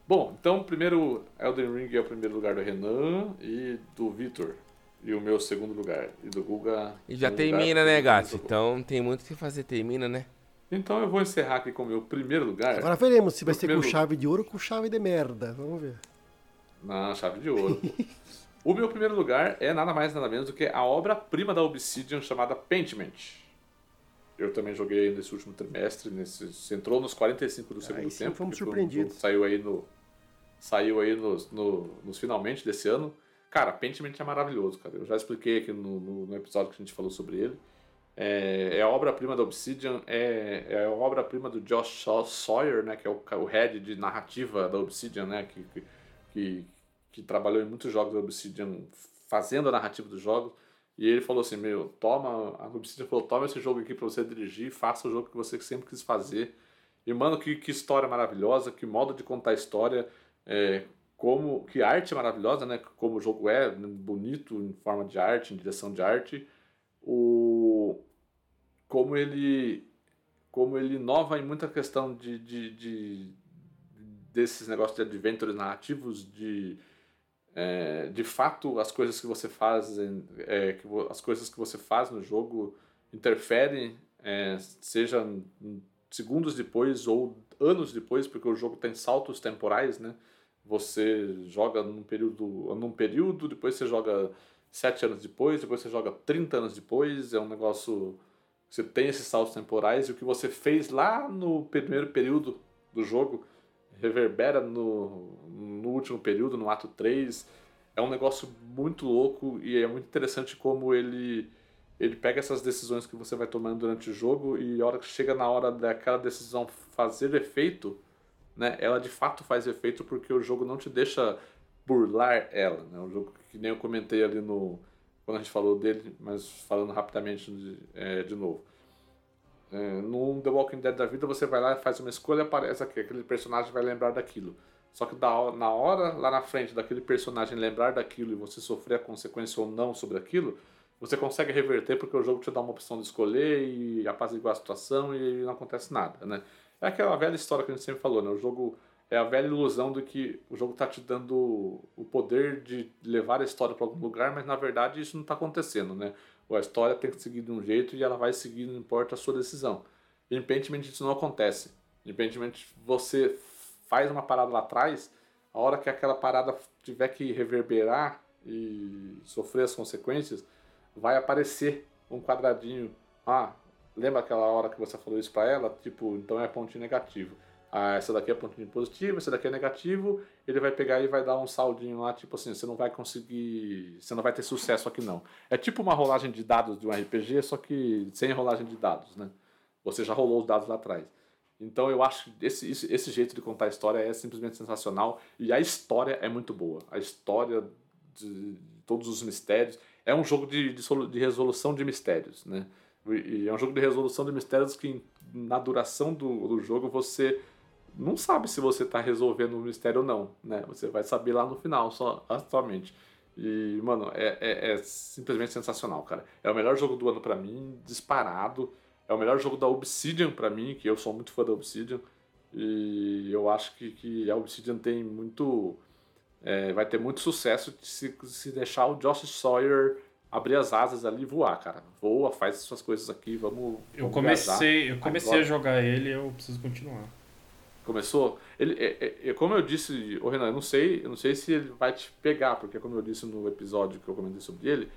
Bom, então primeiro Elden Ring é o primeiro lugar do Renan e do Vitor. E o meu segundo lugar. E do Guga. E já termina, lugar né, gato? Então tem muito o que fazer. Termina, né? Então eu vou encerrar aqui com o meu primeiro lugar. Agora veremos se vai ser com chave de ouro ou com chave de merda. Vamos ver. Na chave de ouro. o meu primeiro lugar é nada mais nada menos do que a obra-prima da Obsidian chamada Pentiment. Eu também joguei nesse último trimestre, nesse, se entrou nos 45 do segundo sim, tempo. fomos surpreendidos. Saiu aí no saiu aí nos, no, nos finalmente desse ano. Cara, Pentiment é maravilhoso, cara. Eu já expliquei aqui no, no, no episódio que a gente falou sobre ele. É, é obra-prima da Obsidian, é, é obra-prima do Josh Sawyer, né, que é o, o head de narrativa da Obsidian, né, que, que, que, que trabalhou em muitos jogos da Obsidian fazendo a narrativa dos jogos. E ele falou assim: Meu, toma. A Obsidian falou: Toma esse jogo aqui pra você dirigir, faça o jogo que você sempre quis fazer. E, mano, que, que história maravilhosa, que modo de contar a história, é, como que arte maravilhosa, né? Como o jogo é, bonito em forma de arte, em direção de arte. O, como ele como ele inova em muita questão de, de, de desses negócios de adventures narrativos, de é, de fato as coisas que você faz, é, que as coisas que você faz no jogo interferem, é, seja segundos depois ou anos depois, porque o jogo tem saltos temporais, né? Você joga num período, num período, depois você joga sete anos depois, depois você joga 30 anos depois, é um negócio você tem esses saltos temporais e o que você fez lá no primeiro período do jogo reverbera no, no último período, no ato 3. É um negócio muito louco e é muito interessante como ele ele pega essas decisões que você vai tomando durante o jogo e a hora que chega na hora daquela decisão fazer efeito, né, ela de fato faz efeito porque o jogo não te deixa burlar ela, né? Um jogo que nem eu comentei ali no quando a gente falou dele, mas falando rapidamente de, é, de novo. É, no The Walking Dead da vida, você vai lá faz uma escolha, aparece aqui, aquele personagem vai lembrar daquilo. Só que da, na hora, lá na frente, daquele personagem lembrar daquilo e você sofrer a consequência ou não sobre aquilo, você consegue reverter porque o jogo te dá uma opção de escolher e apaziguar a situação e não acontece nada, né? É aquela velha história que a gente sempre falou, né? O jogo é a velha ilusão de que o jogo tá te dando o poder de levar a história para algum lugar, mas na verdade isso não tá acontecendo, né? A história tem que seguir de um jeito e ela vai seguir, não importa a sua decisão. Em Pentiment isso não acontece. Em Pentiment você faz uma parada lá atrás, a hora que aquela parada tiver que reverberar e sofrer as consequências, vai aparecer um quadradinho. Ah, lembra aquela hora que você falou isso pra ela? Tipo, então é pontinho negativo. Ah, essa daqui é pontinho positivo, essa daqui é negativo. Ele vai pegar e vai dar um saldinho lá, tipo assim, você não vai conseguir. Você não vai ter sucesso aqui não. É tipo uma rolagem de dados de um RPG, só que sem rolagem de dados, né? Você já rolou os dados lá atrás. Então eu acho que esse, esse, esse jeito de contar a história é simplesmente sensacional. E a história é muito boa. A história de todos os mistérios. É um jogo de, de, de resolução de mistérios, né? E é um jogo de resolução de mistérios que na duração do, do jogo você não sabe se você está resolvendo o mistério ou não, né? Você vai saber lá no final, só atualmente. E, mano, é, é, é, simplesmente sensacional, cara. É o melhor jogo do ano para mim, disparado. É o melhor jogo da Obsidian para mim, que eu sou muito fã da Obsidian. E eu acho que, que a Obsidian tem muito. É, vai ter muito sucesso se, se deixar o Josh Sawyer abrir as asas ali e voar, cara. Voa, faz suas coisas aqui, vamos. Eu comecei, eu comecei a jogar ele eu preciso continuar. Começou? Ele, é, é, é, como eu disse, o Renan, eu não sei, eu não sei se ele vai te pegar, porque como eu disse no episódio que eu comentei sobre ele,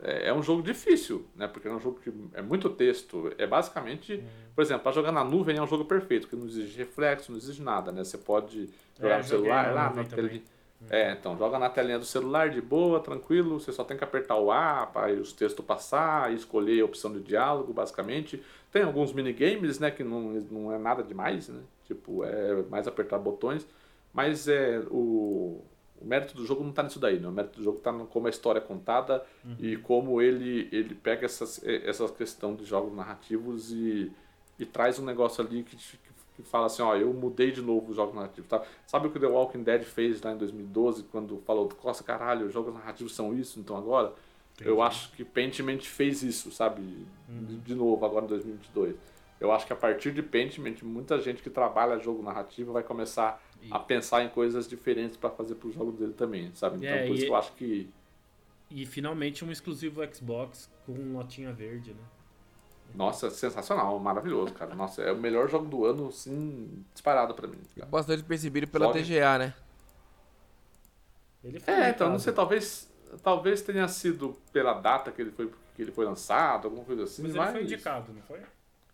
é, é um jogo difícil, né? Porque é um jogo que é muito texto. É basicamente, uhum. por exemplo, para jogar na nuvem é um jogo perfeito, que não exige reflexo, não exige nada, né? Você pode jogar é, no celular lá, na tele... É, então, joga na telinha do celular de boa, tranquilo, você só tem que apertar o A para os textos passar e escolher a opção de diálogo, basicamente. Tem alguns minigames, né, que não, não é nada demais, né? Tipo, é mais apertar botões, mas é o, o mérito do jogo não está nisso daí, né? O mérito do jogo está no como a história é contada uhum. e como ele, ele pega essas, essa questão de jogos narrativos e, e traz um negócio ali que, que fala assim, ó, eu mudei de novo os jogos narrativos, tá? Sabe o que The Walking Dead fez lá em 2012, quando falou, nossa, caralho, os jogos narrativos são isso, então agora... Entendi. Eu acho que Pentiment fez isso, sabe? Uhum. De novo, agora em 2022. Eu acho que a partir de Pentiment, muita gente que trabalha jogo narrativo vai começar e... a pensar em coisas diferentes para fazer pro jogo dele também, sabe? Então, é, por isso que eu acho que. E finalmente um exclusivo Xbox com notinha verde, né? Nossa, sensacional, maravilhoso, cara. Nossa, é o melhor jogo do ano, sim, disparado para mim. Cara. Bastante percebido pela Jogue. TGA, né? Ele foi é, então, não sei, talvez, talvez tenha sido pela data que ele foi, que ele foi lançado, alguma coisa assim. Mas, mas... ele foi indicado, não foi?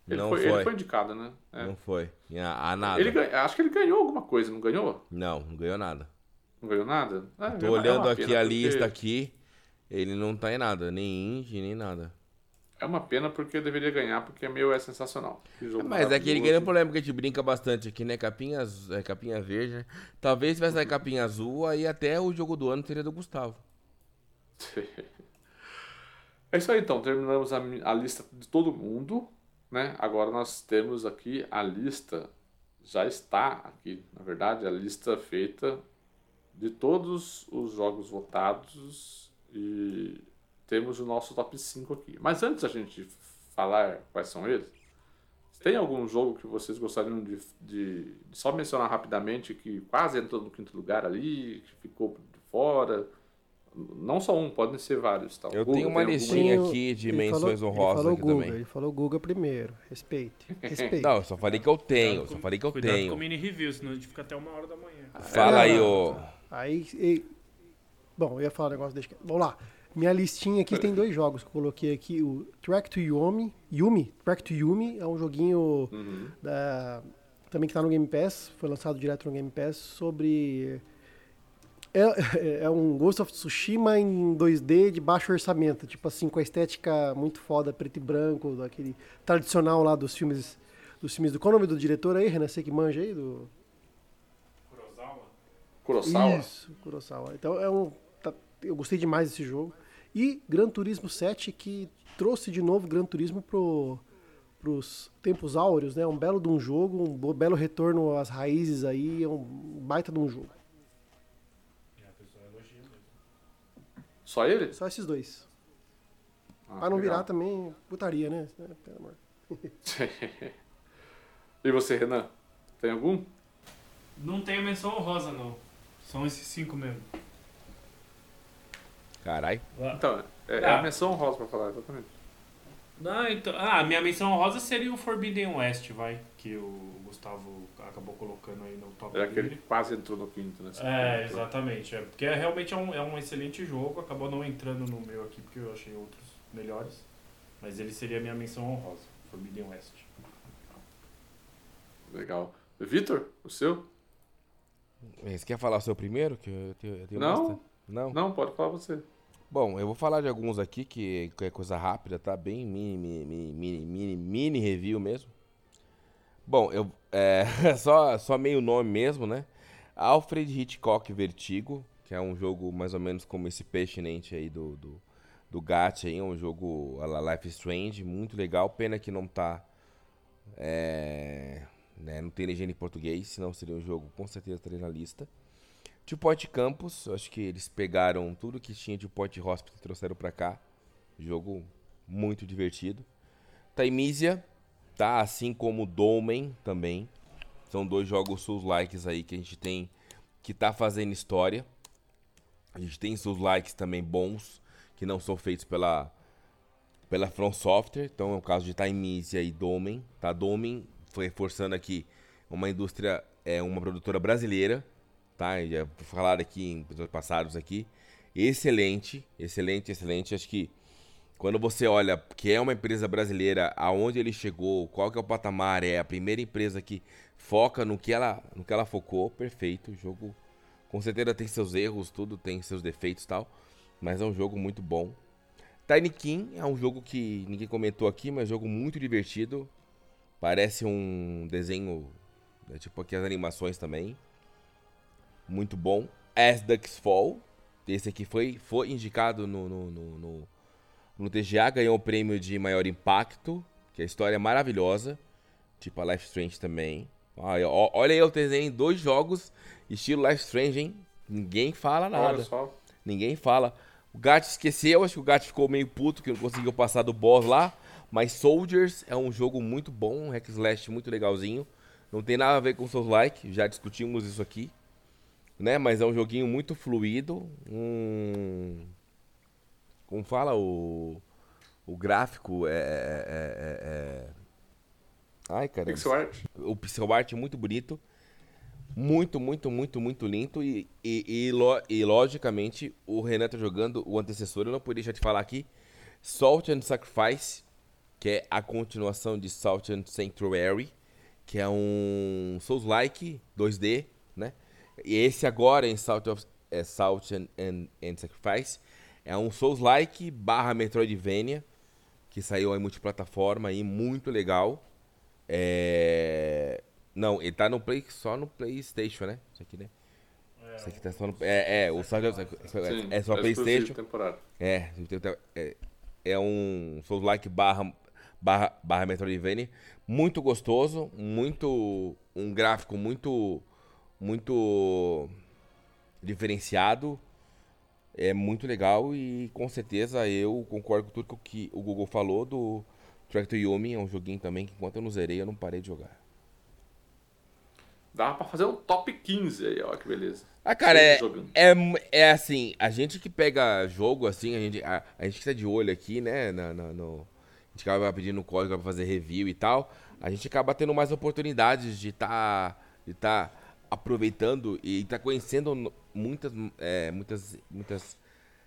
Ele, não foi, foi. ele foi indicado, né? É. Não foi. A, nada. Ele, acho que ele ganhou alguma coisa, não ganhou? Não, não ganhou nada. Não ganhou nada? É, Tô é olhando aqui a lista aqui, ele não tá em nada, nem indie, nem nada. É uma pena porque deveria ganhar, porque meu é sensacional. É, mas é que ele ganha um problema que a gente brinca bastante aqui, né? Capinha, é, capinha verde. Né? Talvez se tivesse a capinha azul, aí até o jogo do ano seria do Gustavo. é isso aí então, terminamos a, a lista de todo mundo. Né? Agora nós temos aqui a lista, já está aqui, na verdade, a lista feita de todos os jogos votados e temos o nosso top 5 aqui. Mas antes da gente falar quais são eles, tem algum jogo que vocês gostariam de, de, de só mencionar rapidamente que quase entrou no quinto lugar ali, que ficou de fora? Não só um, podem ser vários. Tá? Eu Google, tenho uma listinha aqui de menções honrosas aqui Guga, também. Ele falou Guga primeiro. Respeite. Respeite. Não, eu só falei que eu tenho. Cuidado só falei que eu cuidado tenho. com mini review, senão a gente fica até uma hora da manhã. Fala aí, ô. Aí. E... Bom, eu ia falar um negócio deixa. Vamos lá. Minha listinha aqui tem dois jogos que eu coloquei aqui. O Track to Yumi. Yumi. Track to Yumi é um joguinho uhum. da, também que está no Game Pass. Foi lançado direto no Game Pass sobre é, é um Ghost of Tsushima em 2D de baixo orçamento, tipo assim, com a estética muito foda, preto e branco, daquele tradicional lá dos filmes dos filmes do qual é o nome do diretor aí, Renan, você que manja aí do Kurosawa. Kurosawa. Isso, Kurosawa. Então é um tá, eu gostei demais desse jogo. E Gran Turismo 7 que trouxe de novo Gran Turismo pro pros tempos áureos, né? Um belo de um jogo, um belo retorno às raízes aí, é um baita de um jogo. Só ele? Só esses dois. Ah, pra não legal. virar também putaria, né? Pelo amor. e você, Renan? Tem algum? Não tenho menção honrosa, não. São esses cinco mesmo. Carai. Então, é, é a ah. menção honrosa pra falar, exatamente. Não, então, ah, minha menção honrosa seria o Forbidden West, vai. Que o Gustavo acabou colocando aí no top É aquele que quase entrou no quinto, né? É, exatamente. É, porque é, realmente é um, é um excelente jogo. Acabou não entrando no meu aqui, porque eu achei outros melhores. Mas ele seria a minha menção honrosa. Forbidden West. Legal. Vitor, o seu? Você quer falar o seu primeiro? Que eu tenho, eu tenho não, não, não, pode falar você. Bom, eu vou falar de alguns aqui que, é coisa rápida, tá? Bem mini, mini, mini, mini, mini review mesmo. Bom, eu é, só, só meio nome mesmo, né? Alfred Hitchcock Vertigo, que é um jogo mais ou menos como esse Passionate aí do, do, do Gat aí, um jogo a la Life Strange, muito legal. Pena que não tá. É, né, não tem legenda em português, senão seria um jogo com certeza estaria na lista. Two Point Campus, acho que eles pegaram tudo que tinha de Point Hospital e trouxeram pra cá. Jogo muito divertido. Taimisia, tá? Assim como Dolmen também. São dois jogos Souls likes aí que a gente tem que tá fazendo história. A gente tem Souls likes também bons que não são feitos pela pela From Software. Então é o caso de Taimisia e Domen, tá? Domen foi reforçando aqui uma indústria é uma produtora brasileira, tá? Já falaram aqui em episódios passados aqui. Excelente, excelente, excelente. Acho que quando você olha que é uma empresa brasileira, aonde ele chegou, qual que é o patamar, é a primeira empresa que foca no que ela, no que ela focou, perfeito. O jogo com certeza tem seus erros, tudo tem seus defeitos tal, mas é um jogo muito bom. Tiny King é um jogo que ninguém comentou aqui, mas é um jogo muito divertido. Parece um desenho, né, tipo aqui as animações também. Muito bom. As Ducks Fall. Esse aqui foi, foi indicado no, no, no, no no TGA ganhou o prêmio de maior impacto, que a história é maravilhosa. Tipo a Life Strange também. Olha, olha aí, eu desenho dois jogos estilo Life Strange, hein? Ninguém fala nada. Ninguém fala. O Gat esqueceu, acho que o Gat ficou meio puto que não conseguiu passar do boss lá. Mas Soldiers é um jogo muito bom, um hack slash muito legalzinho. Não tem nada a ver com Souls Like, já discutimos isso aqui. Né? Mas é um joguinho muito fluido, um como fala o, o gráfico é, é, é, é Ai, cara. Pixel art. O pixel art é muito bonito. Muito, muito, muito, muito lindo. E, e, e, lo, e, logicamente, o Renan tá jogando o antecessor. Eu não poderia deixar de falar aqui. Salt and Sacrifice, que é a continuação de Salt and Sanctuary, que é um Souls-like 2D, né? E esse agora em Salt, of, é Salt and, and, and Sacrifice é um Souls-like barra Metroidvania, que saiu em multiplataforma aí, muito legal. É... Não, ele tá no Play, só no Playstation, né? Isso aqui, né? É, Isso aqui tá só no... É, é o Souls é, é só é Playstation. É, é, é um Souls-like barra, barra, barra Metroidvania. Muito gostoso, muito... Um gráfico muito... Muito... Diferenciado é muito legal e com certeza eu concordo com tudo que o Google falou do Tractor Yumi, é um joguinho também que enquanto eu não zerei eu não parei de jogar. Dá pra fazer um top 15 aí, ó, que beleza. Ah, cara, é, é, é assim, a gente que pega jogo assim, a gente, a, a gente que tá de olho aqui, né, na, na, no, a gente acaba pedindo código pra fazer review e tal, a gente acaba tendo mais oportunidades de tá, de tá aproveitando e tá conhecendo muitas, é, muitas, muitas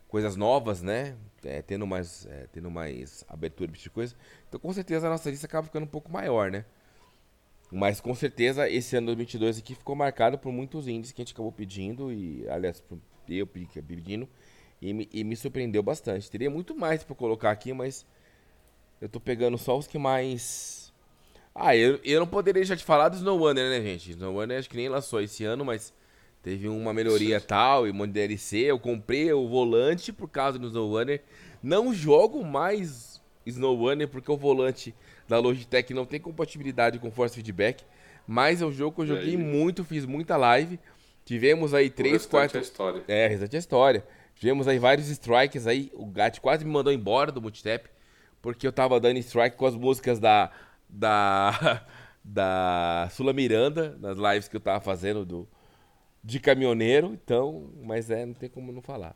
coisas novas, né? É, tendo mais, é, tendo mais abertura de coisa. Então, com certeza a nossa lista acaba ficando um pouco maior, né? Mas com certeza esse ano 2022 aqui ficou marcado por muitos índices que a gente acabou pedindo e, aliás, eu pedindo e me, e me surpreendeu bastante. Teria muito mais para colocar aqui, mas eu tô pegando só os que mais ah, eu, eu não poderia já te falar do Snow Runner, né, gente? Snow Runner acho que nem lançou esse ano, mas teve uma melhoria tal e um monte de DLC. Eu comprei o volante por causa do Snow Runner. Não jogo mais Snow Runner porque o volante da Logitech não tem compatibilidade com Force Feedback. Mas é um jogo que eu joguei muito, fiz muita live. Tivemos aí três, quatro. É, história. É, restante a história. Tivemos aí vários strikes aí. O Gat quase me mandou embora do multitap. Porque eu tava dando strike com as músicas da da, da Sula Miranda, nas lives que eu tava fazendo do, de caminhoneiro, então, mas é, não tem como não falar.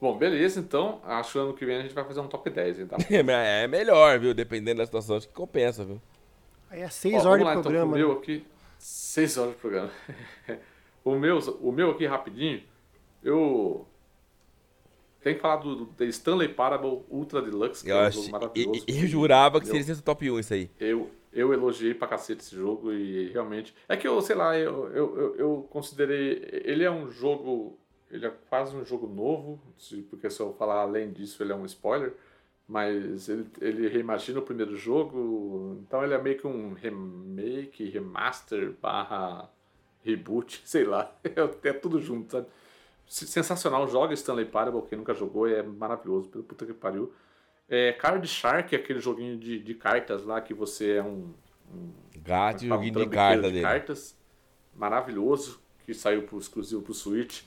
Bom, beleza, então, acho que ano que vem a gente vai fazer um top 10, então. é melhor, viu? Dependendo da situação, acho que compensa, viu? Aí é 6 horas de programa. Então, o meu né? aqui, 6 horas de programa. o, meu, o meu aqui, rapidinho, eu tem que falar do, do Stanley Parable Ultra Deluxe, que eu é um jogo maravilhoso. Eu, eu jurava que seria esse top 1 isso aí. Eu, eu elogiei pra cacete esse jogo e realmente. É que eu, sei lá, eu, eu, eu, eu considerei. Ele é um jogo. Ele é quase um jogo novo, porque se eu falar além disso, ele é um spoiler. mas ele, ele reimagina o primeiro jogo, então ele é meio que um remake, remaster, barra reboot, sei lá, é, é tudo junto, sabe? Sensacional, joga Stanley Parable, quem nunca jogou, é maravilhoso, pelo puta que pariu. É, Card Shark é aquele joguinho de, de cartas lá que você é um. um Gato e joguinho de carta de dele. cartas. Maravilhoso, que saiu pro, exclusivo pro Switch.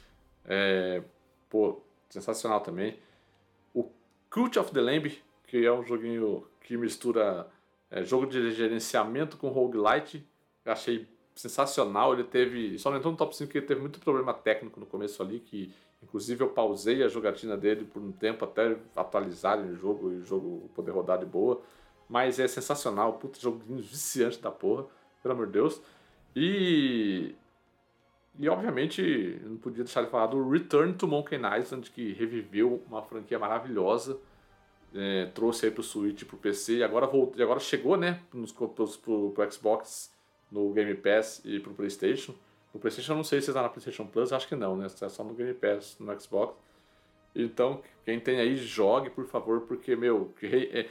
É, pô, sensacional também. O Cult of the Lamb, que é um joguinho que mistura é, jogo de gerenciamento com roguelite. Achei sensacional. Ele teve. Só não entrou no top 5 porque ele teve muito problema técnico no começo ali, que inclusive eu pausei a jogatina dele por um tempo até atualizarem o jogo e o jogo poder rodar de boa. Mas é sensacional, puta joguinho viciante da porra, pelo amor de Deus. E. E obviamente não podia deixar de falar do Return to Monkey Island, que reviveu uma franquia maravilhosa. É, trouxe aí pro Switch pro PC e agora, voltou, e agora chegou, né, nos, pro, pro, pro Xbox no Game Pass e pro PlayStation. No PlayStation eu não sei se está na PlayStation Plus, acho que não, né? É só no Game Pass, no Xbox. Então, quem tem aí, jogue, por favor, porque, meu, é,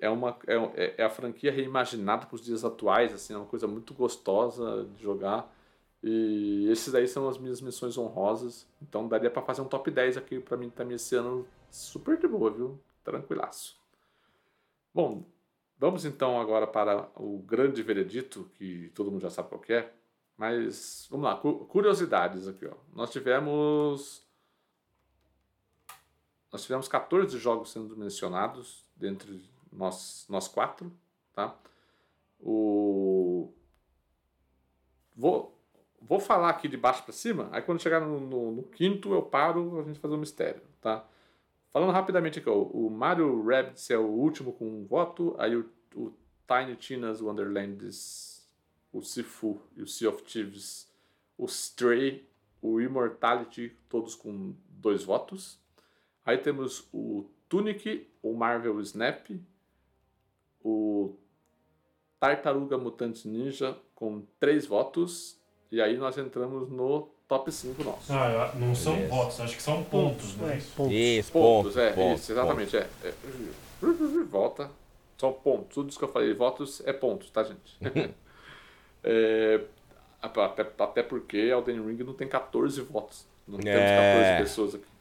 é, uma, é, é a franquia reimaginada para os dias atuais, assim, é uma coisa muito gostosa de jogar. E esses daí são as minhas missões honrosas. Então daria para fazer um top 10 aqui para mim também esse ano super de boa, viu? Tranquilaço. Bom, Vamos então agora para o grande veredito, que todo mundo já sabe qual é. Mas vamos lá, curiosidades aqui. Ó. Nós tivemos. Nós tivemos 14 jogos sendo mencionados dentre nós, nós quatro. Tá? O... Vou, vou falar aqui de baixo para cima, aí quando chegar no, no, no, quinto eu paro a gente fazer um mistério. Tá? Falando rapidamente aqui, ó, o Mario Rabbids é o último com um voto, aí o, o Tiny Tina's Wonderlands, o Sifu e o Sea of Thieves, o Stray, o Immortality, todos com dois votos. Aí temos o Tunic, o Marvel Snap, o Tartaruga Mutante Ninja com três votos. E aí nós entramos no top 5 nosso. Ah, não são Beleza. votos, acho que são pontos, né? Pontos. Isso, pontos, pontos é, pontos, isso, exatamente, pontos. é, é. Volta. São pontos. Tudo isso que eu falei, votos é pontos, tá, gente? é, até, até porque Elden Ring não tem 14 votos. Não é. temos 14 pessoas aqui.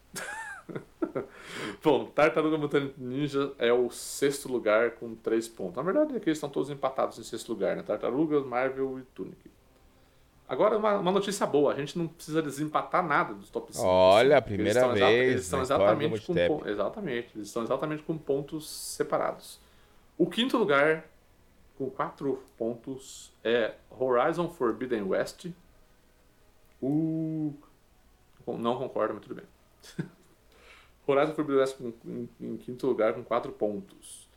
Bom, Tartaruga Mutante Ninja é o sexto lugar com 3 pontos. Na verdade, aqui eles estão todos empatados em sexto lugar, né? Tartarugas, Marvel e Tunic. Agora, uma, uma, notícia boa: a gente não precisa desempatar nada dos top 5. Olha, a primeira eles vez. eles estão exatamente com, exatamente, eles estão exatamente com pontos separados. O quinto lugar, com 4 pontos, é Horizon Forbidden West. Uh, não concordo, mas tudo bem. Horizon Forbidden West em, em, quinto lugar com 4 pontos.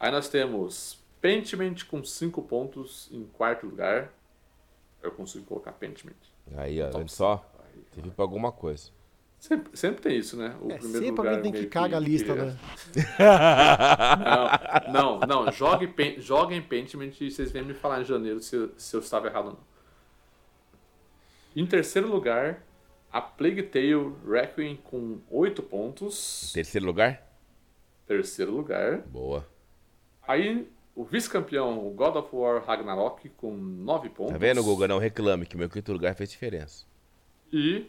Aí nós temos Pentiment com 5 pontos em quarto lugar eu consigo colocar Pentiment. Aí, ó, olha só. Teve pra alguma coisa. Sempre, sempre tem isso, né? O é, primeiro sempre lugar alguém tem que caga a lista, que... né? não, não, não. Jogue, joguem Pentiment e vocês vêm me falar em janeiro se, se eu estava errado ou não. Em terceiro lugar, a Plague Tale Requiem com 8 pontos. Terceiro lugar? Terceiro lugar. Boa. Aí o vice-campeão, o God of War Ragnarok, com 9 pontos. Tá vendo, Guga? Não reclame, que meu quinto lugar fez diferença. E,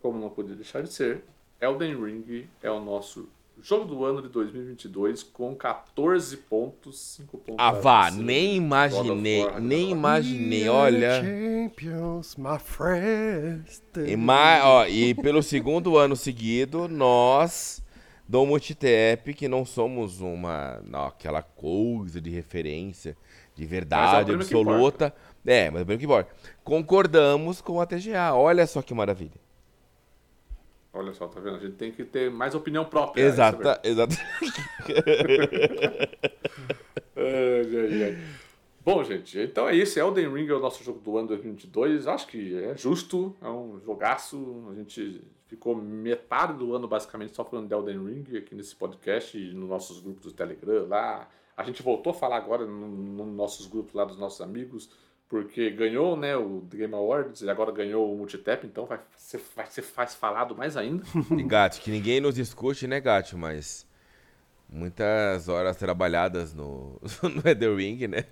como não podia deixar de ser, Elden Ring é o nosso jogo do ano de 2022 com 14 pontos, 5 pontos. Ah, vá, nem imaginei, nem imaginei, olha. Champions, my friends. E, ó, e pelo segundo ano seguido, nós do Multitep, que não somos uma não, aquela coisa de referência, de verdade é absoluta. É, mas é o que importa. Concordamos com a TGA. Olha só que maravilha. Olha só, tá vendo? A gente tem que ter mais opinião própria. Exata, exata. ai, ai, ai. Bom, gente, então é isso. Elden Ring é o nosso jogo do ano 2022. Acho que é justo, é um jogaço. A gente ficou metade do ano basicamente só falando de Elden Ring aqui nesse podcast e nos nossos grupos do Telegram lá. A gente voltou a falar agora nos no nossos grupos lá dos nossos amigos, porque ganhou né, o Game Awards e agora ganhou o Multitap, então vai ser, vai ser faz falado mais ainda. E Gato, que ninguém nos escute, né, Gato? Mas Muitas horas trabalhadas no, no Elden Ring, né?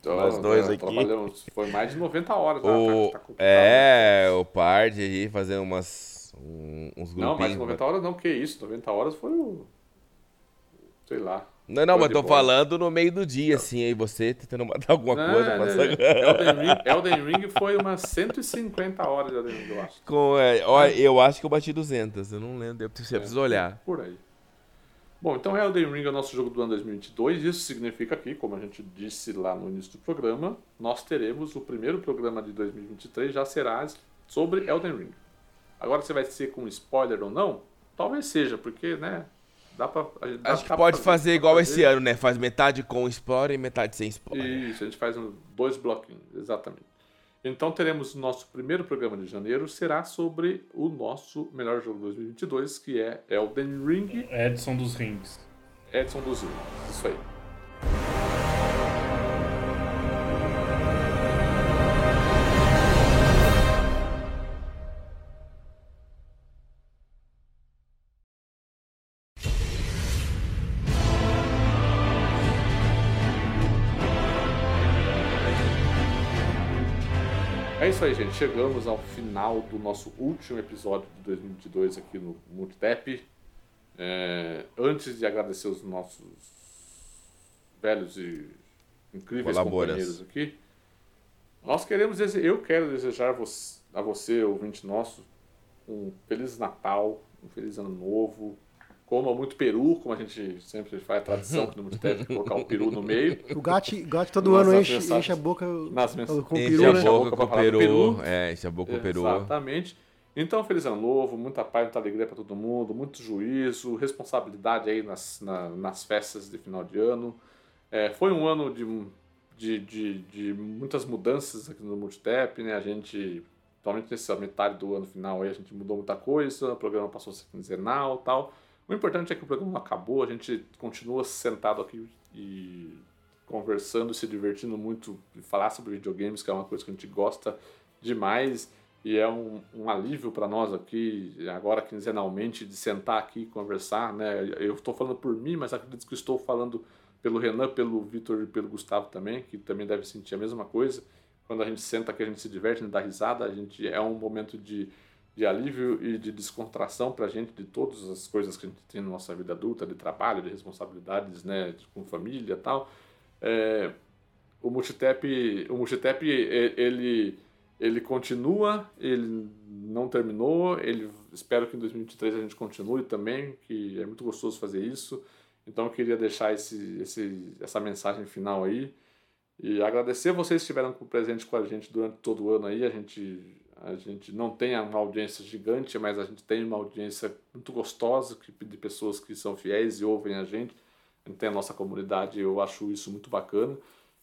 Então, Nós dois é, aqui. Foi mais de 90 horas. né, O, tá- tá é, o Pard aí fazendo umas, um- uns grupinhos. Não, mais de 90 horas não, que isso. 90 horas foi o. Sei lá. Não, não, mas tô boa. falando no meio do dia, assim, aí você tentando matar alguma Não, coisa. é, passando- é, Elden, Ring, Elden Ring foi umas 150 horas de Elden Ring, eu acho. Com, é, ó, eu acho que eu bati 200, eu não lembro, eu preciso, eu preciso olhar. Por aí. Bom, então Elden Ring é o nosso jogo do ano 2022. Isso significa que, como a gente disse lá no início do programa, nós teremos o primeiro programa de 2023 já será sobre Elden Ring. Agora, se vai ser com spoiler ou não, talvez seja, porque, né, dá pra... a gente- dá- Acho que pode fazer dá igual pra esse fazer. ano, né? Faz metade com spoiler e metade sem spoiler. Isso, a gente faz um- dois bloquinhos, exatamente. Então teremos o nosso primeiro programa de janeiro, será sobre o nosso melhor jogo 2022, que é Elden Ring, Edson dos Rings. Edson dos Rings. Isso aí. Isso aí, gente. Chegamos ao final do nosso último episódio de 2022 aqui no Multitap. É, antes de agradecer os nossos velhos e incríveis companheiros aqui, nós queremos eu quero desejar a você, ouvinte nosso, um feliz Natal, um feliz ano novo. Coma muito peru, como a gente sempre faz a tradição aqui no Multitap, de colocar o peru no meio. O Gatti, Gatti todo ano enche, mensagens- enche a boca Nas mensagens. com o Enche peru, a né? boca com peru. peru. É, enche a boca com peru. Exatamente. Então, feliz ano novo, muita paz, muita alegria para todo mundo, muito juízo, responsabilidade aí nas, na- nas festas de final de ano. É, foi um ano de, de, de, de muitas mudanças aqui no Multitap, né? A gente, principalmente nessa metade do ano final aí, a gente mudou muita coisa, o programa passou a ser quinzenal e tal. O importante é que o programa acabou, a gente continua sentado aqui e conversando, se divertindo muito, falar sobre videogames, que é uma coisa que a gente gosta demais e é um, um alívio para nós aqui, agora quinzenalmente, de sentar aqui e conversar, né? Eu estou falando por mim, mas acredito que estou falando pelo Renan, pelo Vitor e pelo Gustavo também, que também deve sentir a mesma coisa. Quando a gente senta aqui, a gente se diverte, a gente dá risada, a gente é um momento de, de alívio e de descontração para a gente de todas as coisas que a gente tem na nossa vida adulta, de trabalho, de responsabilidades, né, com família e tal. É, o Multitap, o Multitap ele, ele continua, ele não terminou, ele espero que em 2023 a gente continue também, que é muito gostoso fazer isso. Então eu queria deixar esse, esse, essa mensagem final aí e agradecer vocês que estiveram com- presente com a gente durante todo o ano aí. A gente, a gente não tem uma audiência gigante, mas a gente tem uma audiência muito gostosa de pessoas que são fiéis e ouvem a gente. A gente tem a nossa comunidade, eu acho isso muito bacana.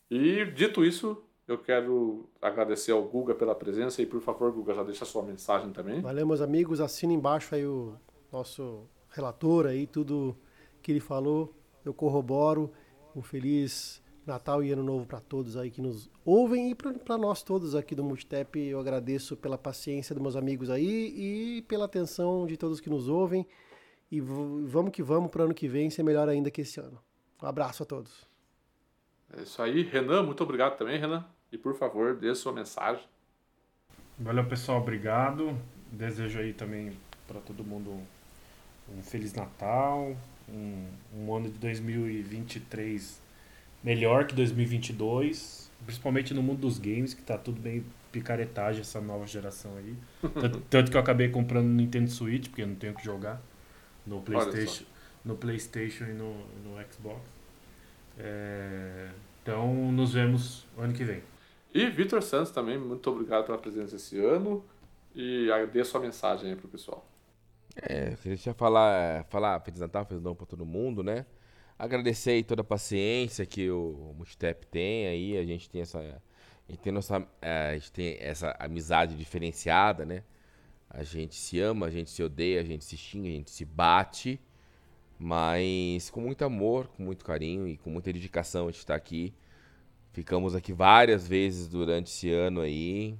E dito isso, eu quero agradecer ao Guga pela presença e por favor, Guga, já deixa a sua mensagem também. Valeu, meus amigos. Assina embaixo aí o nosso relator aí, tudo que ele falou. Eu corroboro. Um feliz Natal e Ano Novo para todos aí que nos ouvem e para nós todos aqui do Multitap. Eu agradeço pela paciência dos meus amigos aí e pela atenção de todos que nos ouvem. E vamos que vamos para o ano que vem ser melhor ainda que esse ano. Um abraço a todos. É isso aí. Renan, muito obrigado também, Renan. E por favor, dê sua mensagem. Valeu, pessoal. Obrigado. Desejo aí também para todo mundo um Feliz Natal, um, um ano de 2023 melhor que 2022, principalmente no mundo dos games, que tá tudo bem picaretagem essa nova geração aí. Tanto, tanto que eu acabei comprando no Nintendo Switch, porque eu não tenho o que jogar no PlayStation, no PlayStation e no, no Xbox. É, então, nos vemos ano que vem. E Vitor Santos também, muito obrigado pela presença esse ano. E dê a sua mensagem aí pro pessoal. É, eu queria falar, falar Feliz Natal, Feliz Ano pra todo mundo, né? Agradecer aí toda a paciência que o Multitap tem aí, a gente tem essa, a gente tem nossa, a gente tem essa amizade diferenciada, né? A gente se ama, a gente se odeia, a gente se xinga, a gente se bate, mas com muito amor, com muito carinho e com muita dedicação a gente tá aqui. Ficamos aqui várias vezes durante esse ano aí,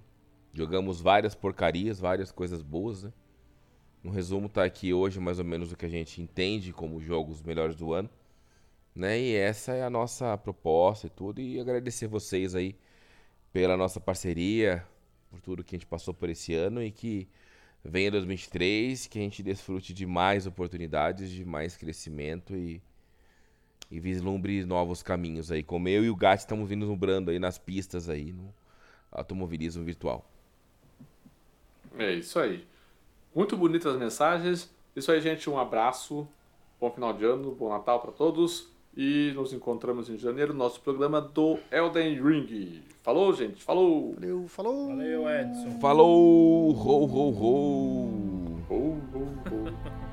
jogamos várias porcarias, várias coisas boas, né? No resumo, tá aqui hoje mais ou menos o que a gente entende como jogos melhores do ano. Né? E essa é a nossa proposta e tudo. E agradecer vocês aí pela nossa parceria, por tudo que a gente passou por esse ano e que venha 2023, que a gente desfrute de mais oportunidades, de mais crescimento e, e vislumbre novos caminhos aí. Como eu e o Gat estamos vislumbrando aí nas pistas aí no automobilismo virtual. É isso aí. Muito bonitas as mensagens. Isso aí, gente. Um abraço. Bom final de ano, bom Natal para todos. E nos encontramos em janeiro no nosso programa do Elden Ring. Falou, gente. Falou. Valeu, falou. Valeu, Edson. Falou! Ho, ho, ho! Ho, ho, ho.